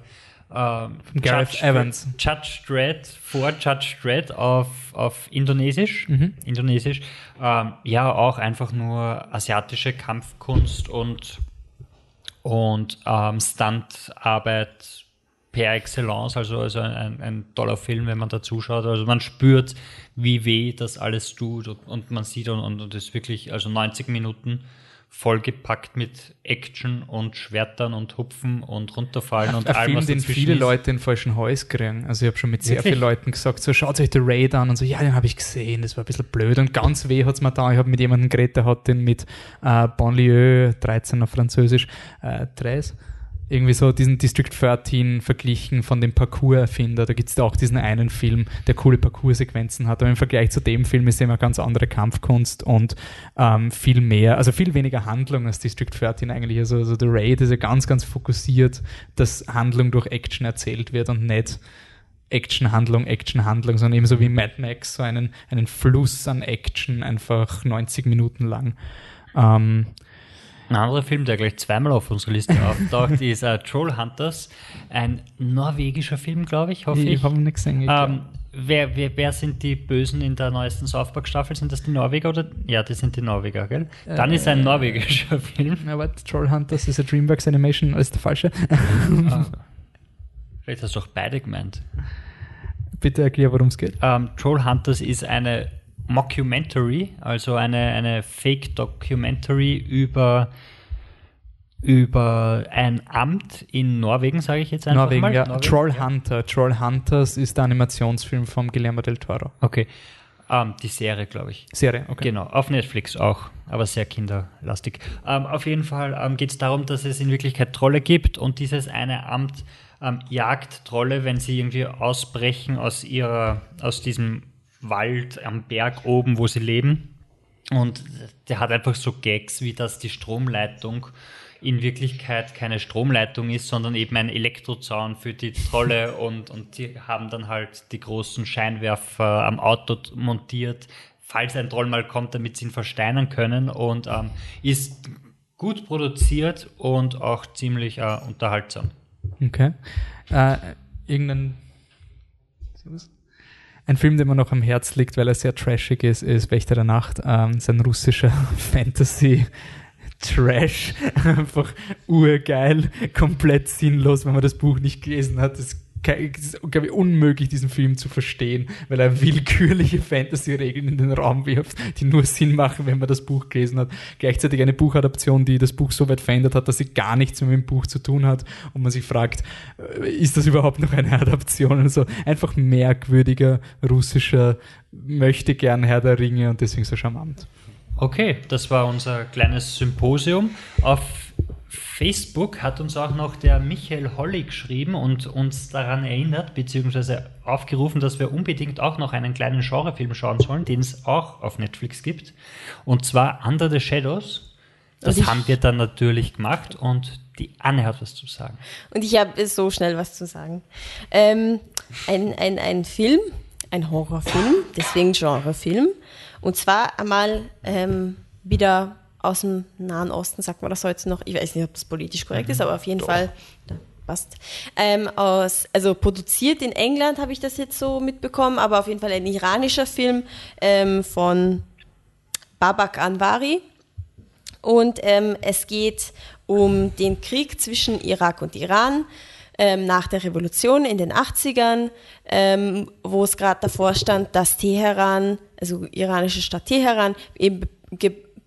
ähm, Gareth Judge Evans. Dredd- Judge Dredd vor Judge Dredd auf, auf Indonesisch. Indonesisch. Ähm, ja, auch einfach nur asiatische Kampfkunst und, und ähm, Stuntarbeit per excellence, also, also ein, ein toller Film, wenn man da zuschaut. Also man spürt, wie weh das alles tut und, und man sieht und, und, und ist wirklich, also 90 Minuten vollgepackt mit Action und Schwertern und Hupfen und runterfallen und allem, Film, was den viele ist. Leute in falschen Hals kriegen. Also ich habe schon mit sehr Wirklich? vielen Leuten gesagt, so schaut euch The Raid an und so, ja, den habe ich gesehen, das war ein bisschen blöd und ganz weh hat's mir da. Ich habe mit jemandem geredet, der hat den mit äh, Banlieue 13 auf Französisch, äh, 13, irgendwie so diesen District 13 verglichen von dem Parcours-Erfinder. Da gibt's da auch diesen einen Film, der coole Parcours-Sequenzen hat. Aber im Vergleich zu dem Film ist immer ganz andere Kampfkunst und ähm, viel mehr, also viel weniger Handlung als District 13 eigentlich. Also, also The Raid ist ja ganz, ganz fokussiert, dass Handlung durch Action erzählt wird und nicht Actionhandlung, Actionhandlung, sondern ebenso wie Mad Max, so einen, einen Fluss an Action, einfach 90 Minuten lang. Ähm, ein anderer Film, der gleich zweimal auf unserer Liste auftaucht, ist uh, Troll Hunters. Ein norwegischer Film, glaube ich, hoffe ich. Ich habe ihn nicht gesehen. Ähm, wer, wer, wer sind die Bösen in der neuesten South Park-Staffel? Sind das die Norweger oder? Ja, das sind die Norweger, gell? Dann ist ein norwegischer Film. Ja, warte, Troll Hunters ist a Dreamworks Animation, ist der falsche. Ah. Vielleicht hast du auch beide gemeint. Bitte erklär, worum es geht. Ähm, Troll Hunters ist eine Mockumentary, also eine, eine Fake-Documentary über, über ein Amt in Norwegen, sage ich jetzt einfach Norwegen, mal. ja. Norwegen, Troll ja. Hunter. Troll Hunters ist der Animationsfilm von Guillermo del Toro. Okay. Ähm, die Serie, glaube ich. Serie, okay. Genau, auf Netflix auch, aber sehr kinderlastig. Ähm, auf jeden Fall ähm, geht es darum, dass es in Wirklichkeit Trolle gibt und dieses eine Amt jagt Trolle, wenn sie irgendwie ausbrechen aus ihrer, aus diesem Wald am Berg oben, wo sie leben. Und der hat einfach so Gags, wie dass die Stromleitung in Wirklichkeit keine Stromleitung ist, sondern eben ein Elektrozaun für die Trolle und, und die haben dann halt die großen Scheinwerfer am Auto montiert, falls ein Troll mal kommt, damit sie ihn versteinern können und ähm, ist gut produziert und auch ziemlich äh, unterhaltsam. Okay. Äh, irgendein. Ein Film, der mir noch am Herz liegt, weil er sehr trashig ist, ist Wächter der Nacht. Ähm, sein russischer Fantasy. Trash, einfach urgeil, komplett sinnlos, wenn man das Buch nicht gelesen hat. Das glaube ich, unmöglich, diesen Film zu verstehen, weil er willkürliche Fantasy-Regeln in den Raum wirft, die nur Sinn machen, wenn man das Buch gelesen hat. Gleichzeitig eine Buchadaption, die das Buch so weit verändert hat, dass sie gar nichts mehr mit dem Buch zu tun hat und man sich fragt, äh, ist das überhaupt noch eine Adaption? Also einfach merkwürdiger russischer möchte gern Herr der Ringe und deswegen so charmant. Okay, das war unser kleines Symposium. Auf Facebook hat uns auch noch der Michael Holly geschrieben und uns daran erinnert, beziehungsweise aufgerufen, dass wir unbedingt auch noch einen kleinen Genrefilm schauen sollen, den es auch auf Netflix gibt. Und zwar Under the Shadows. Das haben wir dann natürlich gemacht und die Anne hat was zu sagen. Und ich habe so schnell was zu sagen. Ähm, ein, ein, ein Film, ein Horrorfilm, deswegen Genrefilm. Und zwar einmal ähm, wieder aus dem Nahen Osten, sagt man das heute noch. Ich weiß nicht, ob das politisch korrekt ist, aber auf jeden Doch. Fall ja, passt. Ähm, aus, also produziert in England habe ich das jetzt so mitbekommen, aber auf jeden Fall ein iranischer Film ähm, von Babak Anwari. Und ähm, es geht um den Krieg zwischen Irak und Iran ähm, nach der Revolution in den 80ern, ähm, wo es gerade davor stand, dass Teheran, also iranische Stadt Teheran, eben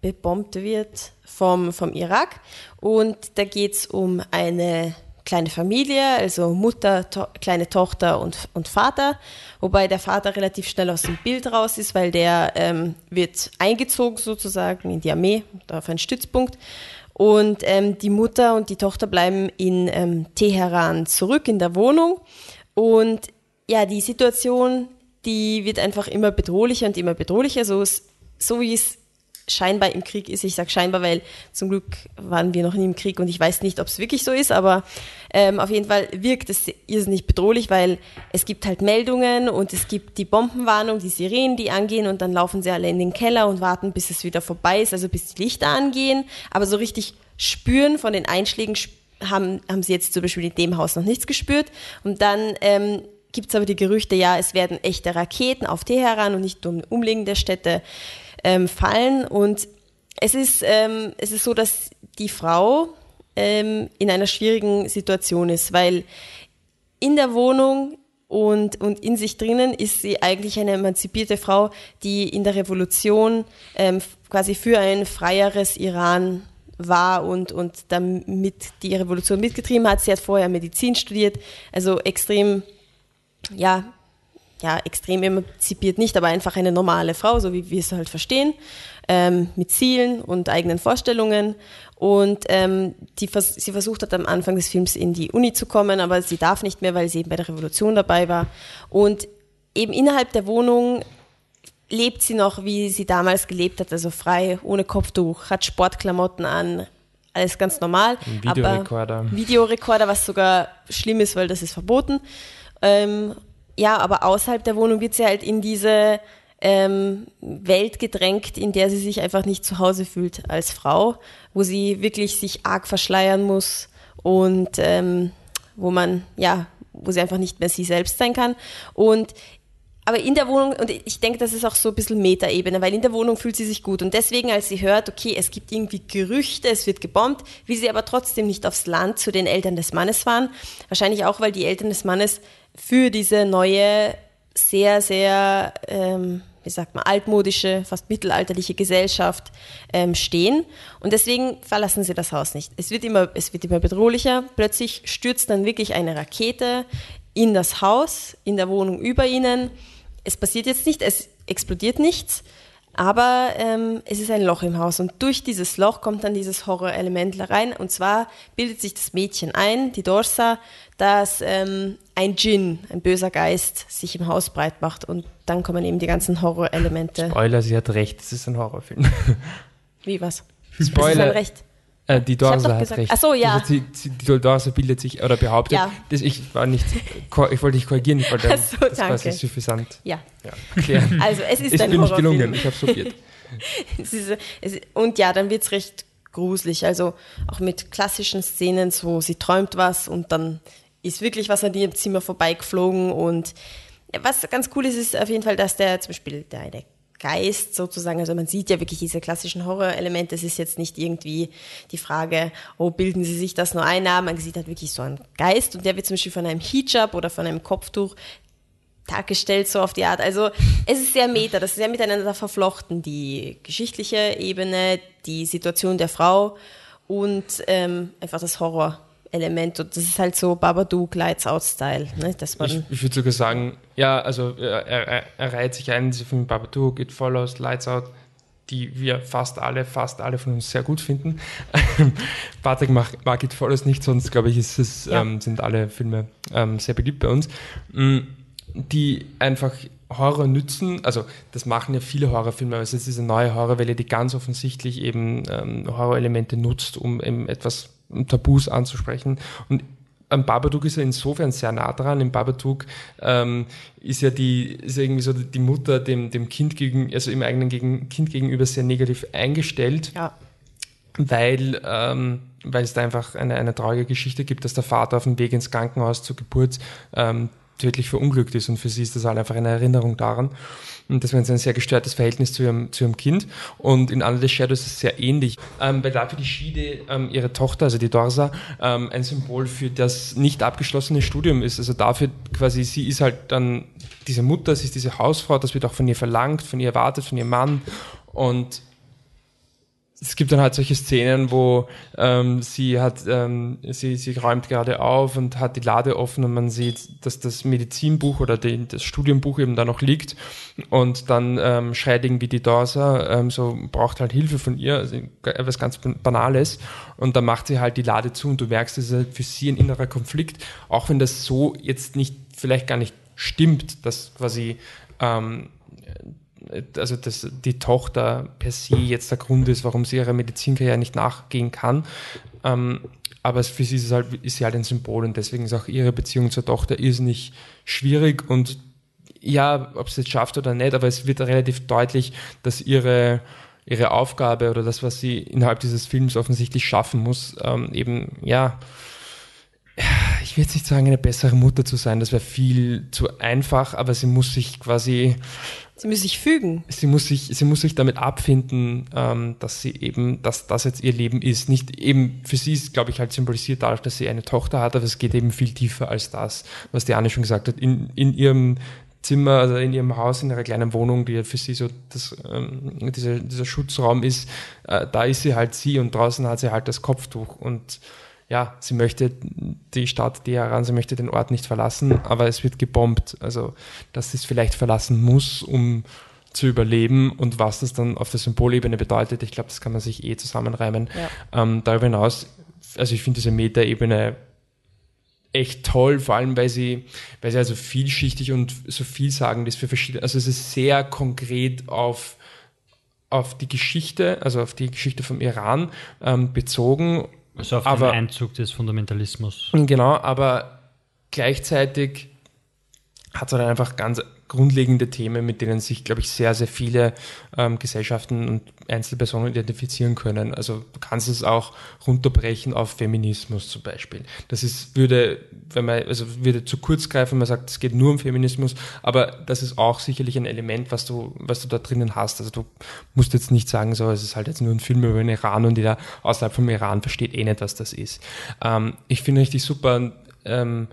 bebombt wird vom, vom Irak. Und da geht es um eine kleine Familie, also Mutter, to kleine Tochter und, und Vater, wobei der Vater relativ schnell aus dem Bild raus ist, weil der ähm, wird eingezogen sozusagen in die Armee, auf einen Stützpunkt. Und ähm, die Mutter und die Tochter bleiben in ähm, Teheran zurück in der Wohnung. Und ja, die Situation, die wird einfach immer bedrohlicher und immer bedrohlicher, so, es- so wie es scheinbar im Krieg ist. Ich sage scheinbar, weil zum Glück waren wir noch nie im Krieg und ich weiß nicht, ob es wirklich so ist, aber ähm, auf jeden Fall wirkt es irrsinnig bedrohlich, weil es gibt halt Meldungen und es gibt die Bombenwarnung, die Sirenen, die angehen und dann laufen sie alle in den Keller und warten, bis es wieder vorbei ist, also bis die Lichter angehen. Aber so richtig spüren von den Einschlägen haben, haben sie jetzt zum Beispiel in dem Haus noch nichts gespürt. Und dann ähm, gibt es aber die Gerüchte, ja, es werden echte Raketen auf Teheran und nicht nur um umliegende Städte ähm, fallen. Und es ist, ähm, es ist so, dass die Frau ähm, in einer schwierigen Situation ist, weil in der Wohnung und, und in sich drinnen ist sie eigentlich eine emanzipierte Frau, die in der Revolution ähm, quasi für ein freieres Iran war und, und damit die Revolution mitgetrieben hat. Sie hat vorher Medizin studiert, also extrem, ja, ja, extrem emanzipiert nicht, aber einfach eine normale Frau, so wie wir es halt verstehen, ähm, mit Zielen und eigenen Vorstellungen. Und ähm, die, sie versucht hat am Anfang des Films in die Uni zu kommen, aber sie darf nicht mehr, weil sie eben bei der Revolution dabei war. Und eben innerhalb der Wohnung lebt sie noch, wie sie damals gelebt hat, also frei, ohne Kopftuch, hat Sportklamotten an, alles ganz normal. Ein aber- Videorekorder. Videorekorder, was sogar schlimm ist, weil das ist verboten. Ähm, ja, aber außerhalb der Wohnung wird sie halt in diese ähm, Welt gedrängt, in der sie sich einfach nicht zu Hause fühlt als Frau, wo sie wirklich sich arg verschleiern muss und ähm, wo man, ja, wo sie einfach nicht mehr sie selbst sein kann. Und aber in der Wohnung, und ich denke, das ist auch so ein bisschen Metaebene, weil in der Wohnung fühlt sie sich gut. Und deswegen, als sie hört, okay, es gibt irgendwie Gerüchte, es wird gebombt, will sie aber trotzdem nicht aufs Land zu den Eltern des Mannes fahren. Wahrscheinlich auch, weil die Eltern des Mannes für diese neue, sehr, sehr, ähm, wie sagt man, altmodische, fast mittelalterliche Gesellschaft ähm, stehen. Und deswegen verlassen sie das Haus nicht. Es wird, immer, es wird immer bedrohlicher. Plötzlich stürzt dann wirklich eine Rakete in das Haus, in der Wohnung über ihnen es passiert jetzt nicht, es explodiert nichts, aber ähm, es ist ein Loch im Haus und durch dieses Loch kommt dann dieses Horrorelement rein und zwar bildet sich das Mädchen ein, die Dorsa, dass ähm, ein Djinn, ein böser Geist, sich im Haus breit macht und dann kommen eben die ganzen Horrorelemente. Spoiler, sie hat recht, es ist ein Horrorfilm. Wie was? Spoiler. Das ist recht. Äh, die Dorsa hat gesagt, recht. Ach so, ja. Die, die, die Dorsa bildet sich oder behauptet. Ja. Das, ich war nicht, ich wollte dich korrigieren, ich wollte so, das danke. quasi suffisant Ja, ja, erklären. also es ist es ein bin nicht gelungen, ich habe probiert. Es ist, es, und ja, dann wird's recht gruselig. Also auch mit klassischen Szenen, so sie träumt was und dann ist wirklich was an ihrem Zimmer vorbeigeflogen. Und was ganz cool ist, ist auf jeden Fall, dass der zum Beispiel der eine Geist sozusagen, also man sieht ja wirklich diese klassischen Horrorelemente. Es ist jetzt nicht irgendwie die Frage, oh, bilden sie sich das nur ein? Man sieht halt wirklich so einen Geist und der wird zum Beispiel von einem Hijab oder von einem Kopftuch dargestellt, so auf die Art. Also es ist sehr meta, das ist sehr miteinander verflochten, die geschichtliche Ebene, die Situation der Frau und ähm, einfach das Horrorelement. Und das ist halt so Babadook Lights Out Style, ne? dass man Ich, ich würde sogar sagen, ja, also er, er, er reiht sich ein, diese Filme Babadook, It Follows, Lights Out, die wir fast alle, fast alle von uns sehr gut finden. Patrick mag, mag It Follows nicht, sonst glaube ich, ist es, Ja. ähm, sind alle Filme ähm, sehr beliebt bei uns. Mm, Die einfach Horror nützen, also das machen ja viele Horrorfilme, aber es ist diese neue Horrorwelle, die ganz offensichtlich eben ähm, Horrorelemente nutzt, um eben etwas Tabus anzusprechen. Und am Babadook ist er insofern sehr nah dran. Im Babadook ähm, ist ja die, ist ja irgendwie so die Mutter dem, dem Kind gegen, also im eigenen gegen, Kind gegenüber sehr negativ eingestellt ja, weil, ähm, weil es da einfach eine, eine traurige Geschichte gibt, dass der Vater auf dem Weg ins Krankenhaus zur Geburt ähm, tödlich verunglückt ist und für sie ist das halt einfach eine Erinnerung daran. Und ist es ein sehr gestörtes Verhältnis zu ihrem, zu ihrem Kind. Und in Under the Shadows ist es sehr ähnlich, ähm, weil dafür die Shide, ähm, ihre Tochter, also die Dorsa, ähm, ein Symbol für das nicht abgeschlossene Studium ist. Also dafür quasi, sie ist halt dann diese Mutter, sie ist diese Hausfrau, das wird auch von ihr verlangt, von ihr erwartet, von ihrem Mann. Und es gibt dann halt solche Szenen, wo ähm, sie hat, ähm, sie, sie räumt gerade auf und hat die Lade offen und man sieht, dass das Medizinbuch oder die, das Studienbuch eben da noch liegt. Und dann ähm, schreit irgendwie die Dorsa, ähm, so braucht halt Hilfe von ihr, also etwas ganz Banales. Und dann macht sie halt die Lade zu und du merkst, das ist halt für sie ein innerer Konflikt, auch wenn das so jetzt nicht, vielleicht gar nicht stimmt, dass quasi ähm, also dass die Tochter per se jetzt der Grund ist, warum sie ihrer Medizinkarriere nicht nachgehen kann. Ähm, aber für sie ist, es halt, ist sie halt ein Symbol und deswegen ist auch ihre Beziehung zur Tochter irrsinnig schwierig und ja, ob sie es schafft oder nicht, aber es wird relativ deutlich, dass ihre, ihre Aufgabe oder das, was sie innerhalb dieses Films offensichtlich schaffen muss, ähm, eben, ja, ich will jetzt nicht sagen, eine bessere Mutter zu sein, das wäre viel zu einfach, aber sie muss sich quasi sie müssen sich fügen. sie muss sich, sie muss sich damit abfinden, ähm, dass sie eben, dass das jetzt ihr Leben ist. Nicht eben, für sie ist, glaube ich, halt symbolisiert dadurch, dass sie eine Tochter hat, aber es geht eben viel tiefer als das, was die Anne schon gesagt hat. In, in ihrem Zimmer, also in ihrem Haus, in ihrer kleinen Wohnung, die für sie so das, ähm, dieser, dieser Schutzraum ist, äh, da ist sie halt sie und draußen hat sie halt das Kopftuch und ja, sie möchte die Stadt Teheran, sie möchte den Ort nicht verlassen, aber es wird gebombt. Also, dass sie es vielleicht verlassen muss, um zu überleben und was das dann auf der Symbolebene bedeutet, ich glaube, das kann man sich eh zusammenreimen. Ja. Ähm, darüber hinaus, also ich finde diese Metaebene echt toll, vor allem weil sie, weil sie also vielschichtig und so vielsagend ist für verschiedene, also es ist sehr konkret auf auf die Geschichte, also auf die Geschichte vom Iran ähm, bezogen Also auf Aber- den Einzug des Fundamentalismus. Genau, aber gleichzeitig hat dann einfach ganz grundlegende Themen, mit denen sich, glaube ich, sehr, sehr viele ähm, Gesellschaften und Einzelpersonen identifizieren können. Also du kannst es auch runterbrechen auf Feminismus zum Beispiel. Das ist, würde, wenn man, also würde zu kurz greifen, man sagt, es geht nur um Feminismus, aber das ist auch sicherlich ein Element, was du, was du da drinnen hast. Also du musst jetzt nicht sagen, so, es ist halt jetzt nur ein Film über den Iran und jeder außerhalb vom Iran versteht eh nicht, was das ist. Ähm, ich finde richtig super, ähm,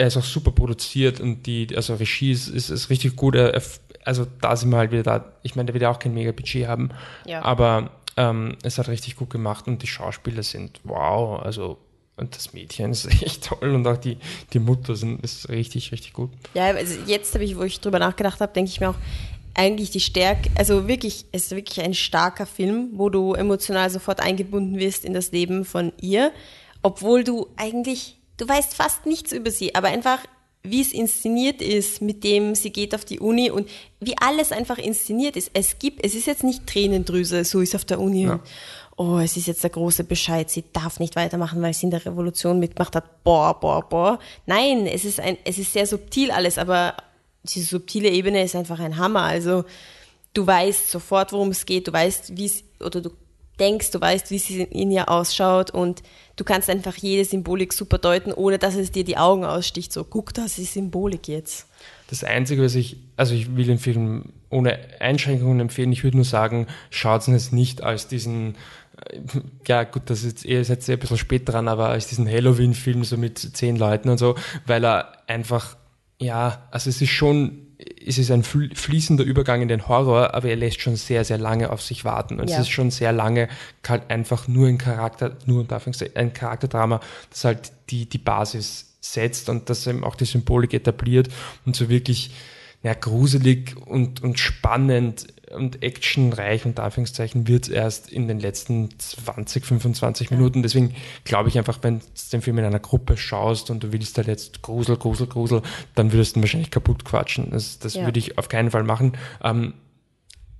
er ist auch super produziert und die, also Regie ist, ist, ist richtig gut. Er, also da sind wir halt wieder da. Ich meine, der wird ja auch kein mega Budget haben, Ja. aber ähm, es hat richtig gut gemacht und die Schauspieler sind wow. Also und das Mädchen ist echt toll und auch die, die Mutter sind, ist richtig, richtig gut. Ja, also jetzt habe ich, wo ich drüber nachgedacht habe, denke ich mir auch, eigentlich die Stärke, also wirklich, es ist wirklich ein starker Film, wo du emotional sofort eingebunden wirst in das Leben von ihr, obwohl du eigentlich, du weißt fast nichts über sie, aber einfach, wie es inszeniert ist, mit dem sie geht auf die Uni und wie alles einfach inszeniert ist. Es gibt, es ist jetzt nicht Tränendrüse, so ist auf der Uni. Ja. Oh, es ist jetzt der große Bescheid, sie darf nicht weitermachen, weil sie in der Revolution mitgemacht hat. Boah, boah, boah. Nein, es ist ein, es ist sehr subtil alles, aber diese subtile Ebene ist einfach ein Hammer. Also du weißt sofort, worum es geht, du weißt, wie es, oder du denkst, du weißt, wie sie in ihr ausschaut und du kannst einfach jede Symbolik super deuten, ohne dass es dir die Augen aussticht. So, guck, das ist Symbolik jetzt. Das Einzige, was ich, also ich will den Film ohne Einschränkungen empfehlen. Ich würde nur sagen, schaut es nicht als diesen, äh, ja gut, das ist ihr seid ein bisschen spät dran, aber als diesen Halloween-Film so mit zehn Leuten und so, weil er einfach, ja, also es ist schon, es ist ein fl- fließender Übergang in den Horror, aber er lässt schon sehr, sehr lange auf sich warten. Und Ja. es ist schon sehr lange halt einfach nur ein Charakter, nur ein Charakterdrama, das halt die, die Basis setzt und das eben auch die Symbolik etabliert und so wirklich ja, gruselig und, und spannend und actionreich unter Anführungszeichen wird erst in den letzten 20, 25 Minuten. Deswegen glaube ich einfach, wenn du den Film in einer Gruppe schaust und du willst halt jetzt Grusel, Grusel, Grusel, dann würdest du ihn wahrscheinlich kaputt quatschen. Das, das Ja. würde ich auf keinen Fall machen. Ähm,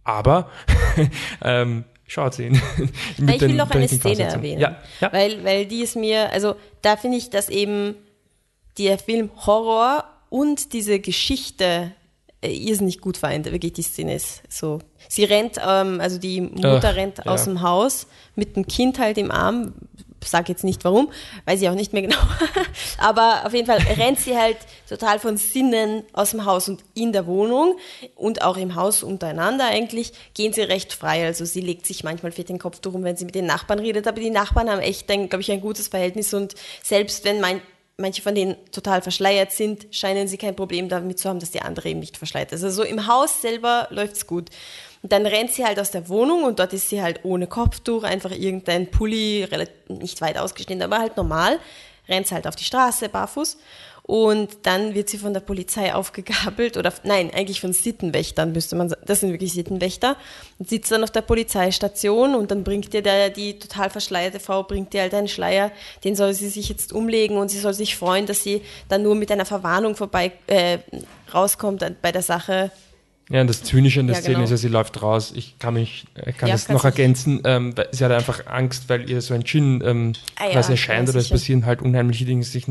aber ähm, schaut ihn. Mit ich will noch eine Szene erwähnen. Ja, ja. Weil, weil die ist mir, also da finde ich, dass eben der Film Horror und diese Geschichte irrsinnig gut vereint. Wirklich, die Szene ist so. Sie rennt, ähm, also die Mutter Ach, rennt ja. aus dem Haus mit dem Kind halt im Arm. Sag jetzt nicht warum, weiß ich auch nicht mehr genau. Aber auf jeden Fall rennt sie halt total von Sinnen aus dem Haus und in der Wohnung und auch im Haus untereinander eigentlich gehen sie recht frei. Also sie legt sich manchmal für den Kopf durch, wenn sie mit den Nachbarn redet. Aber die Nachbarn haben echt, glaube ich, ein gutes Verhältnis und selbst wenn mein, manche von denen total verschleiert sind, scheinen sie kein Problem damit zu haben, dass die andere eben nicht verschleiert ist. Also so im Haus selber läuft's gut. Und dann rennt sie halt aus der Wohnung und dort ist sie halt ohne Kopftuch, einfach irgendein Pulli, nicht weit ausgeschnitten, aber halt normal. Rennt sie halt auf die Straße, barfuß. Und dann wird sie von der Polizei aufgegabelt oder nein, eigentlich von Sittenwächtern müsste man sagen. Das sind wirklich Sittenwächter. Und sitzt dann auf der Polizeistation und dann bringt ihr der, die total verschleierte Frau, bringt ihr halt einen Schleier, den soll sie sich jetzt umlegen und sie soll sich freuen, dass sie dann nur mit einer Verwarnung vorbei äh, rauskommt bei der Sache. Ja, und das Zynische an der Ja, Szene genau. ist ja, sie läuft raus. Ich kann mich, äh, kann Ja, das noch ergänzen. Ähm, sie hat einfach Angst, weil ihr so ein Djinn ähm, Ah ja, quasi erscheint oder es passieren halt unheimliche Dinge, die sie sich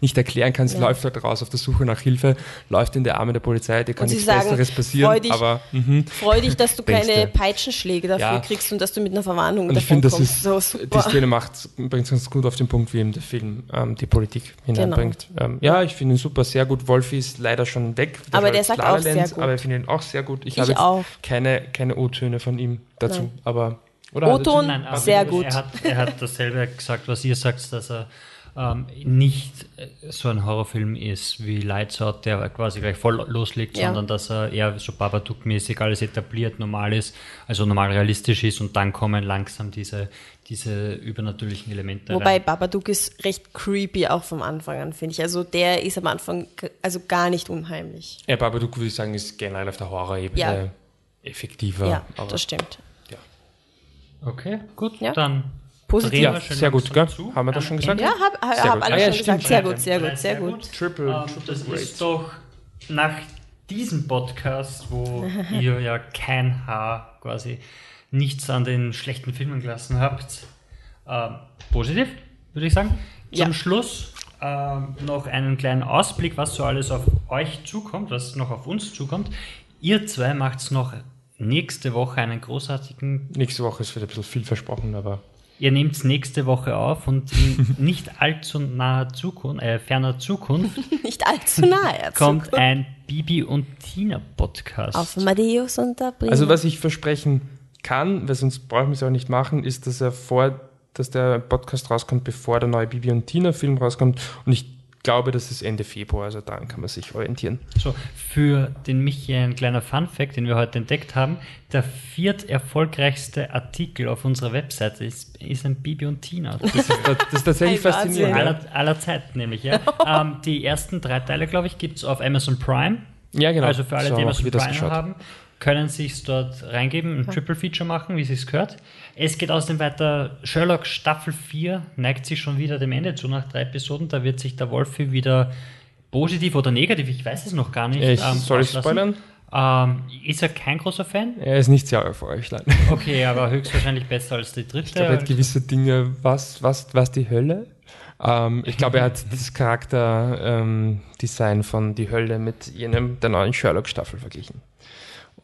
nicht- erklären kann. Sie läuft halt raus auf der Suche nach Hilfe, läuft in die Arme der Polizei, dir kann nichts sagen, Besseres passieren. freu dich. aber mhm. Freu dich, dass du keine. Peitschenschläge dafür kriegst und dass du mit einer Verwarnung und ich finde, das kommst. ist so die super. Szene macht bringt es ganz gut auf den Punkt, wie eben der Film ähm, die Politik Genau. hineinbringt. Ähm, ja, ich finde ihn super, sehr gut. Wolfi ist leider schon weg. Aber war der sagt auch sehr Land, gut. Aber ich finde ihn auch sehr gut. Ich, Ich habe auch. keine keine O-Töne von ihm dazu, Nein. aber oder hat er O-Ton? Töne? Nein, aber Sehr gut. Er hat, er hat dasselbe gesagt, was ihr sagt, dass er ähm, nicht äh, so ein Horrorfilm ist wie Lights Out, der quasi gleich voll loslegt, Ja. sondern dass er eher so Babadook-mäßig alles etabliert, normal ist, also normal realistisch ist und dann kommen langsam diese, diese übernatürlichen Elemente Wobei rein. Babadook ist recht creepy auch vom Anfang an, finde ich. Also der ist am Anfang also gar nicht unheimlich. Ja, Babadook würde ich sagen, ist generell auf der Horror-Ebene Ja. effektiver. Ja, aber, das stimmt. ja. Okay, gut, Ja. dann Positiv. Ja, sehr gut, gell? zu. Haben wir das schon gesagt? Ende. Ja, hab, hab, Sehr hab gut. alle Ah, ja, schon stimmt. gesagt. Sehr gut, sehr gut, sehr gut. Triple, Ähm, triple das great. ist doch nach diesem Podcast, wo ihr ja kein Haar quasi nichts an den schlechten Filmen gelassen habt, ähm, positiv, würde ich sagen. Zum Ja. Schluss ähm, noch einen kleinen Ausblick, was so alles auf euch zukommt, was noch auf uns zukommt. Ihr zwei macht noch nächste Woche einen großartigen. Nächste Woche ist wieder ein bisschen viel versprochen, aber. Ihr nehmt es nächste Woche auf und in nicht allzu naher Zukunft, äh, ferner Zukunft Nicht allzu nahe. kommt ein Bibi und Tina Podcast. Auf Amadeus und der Prima. Also, was ich versprechen kann, weil sonst brauchen wir es auch nicht machen, ist, dass er vor, dass der Podcast rauskommt, bevor der neue Bibi und Tina Film rauskommt. Und ich glaube, das ist Ende Februar, also daran kann man sich orientieren. So, für den Michi ein kleiner Fun-Fact, den wir heute entdeckt haben. Der viert erfolgreichste Artikel auf unserer Webseite ist, ist ein Bibi und Tina. Das ist, das ist tatsächlich faszinierend. Aller, aller Zeiten nämlich, ja. ähm, die ersten drei Teile, glaube ich, gibt es auf Amazon Prime. ja, genau. Also für alle, So die Amazon Prime geschaut. haben, können sich dort reingeben, ein Triple Feature machen, wie es gehört. Es geht außerdem weiter. Sherlock Staffel 4 neigt sich schon wieder dem Ende zu nach drei Episoden. Da wird sich der Wolfi wieder positiv oder negativ, ich weiß es noch gar nicht. Ich, ähm, soll ich spoilern? Ähm, ist er kein großer Fan? Er ist nicht sehr euphorisch, nein. Okay, aber höchstwahrscheinlich besser als die dritte. Ich glaube, er hat gewisse Dinge, was, was, was die Hölle? Ähm, ich glaube, er hat das Charakterdesign von Die Hölle mit jenem der neuen Sherlock-Staffel verglichen.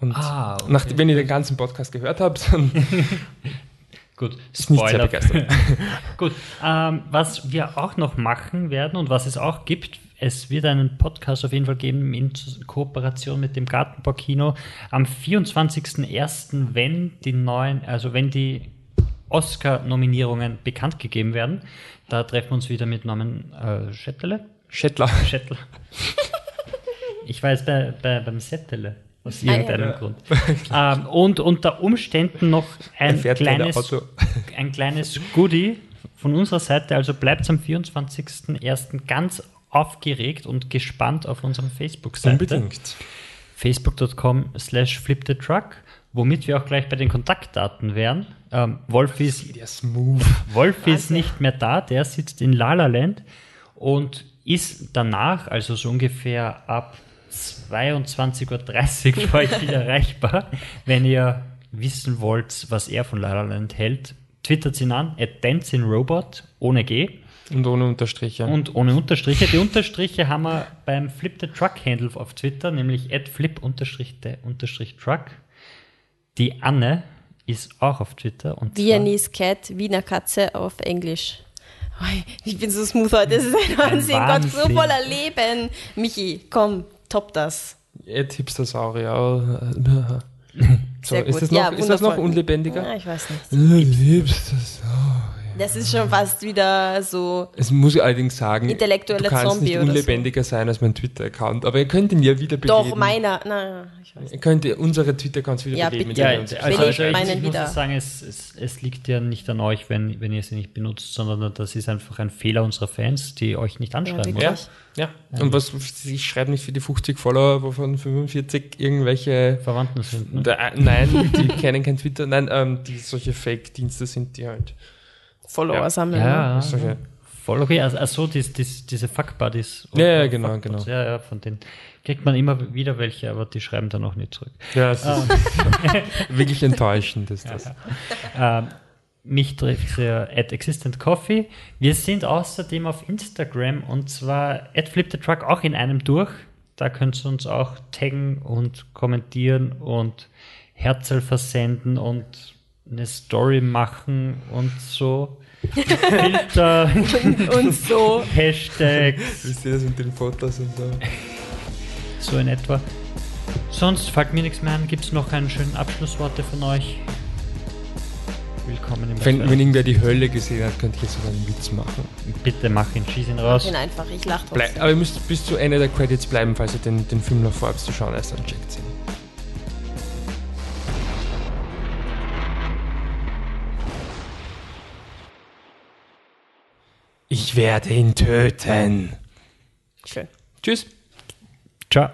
Und Ah, okay. nach, wenn ihr den ganzen Podcast gehört habt, dann Gut, ist nicht sehr Spoiler. begeistert. Gut, ähm, was wir auch noch machen werden und was es auch gibt, es wird einen Podcast auf jeden Fall geben in Kooperation mit dem Gartenbaukino am 24.01., wenn die neuen, also wenn die Oscar-Nominierungen bekannt gegeben werden. Da treffen wir uns wieder mit Norman äh, Schettele. Schettler. Schettler. Ich war jetzt bei, bei, beim Settele. Aus Ah, ja. irgendeinem Grund. ähm, und unter Umständen noch ein kleines, ein kleines Goodie von unserer Seite. Also bleibt am 24.01. ganz aufgeregt und gespannt auf unserem Facebook-Seite. Unbedingt. Facebook.com slash flipthetruck, womit wir auch gleich bei den Kontaktdaten wären. Ähm, Wolf ist. Wolf ist nicht mehr da, der sitzt in La La Land und ist danach, also so ungefähr ab 22.30 Uhr für euch wieder erreichbar. Wenn ihr wissen wollt, was er von La hält, twittert ihn an, at dancingrobot, ohne G Und ohne Unterstriche. und ohne Unterstriche. Die Unterstriche haben wir beim Flip the Truck Handle auf Twitter, nämlich at flip truck. Die Anne ist auch auf Twitter. Und Viennese Cat, Wiener Katze auf Englisch. Ich bin so smooth heute, das ist ein Wahnsinn. Gott, so Wahnsinn. voller Leben. Michi, komm, top das. Ed Hipstersaurier. So, Sehr ist das noch, Ja, ist das noch unlebendiger? Ja, ich weiß nicht. Hipstersaurier. Das ist schon fast wieder so. Es muss ich allerdings sagen, Intellektuelle du kannst Zombie nicht oder so. unlebendiger sein als mein Twitter-Account, aber ihr könnt ihn ja wieder beleben. Doch, meiner. Nein, ich weiß nicht. Ihr könnt unsere Twitter-Accounts wieder Ja, beleben. bitte. Ja, also, also, ich ich, meinen muss wieder. das sagen, es, es, es liegt ja nicht an euch, wenn, wenn ihr sie nicht benutzt, sondern das ist einfach ein Fehler unserer Fans, die euch nicht anschreiben. wirklich. ja, ja. Und was, ich schreibe nicht für die 50 Follower, wovon 45 irgendwelche, Verwandten sind. Ne? da, nein, die kennen kein Twitter, nein, ähm, die solche Fake-Dienste sind, die halt, Follower Ja. sammeln. Ja, solche, voll okay. Also, also dies, dies, diese Fuck-Buddies. Ja, ja, genau, Fuck-Buddies. genau. Ja, ja, von denen kriegt man immer wieder welche, aber die schreiben dann auch nicht zurück. ja, es ist wirklich enttäuschend, ist das. Ähm, mich trifft ihr at Existent Coffee. Wir sind außerdem auf Instagram und zwar at Flip the Truck auch in einem durch. Da könnt ihr uns auch taggen und kommentieren und Herzl versenden und eine Story machen und so. Filter, Und so. Hashtags, Wisst ihr das mit den Fotos und so? so in etwa. Sonst fällt mir nichts mehr an. Gibt es noch einen schönen Abschlussworte von euch? Willkommen im Wenn, wenn irgendwer die Hölle gesehen hat, könnte ich jetzt sogar einen Witz machen. Bitte mach ihn, schieß ihn Mach raus. ihn einfach, ich lach Blei trotzdem. aber ihr müsst bis zu Ende der Credits bleiben, falls ihr den, den Film noch vorhabt zu schauen, erst dann checkt ihn. Ich werde ihn töten. Schön. Tschüss. Ciao.